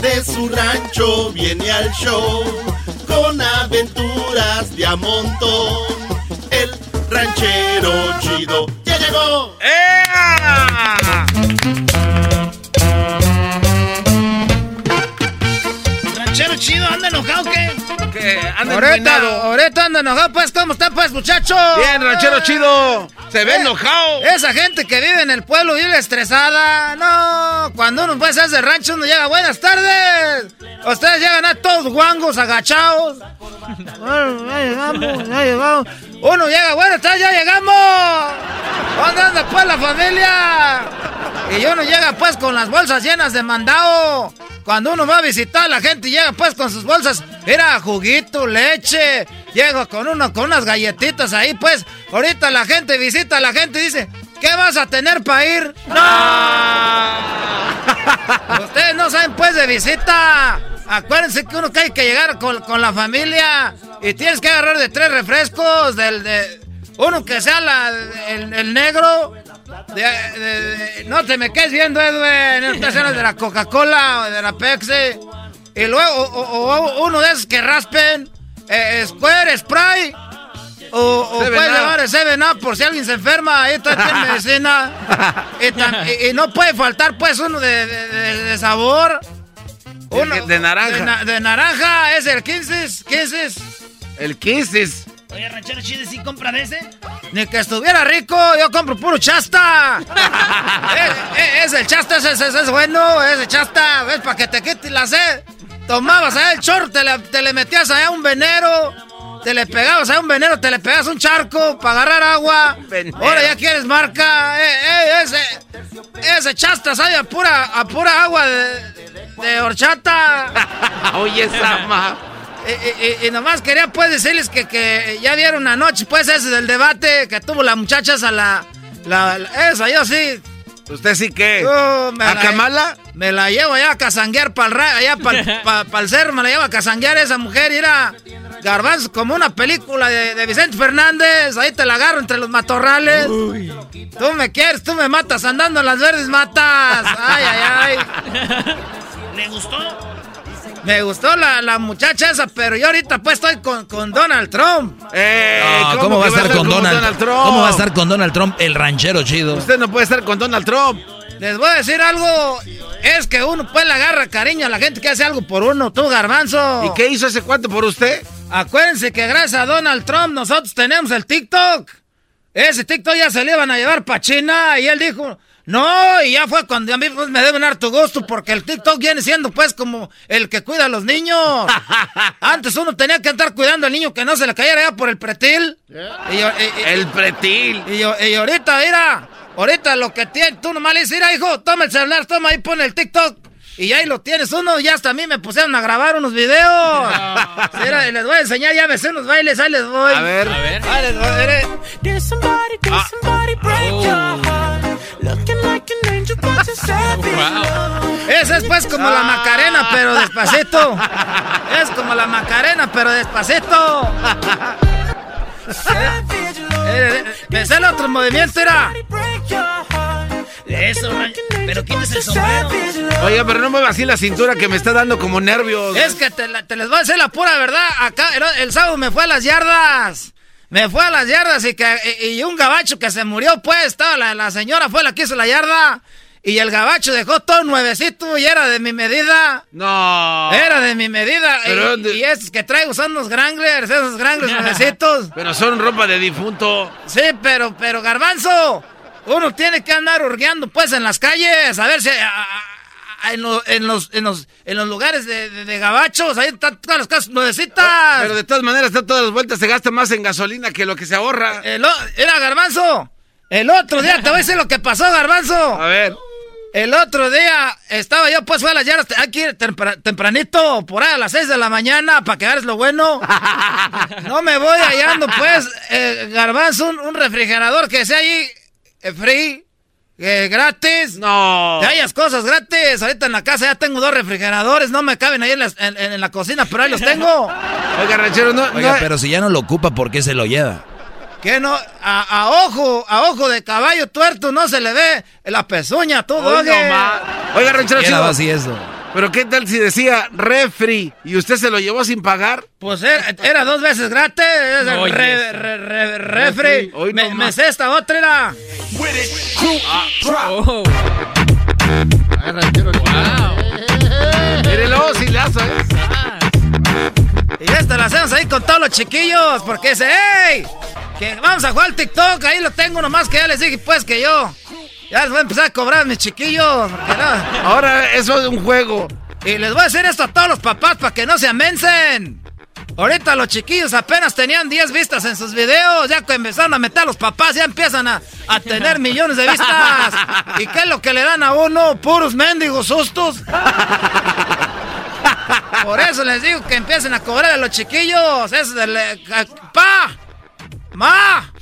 Desde su rancho viene al show con aventuras de a montón. El ranchero chido ya llegó. ¿Ranchero chido anda enojado qué? Que anda Ahorita, ahorita anda enojado, pues, ¿cómo está, pues, muchacho? Bien, ranchero chido. Se ve Eh, enojado. Esa gente que vive en el pueblo vive estresada. No, cuando uno pues hace rancho, uno llega, buenas tardes. Ustedes llegan a todos guangos, agachados. Bueno, ya llegamos, ya llegamos. Uno llega, buenas tardes, ya llegamos. ¿Dónde anda pues la familia? Y uno llega pues con las bolsas llenas de mandado. Cuando uno va a visitar la gente llega pues con sus bolsas, era juguito, leche, llega con uno con unas galletitas ahí pues. Ahorita la gente visita a la gente y dice, ¿qué vas a tener para ir? ¡No! Ustedes no saben pues de visita. Acuérdense que uno que hay que llegar con, con la familia y tienes que agarrar de tres refrescos, del de uno que sea la- el, el negro. de- de- de- no te me quedes viendo, Edwin. No te de la Coca-Cola o de la Pepsi. Y luego o- o- o uno de esos que raspen. eh, Square, Spray. O, o Up. llevar el 7 por si alguien se enferma. Ahí está tiene medicina. y, tam- y- y no puede faltar pues uno de, de- de- de sabor. Uno, de naranja. De, na- de naranja, es el 15. 15. El Kisses. Oye, ranchero chido, ¿sí compra de ese? Ni que estuviera rico, yo compro puro chasta. Eh, eh, es el chasta, ese, ese- ese es bueno, ese chasta, es para que te quites la sed. Tomabas allá el chorro, te le, te le metías allá un venero, te le pegabas allá un venero, te le pegabas un charco para agarrar agua. Ahora ya quieres marca, eh, eh, ese, ese chasta sabe a pura, a pura agua de, de horchata. Oye, esa ma. Y, y- y nomás quería pues decirles que, que ya vieron anoche pues ese del debate que tuvo la muchacha esa la, la, la- esa yo sí. ¿Usted sí qué? ¿A la- Kamala? Me la llevo allá a casanguear para el allá para el cerro, me la llevo a casanguear esa mujer y era garbanzo como una película de, de Vicente Fernández, ahí te la agarro entre los matorrales. Tú me quieres, tú me matas andando en las verdes matas. Ay, ay, ay. ¿Le gustó? Me gustó la, la muchacha esa, pero yo ahorita pues estoy con, con Donald Trump. Eh, No, ¿cómo, va a estar con Donald, Trump? ¿Cómo va a estar con Donald Trump, el ranchero chido? Usted no puede estar con Donald Trump. Les voy a decir algo, es que uno pues le agarra cariño a la gente que hace algo por uno, tú garbanzo. ¿Y qué hizo ese cuánto por usted? Acuérdense que gracias a Donald Trump nosotros tenemos el TikTok. Ese TikTok ya se le iban a llevar para China y él dijo, no, y ya fue cuando a mí pues, me deben dar tu gusto porque el TikTok viene siendo pues como el que cuida a los niños. Antes uno tenía que andar cuidando al niño que no se le cayera ya por el pretil. Y yo- y- y- El pretil. y, yo- y ahorita, mira, ahorita lo que tiene, tú nomás le dices, mira, hijo, toma el celular, toma ahí, pon el TikTok. Y ahí lo tienes uno, y hasta a mí me pusieron a grabar unos videos. Mira, y les voy a enseñar, ya ves unos bailes, ahí les voy. A ver. A ver. Ahí les voy, mire. Did somebody, did somebody break your heart? Looking like an angel, but you're savage. Esa es pues como la Macarena, pero despacito. Es como la Macarena, pero despacito. Eh, eh, Me sale otro movimiento, era. Eso, pero quítese el sombrero. Oiga, pero no mueva así la cintura que me está dando como nervios. Es que te, la- te les voy a decir la pura verdad. Acá el, el sábado me fue a las yardas. Me fue a las yardas y que y, y un gabacho que se murió, pues, estaba la, la señora fue la que hizo la yarda. Y el gabacho dejó todo nuevecito y era de mi medida. No. Era de mi medida. Pero y, de- y esos que traigo son unos Granglers, esos Granglers nuevecitos. Pero son ropa de difunto. Sí, pero, pero garbanzo, uno tiene que andar hurgueando pues en las calles, a ver si a, a- en, lo- en los, en, los, en los lugares de, de- de gabachos, ahí están todas las casas nuevecitas. Pero de todas maneras, está todas las vueltas, se gasta más en gasolina que lo que se ahorra. El era Garbanzo. El otro día, te voy a decir lo que pasó, Garbanzo. A ver. El otro día estaba yo, pues fue a las yardas, hay que ir tempra- tempranito, por ahí a las 6 de la mañana, para que hagas lo bueno. No me voy hallando, pues, eh, Garbanzo, un, un refrigerador que sea ahí, eh, free, eh, gratis. No. Te hallas cosas gratis. Ahorita en la casa ya tengo dos refrigeradores, no me caben ahí en, las- en- en la cocina, pero ahí los tengo. Oiga, ranchero, no. Oiga, no- pero si ya no lo ocupa, ¿por qué se lo lleva? Que no, a, a ojo, a ojo de caballo tuerto no se le ve la pezuña, no más. Oiga, ranchero, chido. así eso. Pero ¿qué tal si decía refri y usted se lo llevó sin pagar? Pues era, era dos veces gratis. es el Oye, re- eso. re- re- refri. Hoy me, no me sé esta otra era. Mírelo, sí lazo, ¿eh? Y esta la hacemos ahí con todos los chiquillos. Porque dice, ¡Ey! Que vamos a jugar al TikTok. Ahí lo tengo nomás que ya les dije, pues que yo. Ya les voy a empezar a cobrar mis chiquillos. No. Ahora eso es un juego. Y les voy a decir esto a todos los papás para que no se amencen. Ahorita los chiquillos apenas tenían 10 vistas en sus videos. Ya que empezaron a meter a los papás, ya empiezan a, a tener millones de vistas. ¿Y qué es lo que le dan a uno? Puros mendigos sustos. Por eso les digo que empiecen a cobrar a los chiquillos. Eso de le- ¡Pa! ¡Ma!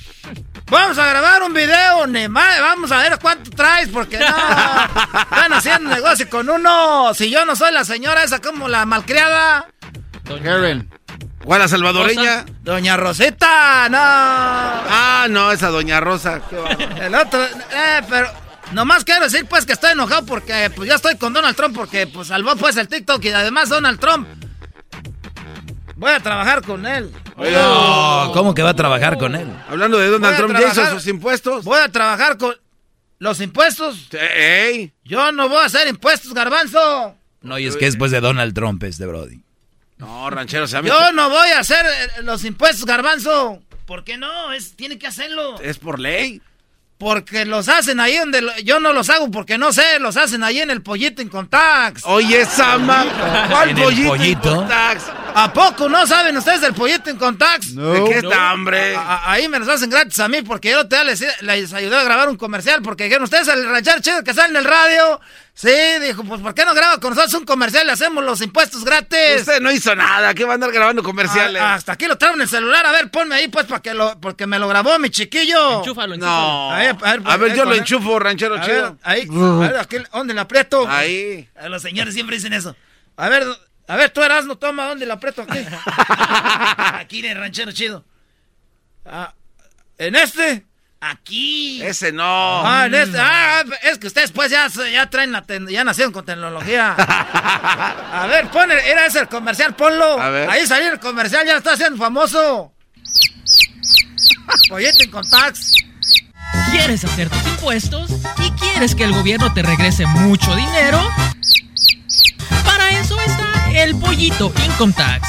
Vamos a grabar un video, ni más, vamos a ver cuánto traes, porque no, están haciendo negocio con uno. Si yo no soy la señora esa como la malcriada. Karen. ¿Cuál la salvadoreña? Doña Rosita, no. Ah, no, esa doña Rosa. El otro, eh, pero nomás quiero decir pues que estoy enojado porque pues ya estoy con Donald Trump porque pues salvó pues el TikTok y además Donald Trump. Voy a trabajar con él. No, ¿cómo que va a trabajar con él? Hablando de Donald Trump, ¿ya hizo trabajar- sus impuestos? Voy a trabajar con los impuestos. ¡Ey! Yo no voy a hacer impuestos, garbanzo. No, y es que después de Donald Trump este Brody. No, ranchero, se ha Yo no voy a hacer eh, los impuestos, garbanzo. ¿Por qué no? Es, tiene que hacerlo. Es por ley. Porque los hacen ahí donde lo- yo no los hago porque no sé, los hacen ahí en el pollito en Contax. Oye, Sama, ¿cuál ¿En el pollito? pollito? ¿A poco no saben ustedes del pollito en Contax? ¿De qué está, hombre? A- ahí me los hacen gratis a mí porque yo te les, les ayudé a grabar un comercial porque dijeron ustedes el ranchero chido que sale en el radio. Sí, dijo, pues ¿por qué no graba con nosotros un comercial y hacemos los impuestos gratis? Usted no hizo nada, ¿qué va a andar grabando comerciales? Ah, hasta aquí lo traigo en el celular, a ver, ponme ahí pues para que lo, porque me lo grabó mi chiquillo. Enchúfalo, No. A ver, a ver, A ver, ahí yo lo él. enchufo, ranchero A ver, chido. ahí, a ver, aquí, ¿dónde le aprieto? Ahí. A Los señores siempre dicen eso. A ver, a ver, tú eras, no toma, ¿dónde le aprieto aquí? aquí en el ranchero chido. Ah, ¿En este? Aquí. Ese no. Ah, en este. Ah, es que ustedes pues ya, ya traen la ten- ya nacieron con tecnología. A ver, pon el- era ese el comercial, ponlo. A ver. Ahí salió el comercial, ya está haciendo famoso. Pollete en Contax. ¿Quieres hacer tus impuestos y quieres que el gobierno te regrese mucho dinero? Para eso está el pollito Income Tax.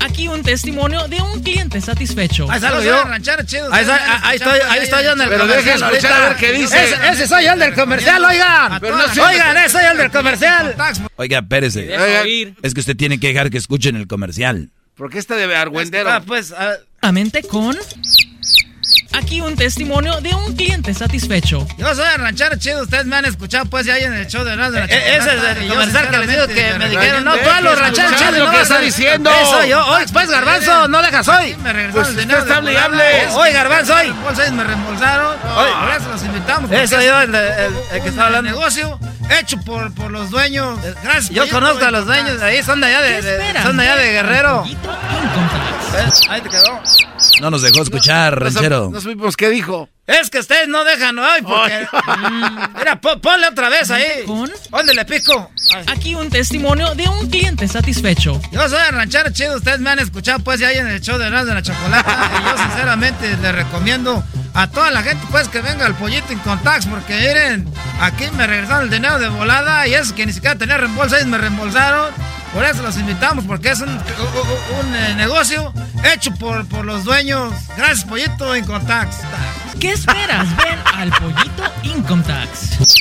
Aquí un testimonio de un cliente satisfecho. Ahí salgo Yo ranchero chido, Ahí, está- ahí estoy, ahí estoy yo en el Pero comercial. escuchar ahorita. a ver qué dice. Ese, ese soy yo el del comercial, oigan. Pero no Oigan, ese soy yo el del comercial. Oiga, espérese. Es que usted tiene que dejar que escuchen el comercial. ¿Por qué está de argüendero? Ah, pues, ah, Solamente con... Aquí un testimonio de un cliente satisfecho. yo soy el ranchero chido, ustedes me han escuchado pues ya ahí en el show de de la Eh, ese es el comercial que les digo que me dijeron, no, tú a los rancheros chidos lo no que vas está a- diciendo. Eso yo, oye, pues garbanzo, no dejas hoy. Me Pues usted está hable y hable. Oye, garbanzo, hoy. me reembolsaron. Por eso los invitamos. Eso yo, el, de- el- el que está hablando. negocio hecho por, por los dueños. Gracias. Yo conozco a los dueños de ahí, son de allá de, de- son de allá de Guerrero. ¿Ves? Ahí te quedó. No nos dejó escuchar, No ranchero. No supimos qué dijo. Es que ustedes no dejan hoy porque. Mm, Mira, po- ponle otra vez ahí. ¿Dónde le pico? Ay. Aquí un testimonio de un cliente satisfecho. Yo soy el ranchero chido, ustedes me han escuchado pues ya en el show de Erasmo de la Chocolata y yo sinceramente les recomiendo a toda la gente, pues, que venga al pollito en contacts, porque miren, aquí me regresaron el dinero de volada y es que ni siquiera tenía reembolso, ellos me reembolsaron. Por eso los invitamos, porque es un, un, eh, negocio hecho por, por los dueños. Gracias, pollito contacts. ¿Qué esperas? Ven al pollito Income Tax.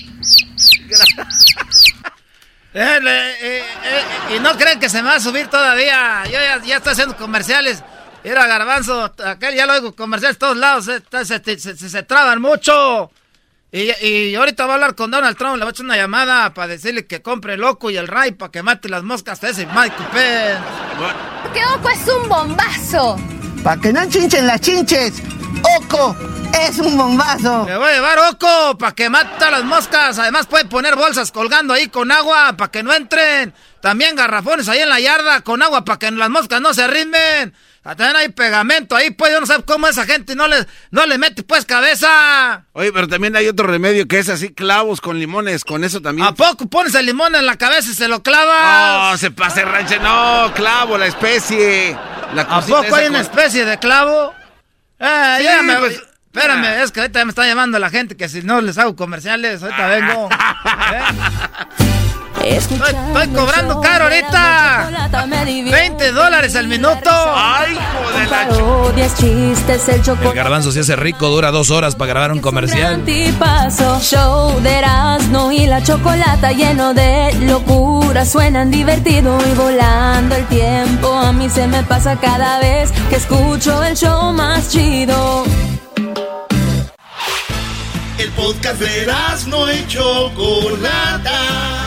Eh, eh, y no creen que se me va a subir todavía. Yo ya, ya estoy haciendo comerciales. Era Garbanzo, aquel ya lo oigo comerciales todos lados. Se, se, traban mucho. Y, y, ahorita voy a hablar con Donald Trump. Le voy a echar una llamada para decirle que compre el loco y el Ray para que mate las moscas de ese Mike Pence. Porque Oco es un bombazo. Para que no chinchen las chinches. Oco es un bombazo. Le voy a llevar Oco para que mate a las moscas. Además puede poner bolsas colgando ahí con agua para que no entren. También garrafones ahí en la yarda con agua para que las moscas no se arrimen. También hay pegamento ahí, pues yo no sé cómo esa gente no le, no le mete pues cabeza. Oye, pero también hay otro remedio que es así, clavos con limones, con eso también. ¿A poco pones el limón en la cabeza y se lo clavas? No, se pase ranche, no, clavo, la especie. ¿A poco hay una especie de clavo? Eh, ya me, pues, Espérame, es que ahorita me está llamando la gente que si no les hago comerciales, ahorita vengo. ¿Eh? Estoy, cobrando caro ahorita. 20 dólares al minuto. Ay, joder, El garbanzo se hace rico, dura dos horas para grabar un comercial. Show de Erasmo y la chocolata lleno de locura. Suenan divertido y volando el tiempo. A mí se me pasa cada vez que escucho el show más chido. El podcast de Erasmo y chocolata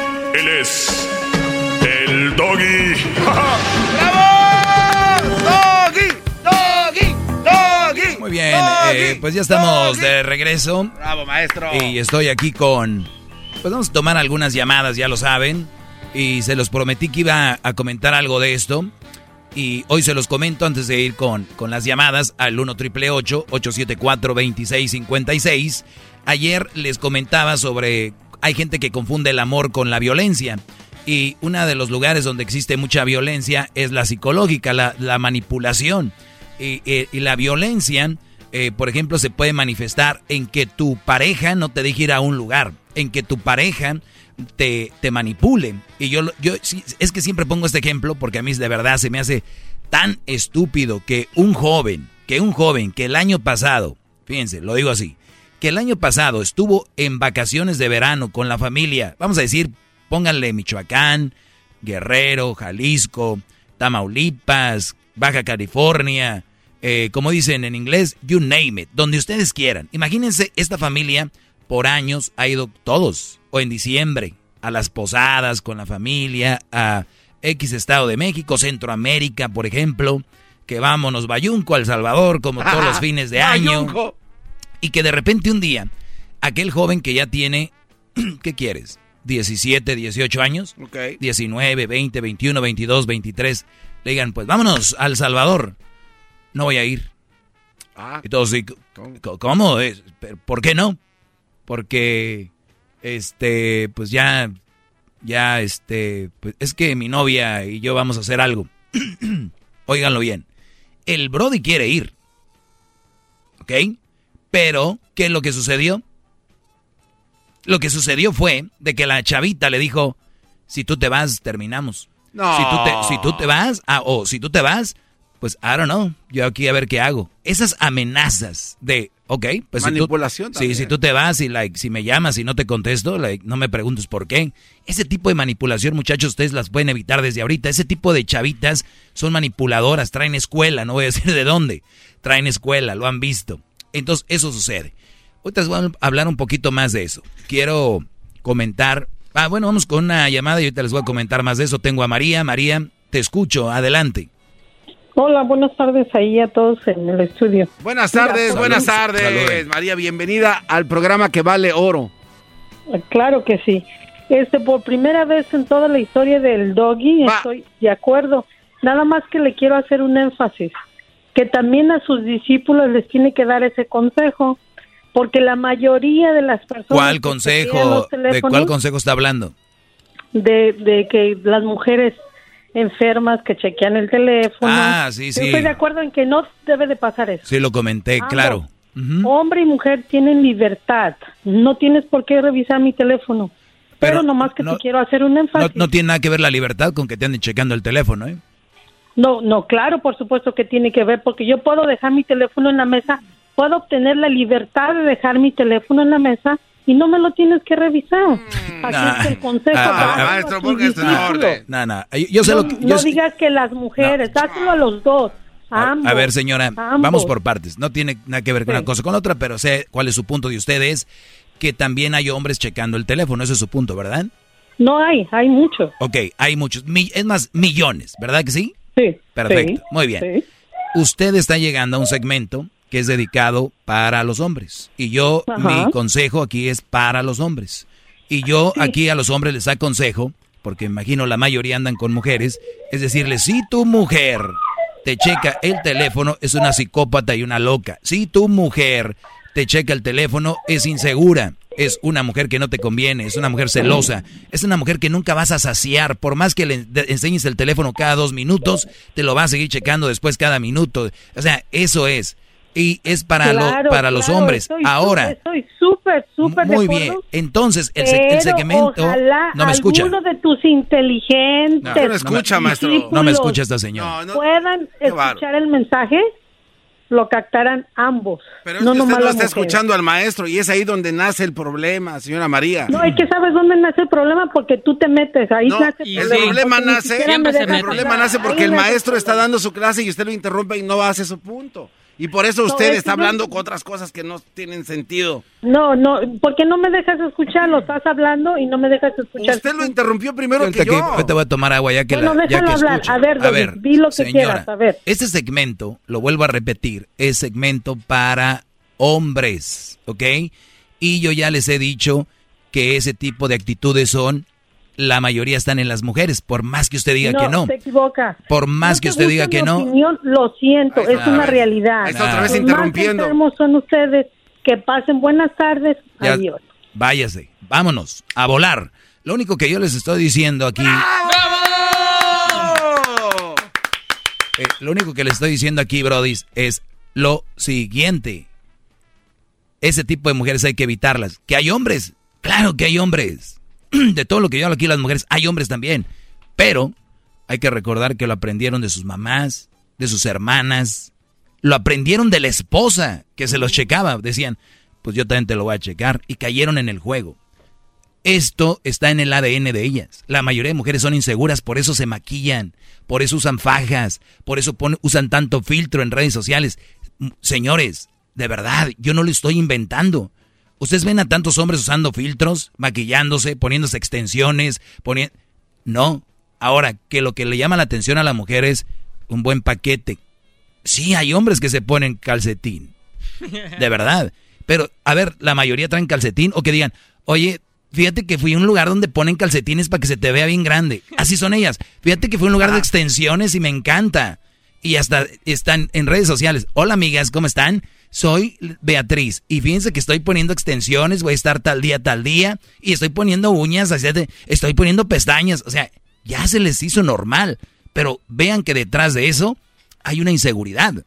Él es el doggy. ¡Bravo! ¡Doggy! ¡Doggy! ¡Doggy! Muy bien, eh, pues ya estamos de regreso. Bravo, maestro. Y estoy aquí con. Pues vamos a tomar algunas llamadas, ya lo saben. Y se los prometí que iba a comentar algo de esto. Y hoy se los comento antes de ir con, con las llamadas al 1 triple 874 2656. Ayer les comentaba sobre hay gente que confunde el amor con la violencia. Y uno de los lugares donde existe mucha violencia es la psicológica, la, manipulación. Y, la violencia, eh, por ejemplo, se puede manifestar en que tu pareja no te deje ir a un lugar, en que tu pareja te, te manipule. Y yo, yo es que siempre pongo este ejemplo porque a mí de verdad se me hace tan estúpido que un joven, que un joven que el año pasado, fíjense, lo digo así, que el año pasado estuvo en vacaciones de verano con la familia, vamos a decir, pónganle Michoacán, Guerrero, Jalisco, Tamaulipas, Baja California, eh, como dicen en inglés, you name it, donde ustedes quieran. Imagínense, esta familia por años ha ido todos, o en diciembre, a las posadas con la familia, a X Estado de México, Centroamérica, por ejemplo, que vámonos, Bayunco, El Salvador, como todos los fines de año. Y que de repente un día, aquel joven que ya tiene, ¿qué quieres? 17, 18 años, 19, 20, 21, 22, 23, le digan, pues vámonos al Salvador. No voy a ir. Ah, y todos, ¿cómo? ¿cómo? ¿Por qué no? Porque, este, pues ya, ya, este, pues es que mi novia y yo vamos a hacer algo. Óiganlo bien. El Brody quiere ir. ¿Ok? Pero, ¿qué es lo que sucedió? Lo que sucedió fue de que la chavita le dijo, si tú te vas, terminamos. No. Si tú te, si tú te vas, ah, o si tú te vas, pues I don't know, yo aquí a ver qué hago. Esas amenazas de, ok, pues manipulación. Si tú, sí, si tú te vas y like, si me llamas y no te contesto, like, no me preguntes por qué. Ese tipo de manipulación, muchachos, ustedes las pueden evitar desde ahorita. Ese tipo de chavitas son manipuladoras, traen escuela, no voy a decir de dónde. Traen escuela, lo han visto. Entonces, eso sucede. Ahorita voy a hablar un poquito más de eso. Quiero comentar. Ah, bueno, vamos con una llamada y ahorita les voy a comentar más de eso. Tengo a María. María, te escucho. Adelante. Hola, buenas tardes ahí a todos en el estudio. Buenas tardes, buenas tardes. María, bienvenida al programa que vale oro. Claro que sí. Este, por primera vez en toda la historia del doggy, estoy de acuerdo. Nada más que le quiero hacer un énfasis, que también a sus discípulos les tiene que dar ese consejo, porque la mayoría de las personas ¿Cuál consejo? ¿De cuál consejo está hablando? de, de que las mujeres enfermas que chequean el teléfono. Ah, sí, sí. Estoy de acuerdo en que no debe de pasar eso. Sí, lo comenté, Ambos. claro. Hombre y mujer tienen libertad. No tienes por qué revisar mi teléfono. Pero, nomás que te quiero hacer un No, énfasis. no tiene nada que ver la libertad con que te anden checando el teléfono, ¿eh? No, no, claro, por supuesto que tiene que ver, porque yo puedo dejar mi teléfono en la mesa, puedo obtener la libertad de dejar mi teléfono en la mesa y no me lo tienes que revisar. Aquí Nah. es el consejo. Ah, ah, maestro, orden. No, no, yo, yo sé no, lo que... no sé- digas que las mujeres, dáselo a los dos. A, ambos, A ver, señora, ambos. vamos por partes. No tiene nada que ver con una cosa con otra, pero sé cuál es su punto de ustedes, que también hay hombres checando el teléfono. Ese es su punto, ¿verdad? No hay, hay mucho. Ok, hay muchos, mi- es más, millones, ¿verdad que sí? Sí. Perfecto, sí, muy bien. Usted está llegando a un segmento que es dedicado para los hombres. Y yo, Ajá. mi consejo aquí es para los hombres. Y yo aquí a los hombres les aconsejo, porque imagino la mayoría andan con mujeres, es decirle, si tu mujer te checa el teléfono, es una psicópata y una loca. Si tu mujer te checa el teléfono, es insegura. Es una mujer que no te conviene, es una mujer celosa, es una mujer que nunca vas a saciar. Por más que le enseñes el teléfono cada dos minutos, te lo va a seguir checando después cada minuto. O sea, eso es. Y es para, lo- Claro, para los claro, hombres. estoy Ahora, Estoy súper, súper de muy bien. Entonces, el, se- el Pero segmento... ojalá No me escucha. alguno de tus inteligentes No, no me escucha, maestro. No me escucha esta señora. puedan escuchar el mensaje, lo captarán ambos. Pero es no que usted la está escuchando al maestro y es ahí donde nace el problema, señora María. No, es que sabes dónde nace el problema porque tú te metes, ahí No, nace el problema porque ni nace, el problema nace porque Ahí el maestro el está dando su clase y usted lo interrumpe y no hace su punto. Y por eso No, usted es está que no- hablando con otras cosas que no tienen sentido. No, no, ¿por qué no me dejas escucharlo? Estás hablando y no me dejas escuchar. Usted lo interrumpió primero Ahorita que que- yo. ahorita voy a tomar agua ya que Bueno, la, ya déjalo que hablar. escucho. A ver, David, di lo que quieras, a ver. Este segmento, lo vuelvo a repetir, es segmento para hombres, ¿ok? Y yo ya les he dicho que ese tipo de actitudes son, la mayoría están en las mujeres, por más que usted diga que no. se equivoca. Por más No que te usted diga que mi no. opinión, lo siento, es una realidad. Está otra vez Los interrumpiendo. Más enfermos son ustedes. Que pasen buenas tardes. Ya- Adiós. váyase, vámonos, a volar. Lo único que yo les estoy diciendo aquí... Eh, lo único que les estoy diciendo aquí, Brody, es lo siguiente. Ese tipo de mujeres hay que evitarlas. Que hay hombres, claro que hay hombres. De todo lo que yo hablo aquí, las mujeres, hay hombres también. Pero hay que recordar que lo aprendieron de sus mamás, de sus hermanas. Lo aprendieron de la esposa que se los checaba. Decían, pues yo también te lo voy a checar. Y cayeron en el juego. Esto está en el ADN de ellas. La mayoría de mujeres son inseguras, por eso se maquillan, por eso usan fajas, por eso usan tanto filtro en redes sociales. Señores, de verdad, yo no lo estoy inventando. Ustedes ven a tantos hombres usando filtros, maquillándose, poniéndose extensiones, poniendo... No. Ahora, que lo que le llama la atención a la mujer es un buen paquete. Sí, hay hombres que se ponen calcetín. De verdad. Pero, a ver, la mayoría traen calcetín o que digan, oye, fíjate que fui a un lugar donde ponen calcetines para que se te vea bien grande. Así son ellas. Fíjate que fue un lugar de extensiones y me encanta. Y hasta están en redes sociales. Hola amigas, ¿cómo están? Soy Beatriz y fíjense que estoy poniendo extensiones, voy a estar tal día, tal día, y estoy poniendo uñas, estoy poniendo pestañas, o sea, ya se les hizo normal, pero vean que detrás de eso hay una inseguridad.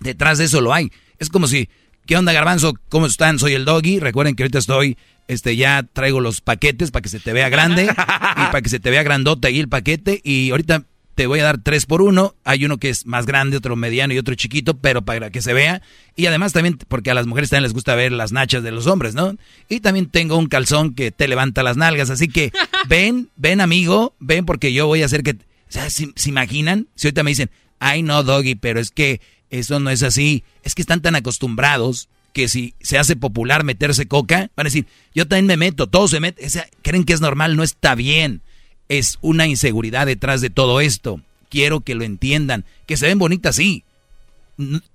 Detrás de eso lo hay. Es como si, ¿qué onda garbanzo? ¿Cómo están? Soy el doggy. Recuerden que ahorita estoy, este, ya traigo los paquetes para que se te vea grande y para que se te vea grandote ahí el paquete. Y ahorita te voy a dar tres por uno. Hay uno que es más grande, otro mediano y otro chiquito, pero para que se vea. Y además también, porque a las mujeres también les gusta ver las nachas de los hombres, ¿no? Y también tengo un calzón que te levanta las nalgas. Así que ven, ven amigo, ven porque yo voy a hacer que... O sea, ¿se, se imaginan? Si ahorita me dicen, ay no, doggy, pero es que eso no es así. Es que están tan acostumbrados que si se hace popular meterse coca, van a decir, yo también me meto, todos se meten, o sea, creen que es normal, no está bien. Es una inseguridad detrás de todo esto. quiero que lo entiendan. Que se ven bonitas, sí.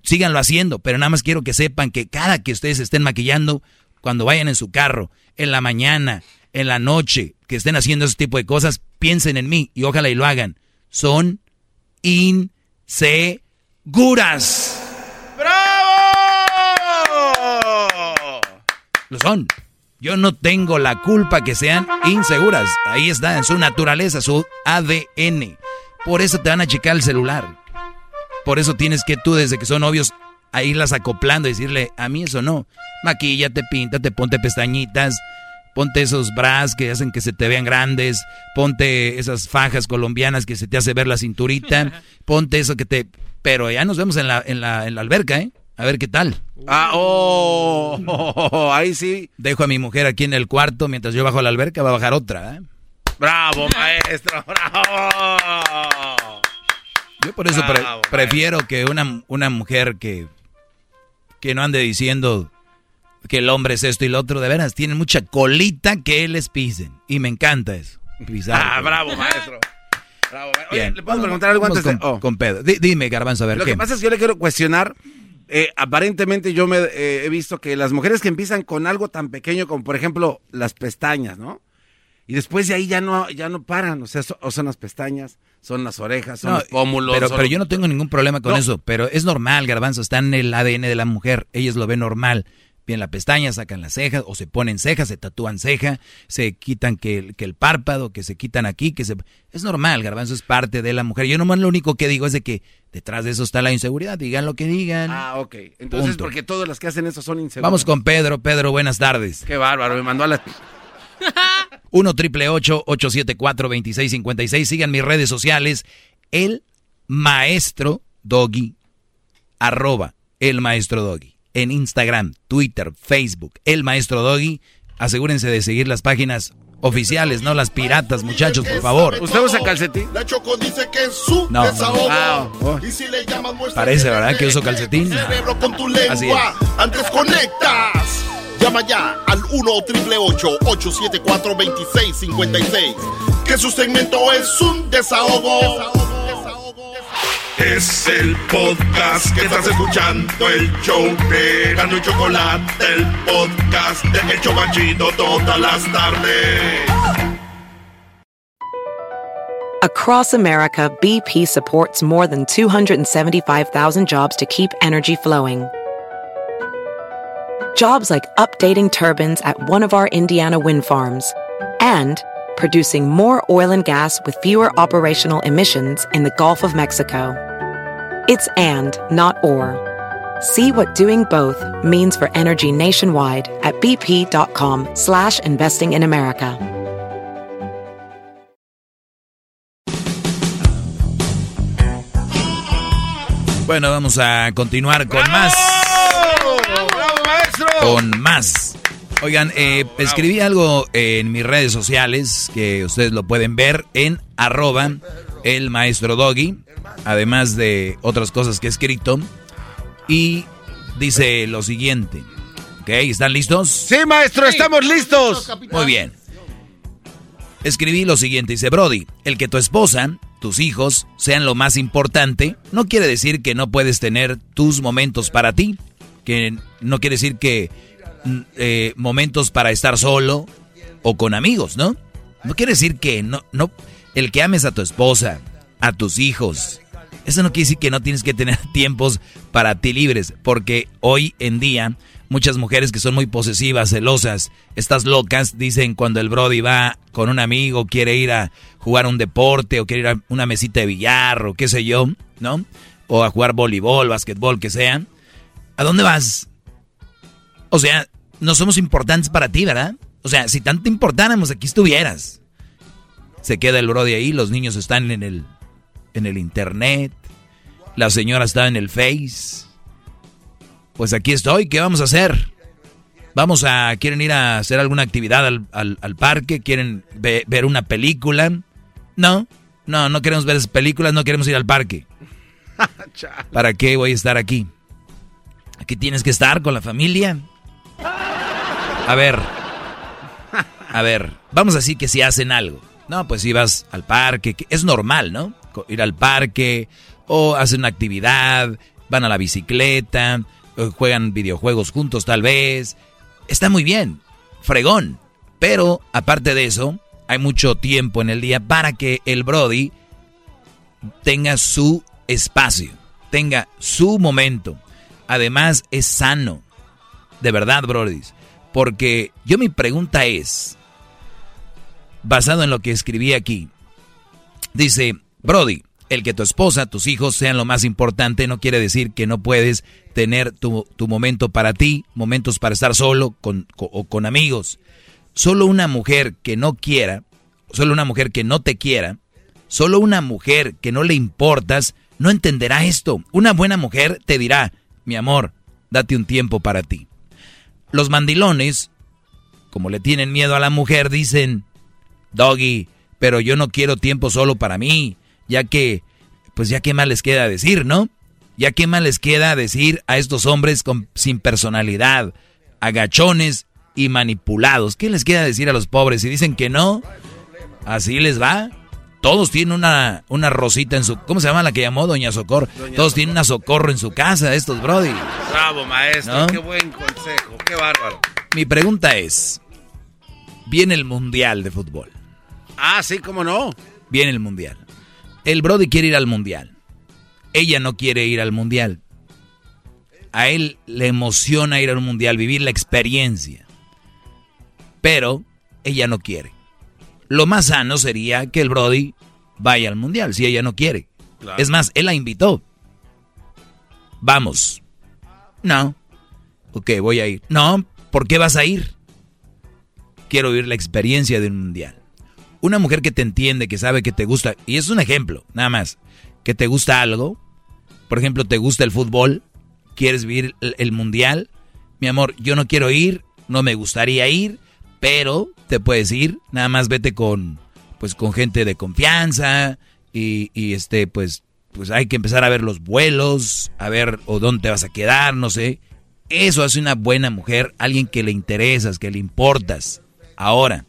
Síganlo haciendo, pero nada más quiero que sepan que cada que ustedes estén maquillando, cuando vayan en su carro, en la mañana, en la noche, que estén haciendo ese tipo de cosas, piensen en mí y ojalá y lo hagan. Son inseguras. ¡Bravo! Lo son. Yo no tengo la culpa que sean inseguras. Ahí está, en su naturaleza, su ADN. Por eso te van a checar el celular. Por eso tienes que tú, desde que son novios, a irlas acoplando y decirle, a mí eso no. Maquíllate, píntate, ponte pestañitas, ponte esos bras que hacen que se te vean grandes, ponte esas fajas colombianas que se te hace ver la cinturita, ponte eso que te... Pero ya nos vemos en la, en la, en la alberca, ¿eh? A ver qué tal. Ah, oh, ahí sí. Dejo a mi mujer aquí en el cuarto mientras yo bajo a la alberca, va a bajar otra, ¿eh? Bravo, maestro, bravo. Yo por eso prefiero que una, una mujer que, que no ande diciendo que el hombre es esto y lo otro, de veras, tienen mucha colita que les pisen. Y me encanta eso. ah, bravo, maestro. Bravo, Oye, ¿le puedo preguntar algo antes con, de...? Oh. con Pedro. dime, Garbanzo, a ver, Lo ¿qué? que pasa es que yo le quiero cuestionar eh, aparentemente yo me eh, he visto que las mujeres que empiezan con algo tan pequeño como por ejemplo las pestañas, ¿no? Y después de ahí ya no, ya no paran, o sea, so- o son las pestañas, son las orejas, son No, los pómulos. Pero, son pero los- yo no tengo ningún problema con No. eso. Pero es normal, Garbanzo, está en el ADN de la mujer. Ellos lo ven normal. Bien la pestaña, sacan las cejas, o se ponen cejas, se tatúan ceja, se quitan que, el- que el párpado, que se quitan aquí, que se... Es normal, Garbanzo, es parte de la mujer. Yo nomás lo único que digo es de que detrás de eso está la inseguridad. Digan lo que digan. Ah, ok. Entonces, Punto. porque todas las que hacen eso son inseguras. Vamos con Pedro. Pedro, buenas tardes. Qué bárbaro, me mandó a la... 1 triple 874 2656. Sigan mis redes sociales. El maestro Doggy. Arroba el maestro Doggy. En Instagram, Twitter, Facebook. El maestro Doggy. Asegúrense de seguir las páginas oficiales, no las piratas, muchachos, por favor. ¿Usted usa calcetín? La Choco dice que es su No. desahogo. Ah, oh. Y si le llamas Parece, ¿verdad? Que uso calcetín. cerebro con tu Así lengua. Antes conectas. Llama ya al 1 888 874 2656 Que su segmento es un desahogo. Es el podcast que estás escuchando, el show de Gano y Chocolate, el podcast de El Chobachito todas las tardes. Across America, BP supports more than 275,000 jobs to keep energy flowing. Jobs like updating turbines at one of our Indiana wind farms and producing more oil and gas with fewer operational emissions in the Gulf of Mexico. It's and, not or. See what doing both means for energy nationwide at bp.com slash investing in America. Bueno, vamos a continuar con más. ¡Bravo, maestro! Con más. Oigan, eh, escribí algo en mis redes sociales que ustedes lo pueden ver en arroba el maestro Doggy, además de otras cosas que he escrito. Y dice lo siguiente. ¿Ok? ¿Están listos? Sí, maestro, estamos listos. Muy bien. Escribí lo siguiente, dice Brody, el que tu esposa, tus hijos, sean lo más importante, no quiere decir que no puedes tener tus momentos para ti, que no quiere decir que eh, momentos para estar solo o con amigos, ¿no? No quiere decir que no, no, el que ames a tu esposa, a tus hijos, eso no quiere decir que no tienes que tener tiempos para ti libres, porque hoy en día muchas mujeres que son muy posesivas, celosas, estas locas, dicen cuando el Brody va con un amigo, quiere ir a jugar un deporte o quiere ir a una mesita de billar o qué sé yo, ¿no? O a jugar voleibol, basquetbol, que sea. ¿A dónde vas? O sea, no somos importantes para ti, ¿verdad? O sea, si tanto importáramos, aquí estuvieras. Se queda el Brody ahí, los niños están en el, en el internet, la señora está en el Face. Pues aquí estoy, ¿qué vamos a hacer? Vamos a, ¿quieren ir a hacer alguna actividad al, al- al parque? ¿Quieren ve- ver una película? No, no, no queremos ver esas películas, no queremos ir al parque. ¿Para qué voy a estar aquí? Aquí tienes que estar con la familia. A ver, a ver, vamos a que si hacen algo. No, pues si vas al parque, que es normal, ¿no? ir al parque o hacen una actividad, van a la bicicleta, juegan videojuegos juntos tal vez. Está muy bien, fregón. Pero aparte de eso, hay mucho tiempo en el día para que el Brody tenga su espacio, tenga su momento. Además, es sano. De verdad, Brody. Porque yo mi pregunta es, basado en lo que escribí aquí, dice, Brody, el que tu esposa, tus hijos sean lo más importante no quiere decir que no puedes tener tu, momento para ti, momentos para estar solo o con amigos. Solo una mujer que no quiera, solo una mujer que no te quiera, solo una mujer que no le importas, no entenderá esto. Una buena mujer te dirá, mi amor, date un tiempo para ti. Los mandilones, como le tienen miedo a la mujer, dicen, Doggy, pero yo no quiero tiempo solo para mí, ya que, pues ya qué más les queda decir, ¿no? Ya qué más les queda decir a estos hombres con, sin personalidad, agachones y manipulados. ¿Qué les queda decir a los pobres? Si dicen que no, así les va. Todos tienen una, una rosita en su... ¿Cómo se llama la que llamó Doña Socorro? Todos tienen una socorro en su casa, estos brody. Bravo, maestro. Qué buen consejo. Qué bárbaro. Mi pregunta es, viene el Mundial de Fútbol. Ah, sí, cómo no. Viene el Mundial. El Brody quiere ir al Mundial. Ella no quiere ir al Mundial. A él le emociona ir al Mundial, vivir la experiencia. Pero ella no quiere. Lo más sano sería que el Brody vaya al mundial, si ella no quiere. Es más, él la invitó. Vamos. No. Ok, voy a ir. No, ¿por qué vas a ir? Quiero vivir la experiencia de un mundial. Una mujer que te entiende, que sabe que te gusta, y es un ejemplo, nada más, que te gusta algo, por ejemplo, te gusta el fútbol, quieres vivir el, el mundial, mi amor, yo no quiero ir, no me gustaría ir, pero te puedes ir, nada más vete con, pues, con gente de confianza y, y este, pues, pues hay que empezar a ver los vuelos, a ver o dónde vas a quedar, no sé. Eso hace una buena mujer, alguien que le interesas, que le importas. Ahora,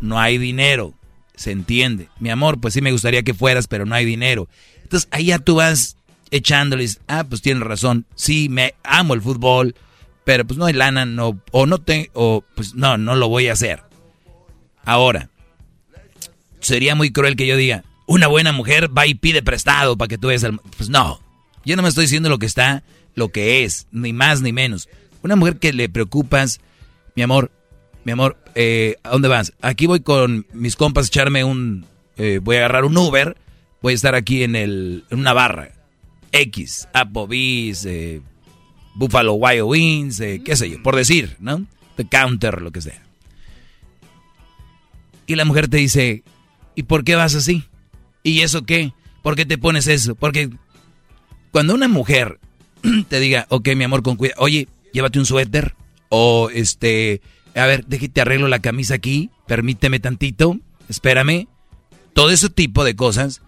no hay dinero, se entiende. Mi amor, pues sí me gustaría que fueras, pero no hay dinero. Entonces ahí ya tú vas echándoles, ah, pues tienes razón, sí, me amo el fútbol, pero pues no hay lana, no, o no te, o pues no, no lo voy a hacer. Ahora, sería muy cruel que yo diga, una buena mujer va y pide prestado para que tú veas al... Pues no, yo no me estoy diciendo lo que está, lo que es, ni más ni menos. Una mujer que le preocupas, mi amor, mi amor, eh, ¿a dónde vas? Aquí voy con mis compas a echarme un, eh, voy a agarrar un Uber, voy a estar aquí en, el, en una barra. X, Applebee's, eh, Buffalo Wild Wings, eh, qué sé yo, por decir, ¿no? The Counter, lo que sea. Y la mujer te dice, ¿y por qué vas así? ¿Y eso qué? ¿Por qué te pones eso? Porque cuando una mujer te diga, ok, mi amor, con cuidado, oye, llévate un suéter, o este, a ver, déjate arreglo la camisa aquí, permíteme tantito, espérame. Todo ese tipo de cosas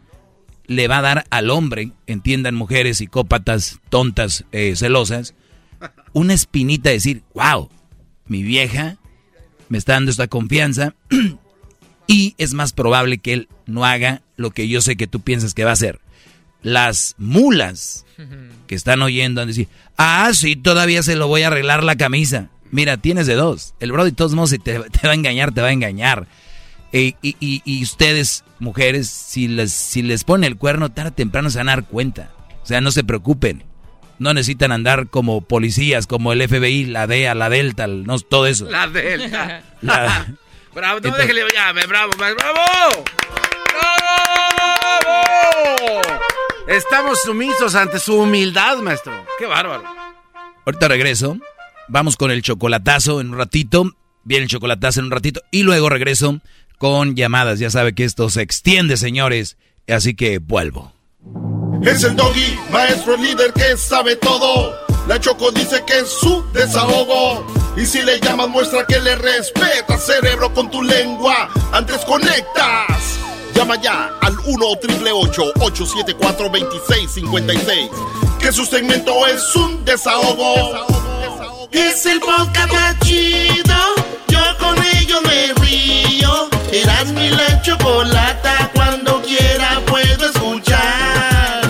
le va a dar al hombre, entiendan mujeres psicópatas, tontas, eh, celosas, una espinita de decir, wow, mi vieja me está dando esta confianza y es más probable que él no haga lo que yo sé que tú piensas que va a hacer. Las mulas que están oyendo han decir, ah, sí, todavía se lo voy a arreglar la camisa. Mira, tienes de dos. El bro de todos modos, si te, va a engañar, te va a engañar. Y, y, ustedes, mujeres, si les, si les pone el cuerno, tarde o temprano se van a dar cuenta. O sea, no se preocupen no necesitan andar como policías, como el FBI, la DEA, la Delta, no, todo eso. La Delta. bravo, no llame, bravo, bravo. ¡Bravo! Estamos sumisos ante su humildad, maestro. Qué bárbaro. Ahorita regreso. Vamos con el chocolatazo en un ratito. Viene el chocolatazo en un ratito. Y luego regreso con llamadas. Ya sabe que esto se extiende, señores. Así que vuelvo. Es el doggy, maestro líder que sabe todo. La Choco dice que es su desahogo. Y si le llamas, muestra que le respeta, cerebro, con tu lengua. Antes conectas. Llama ya al 1-888-874-2656. Que su segmento es un desahogo. Es el podcast más chido. Yo con ello me río. Eras mi la chocolata, cuando quiera puedo escuchar.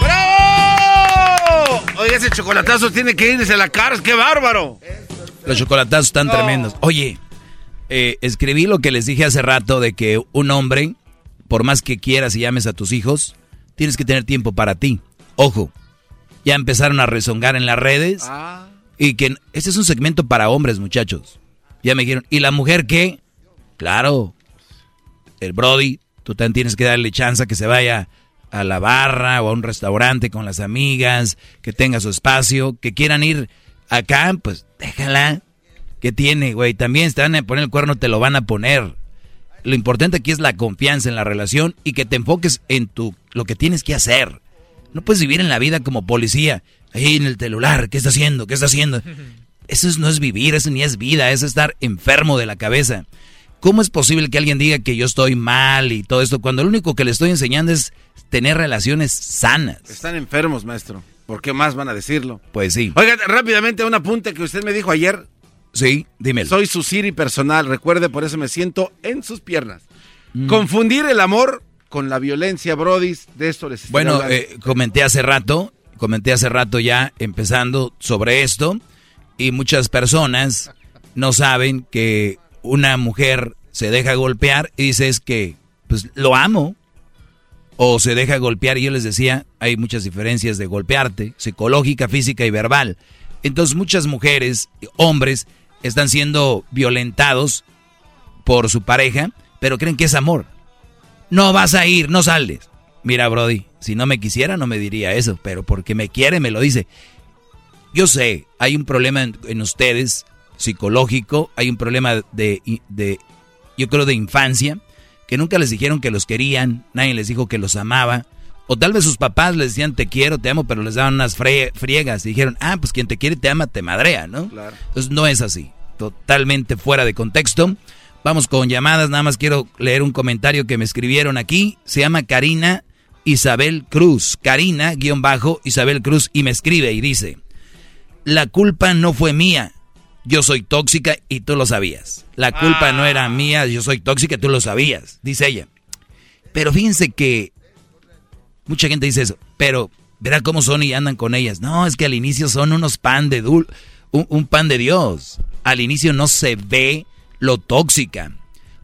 ¡Bravo! Oye, ese chocolatazo tiene que irse a la cara, qué bárbaro. Los chocolatazos están tremendos. Oye, eh, escribí lo que les dije hace rato de que un hombre, por más que quieras y llames a tus hijos, tienes que tener tiempo para ti. Ojo, ya empezaron a rezongar en las redes. Ah y que este es un segmento para hombres, muchachos. Ya me dijeron, ¿y la mujer qué? Claro, el Brody, tú también tienes que darle chance que se vaya a la barra o a un restaurante con las amigas, que tenga su espacio, que quieran ir acá, pues déjala. ¿Qué tiene, güey? También te van a poner el cuerno, te lo van a poner. Lo importante aquí es la confianza en la relación y que te enfoques en tu, lo que tienes que hacer. No puedes vivir en la vida como policía, ahí en el celular, ¿qué está haciendo? ¿Qué está haciendo? Eso no es vivir, eso ni es vida, es estar enfermo de la cabeza. ¿Cómo es posible que alguien diga que yo estoy mal y todo esto cuando lo único que le estoy enseñando es tener relaciones sanas? Están enfermos, maestro. ¿Por qué más van a decirlo? Pues sí. Oiga, rápidamente un apunte que usted me dijo ayer. Sí, dímelo. Soy su Siri personal, recuerde, por eso me siento en sus piernas. Confundir el amor con la violencia, Brodis, de esto les estoy Bueno, hablando. eh, comenté hace rato, comenté hace rato ya empezando sobre esto y muchas personas no saben que una mujer se deja golpear y dices que pues lo amo o se deja golpear y yo les decía, hay muchas diferencias de golpearte, psicológica, física y verbal. Entonces muchas mujeres, hombres están siendo violentados por su pareja, pero creen que es amor. No vas a ir, no sales. Mira, Brody, si no me quisiera no me diría eso, pero porque me quiere me lo dice. Yo sé, hay un problema en, en ustedes psicológico, hay un problema de, de, yo creo, de infancia, que nunca les dijeron que los querían, nadie les dijo que los amaba, o tal vez sus papás les decían te quiero, te amo, pero les daban unas friegas y dijeron, ah, pues quien te quiere te ama, te madrea, ¿no? Claro. Entonces no es así, totalmente fuera de contexto. Vamos con llamadas, nada más quiero leer un comentario que me escribieron aquí, se llama Karina Isabel Cruz, Karina, guion bajo, Isabel Cruz, y me escribe y dice, la culpa no fue mía, yo soy tóxica y tú lo sabías. La culpa no era mía, yo soy tóxica y tú lo sabías, dice ella. Pero fíjense que mucha gente dice eso, pero verá cómo son y andan con ellas. No, es que al inicio son unos pan de dul, un, un pan de Dios. Al inicio no se ve lo tóxica.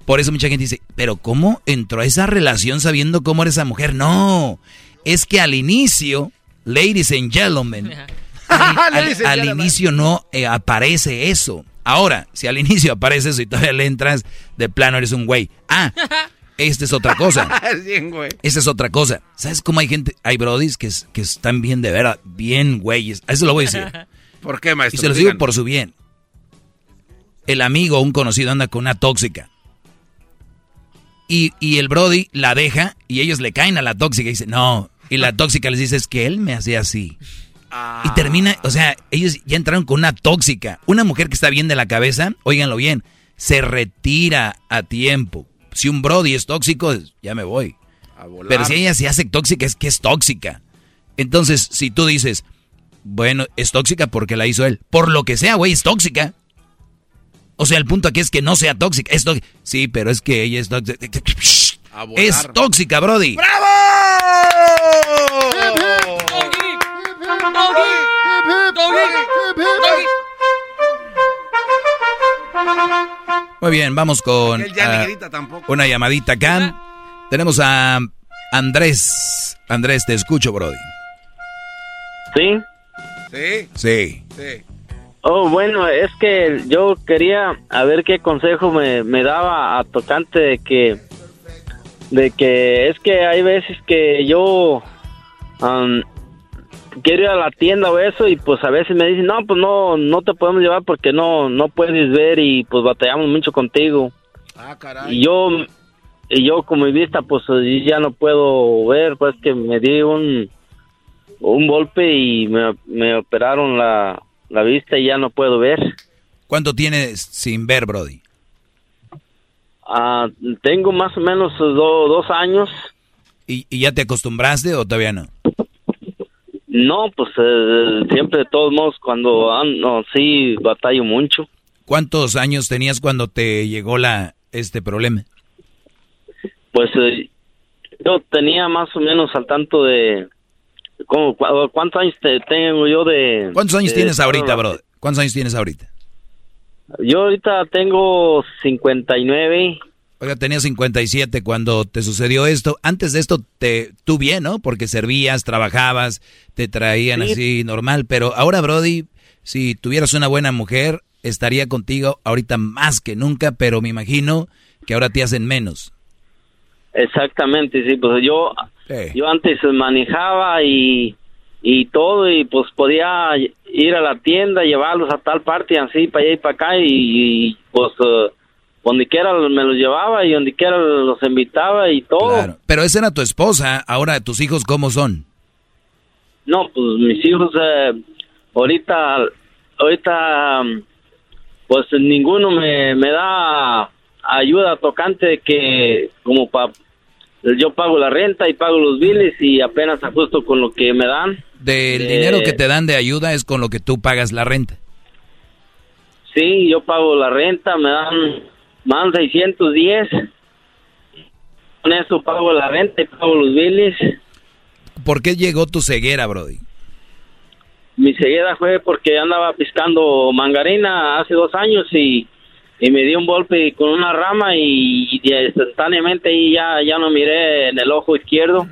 Por eso mucha gente dice, pero ¿cómo entró a esa relación sabiendo cómo era esa mujer? No, es que al inicio, ladies and gentlemen, al, gentlemen. inicio no eh, aparece eso. Ahora, si al inicio aparece eso y todavía le entras, de plano eres un güey. Ah, esta es otra cosa. Es bien, güey. Esa es otra cosa. ¿Sabes cómo hay gente, hay brodis que, es- que están bien de veras, bien güeyes? A Eso lo voy a decir. ¿Por qué, maestro? Y se los digo por su bien. El amigo o un conocido anda con una tóxica. Y, y el Brody la deja y ellos le caen a la tóxica y dicen, no. Y la tóxica les dice, es que él me hacía así. Y termina, o sea, ellos ya entraron con una tóxica. Una mujer que está bien de la cabeza, óiganlo bien, se retira a tiempo. Si un Brody es tóxico, ya me voy. volar. Pero si ella se hace tóxica, es que es tóxica. Entonces, si tú dices, bueno, es tóxica porque la hizo él. Por lo que sea, güey, es tóxica. O sea, el punto aquí es que no sea tóxica. Es tóxica. Sí, pero es que ella es tóxica. Es tóxica, Brody. Muy bien, vamos con tampoco. una llamadita acá. Tenemos a Andrés. Andrés, te escucho, Brody. Sí. Sí. Sí. Sí. Oh, bueno, es que yo quería a ver qué consejo me, me daba a tocante de que de que es que hay veces que yo am, quiero ir a la tienda o eso y pues a veces me dicen, "No, pues no no te podemos llevar porque no no puedes ver y pues batallamos mucho contigo." Ah, caray. Y yo y yo con mi vista pues ya no puedo ver, pues que me di un un golpe y me, me operaron la, la vista y ya no puedo ver. ¿Cuánto tienes sin ver, Brody? Ah, tengo más o menos do- dos años. ¿Y, y ya te acostumbraste o todavía no? No, pues eh, siempre de todos modos cuando ando sí batallo mucho. ¿Cuántos años tenías cuando te llegó la este problema? Pues eh, yo tenía más o menos al tanto de cu- ¿cuántos años te- tengo yo de... ¿Cuántos años de- tienes ahorita, bro? ¿Cuántos años tienes ahorita? Yo ahorita tengo 59. Oiga, tenía 57 cuando te sucedió esto. Antes de esto, te, tú bien, ¿no? Porque servías, trabajabas, te traían Sí. así normal. Pero ahora, Brody, si tuvieras una buena mujer, estaría contigo ahorita más que nunca, pero me imagino que ahora te hacen menos. Exactamente, sí, pues yo, Yo antes manejaba y, y todo y pues podía ir a la tienda, llevarlos a tal parte, así, para allá y para acá y, y, pues eh, donde quiera me los llevaba y donde quiera los invitaba y todo. Claro. Pero esa era tu esposa. Ahora, ¿tus hijos cómo son? No, pues mis hijos eh, ahorita, ahorita, pues ninguno me, me da ayuda tocante que como pa, yo pago la renta y pago los biles y apenas ajusto con lo que me dan. Del De- dinero que te dan de ayuda es con lo que tú pagas la renta. Sí, yo pago la renta, me dan, me dan 610. Con eso pago la renta y pago los biles. ¿Por qué llegó tu ceguera, Brody? Mi ceguera fue porque andaba piscando mangarina hace dos años y, y me dio un golpe con una rama y, y instantáneamente ahí ya, ya no miré en el ojo izquierdo.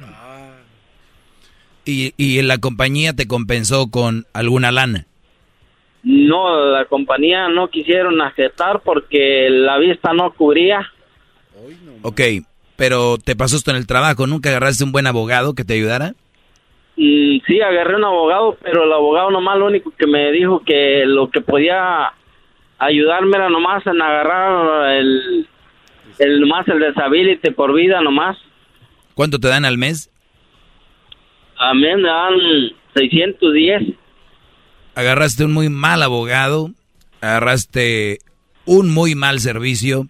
¿Y, y la compañía te compensó con alguna lana? No, la compañía no quisieron aceptar porque la vista no cubría. Ok, pero te pasó esto en el trabajo. ¿Nunca agarraste un buen abogado que te ayudara? Mm, sí, agarré un abogado, pero el abogado nomás lo único que me dijo que lo que podía ayudarme era nomás en agarrar el, el nomás el disability por vida nomás. ¿Cuánto te dan al mes? A mí me dan 610. Agarraste un muy mal abogado, agarraste un muy mal servicio.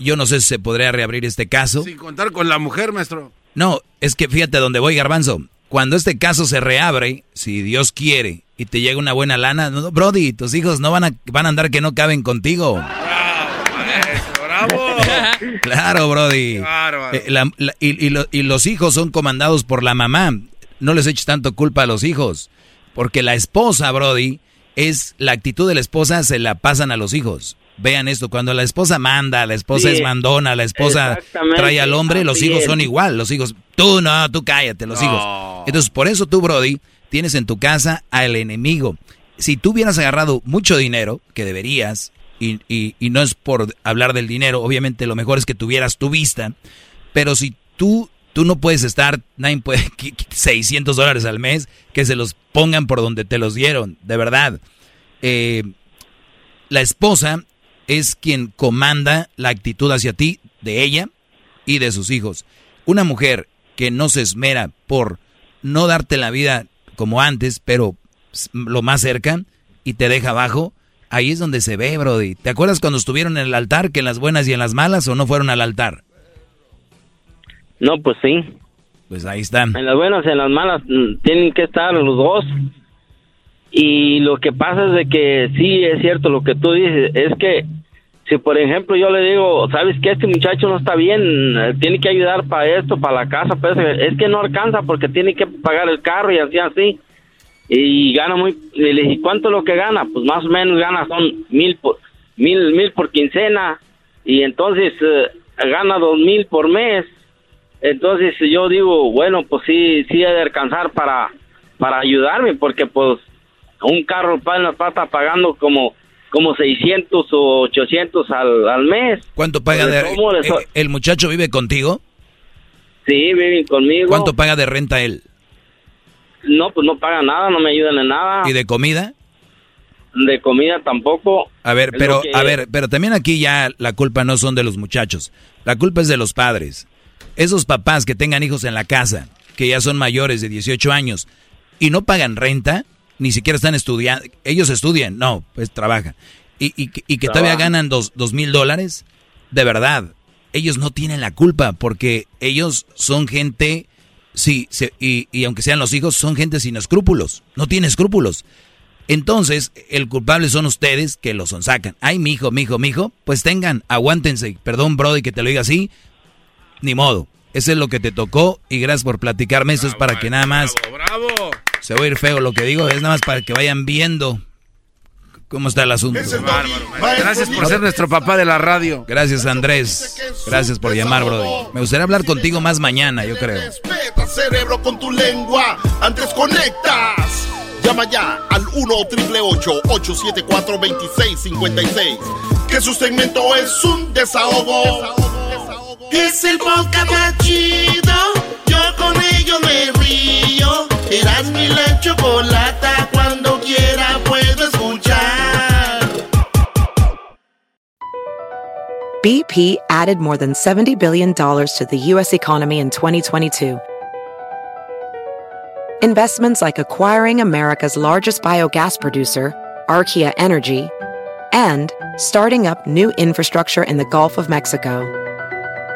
Yo no sé si se podría reabrir este caso. Sin contar con la mujer, maestro. No, es que fíjate dónde voy, Garbanzo. Cuando este caso se reabre, si Dios quiere, y te llega una buena lana, no, Brody, tus hijos no van a, van a andar que no caben contigo. ¡Bravo! Claro, Brody. Eh, la- la- y, y lo- y los hijos son comandados por la mamá. No les eches tanto culpa a los hijos. Porque la esposa, Brody, es la actitud de la esposa se la pasan a los hijos. Vean esto, cuando la esposa manda, la esposa Sí, es mandona, la esposa trae al hombre, los hijos son igual. Los hijos, tú no, tú cállate, los No. hijos. Entonces, por eso tú, Brody, tienes en tu casa al enemigo. Si tú hubieras agarrado mucho dinero, que deberías, y, y- y no es por hablar del dinero, obviamente lo mejor es que tuvieras tu vista, pero si tú, tú no puedes estar, nadie puede, 600 dólares al mes, que se los pongan por donde te los dieron, de verdad. Eh, la esposa es quien comanda la actitud hacia ti, de ella y de sus hijos. Una mujer que no se esmera por no darte la vida como antes, pero lo más cerca, y te deja abajo, ahí es donde se ve, Brody. ¿Te acuerdas cuando estuvieron en el altar, que en las buenas y en las malas, o no fueron al altar? No, pues sí. Pues ahí están. En las buenas y en las malas mm, tienen que estar los dos. Y lo que pasa es de que sí es cierto lo que tú dices, es que si por ejemplo yo le digo, sabes que este muchacho no está bien, eh, tiene que ayudar para esto, para la casa, pues es que no alcanza porque tiene que pagar el carro y así así. Y gana muy, y ¿cuánto es lo que gana? Pues más o menos gana son mil por, mil, mil por quincena y entonces eh, gana dos mil por mes. Entonces yo digo, bueno, pues sí, sí ha de alcanzar para, para ayudarme, porque pues un carro para está pagando como, como 600 o 800 al, al mes. ¿Cuánto paga de... Pues, ¿cómo le so- eh, ¿El muchacho vive contigo? Sí, viven conmigo. ¿Cuánto paga de renta él? No, pues no paga nada, no me ayudan en nada. ¿Y de comida? De comida tampoco. A ver, Es pero, que- a ver, pero también aquí ya la culpa no son de los muchachos. La culpa es de los padres. Esos papás que tengan hijos en la casa, que ya son mayores de 18 años y no pagan renta, ni siquiera están estudiando. Ellos estudian, no, pues trabajan. Y, y, que- y que todavía ganan dos, dos mil dólares, de verdad. Ellos no tienen la culpa porque ellos son gente, sí, se- y, y aunque sean los hijos, son gente sin escrúpulos. No tiene escrúpulos. Entonces, el culpable son ustedes que los sacan. Ay, mijo, mijo, mijo, pues tengan, aguántense. Perdón, Brody, que te lo diga así. Ni modo. Eso es lo que te tocó y gracias por platicarme. Eso es para que nada más... Bravo, bravo. Se va a ir feo lo que digo, es nada más para que vayan viendo cómo está el asunto. Gracias por ser nuestro papá de la radio. Gracias, Andrés. Gracias por llamar, Brody. Me gustaría hablar contigo más mañana, yo creo. Respeta cerebro con tu lengua. Antes conectas. Llama ya al 1 874 2656 Que su segmento es un desahogo. Es el podcast más chido. Yo con ello me río. Eras mi la chocolata. Cuando quiera puedo escuchar. BP added more than $70 billion to the U.S. economy in 2022. Investments like acquiring America's largest biogas producer, Archaea Energy, and starting up new infrastructure in the Gulf of Mexico.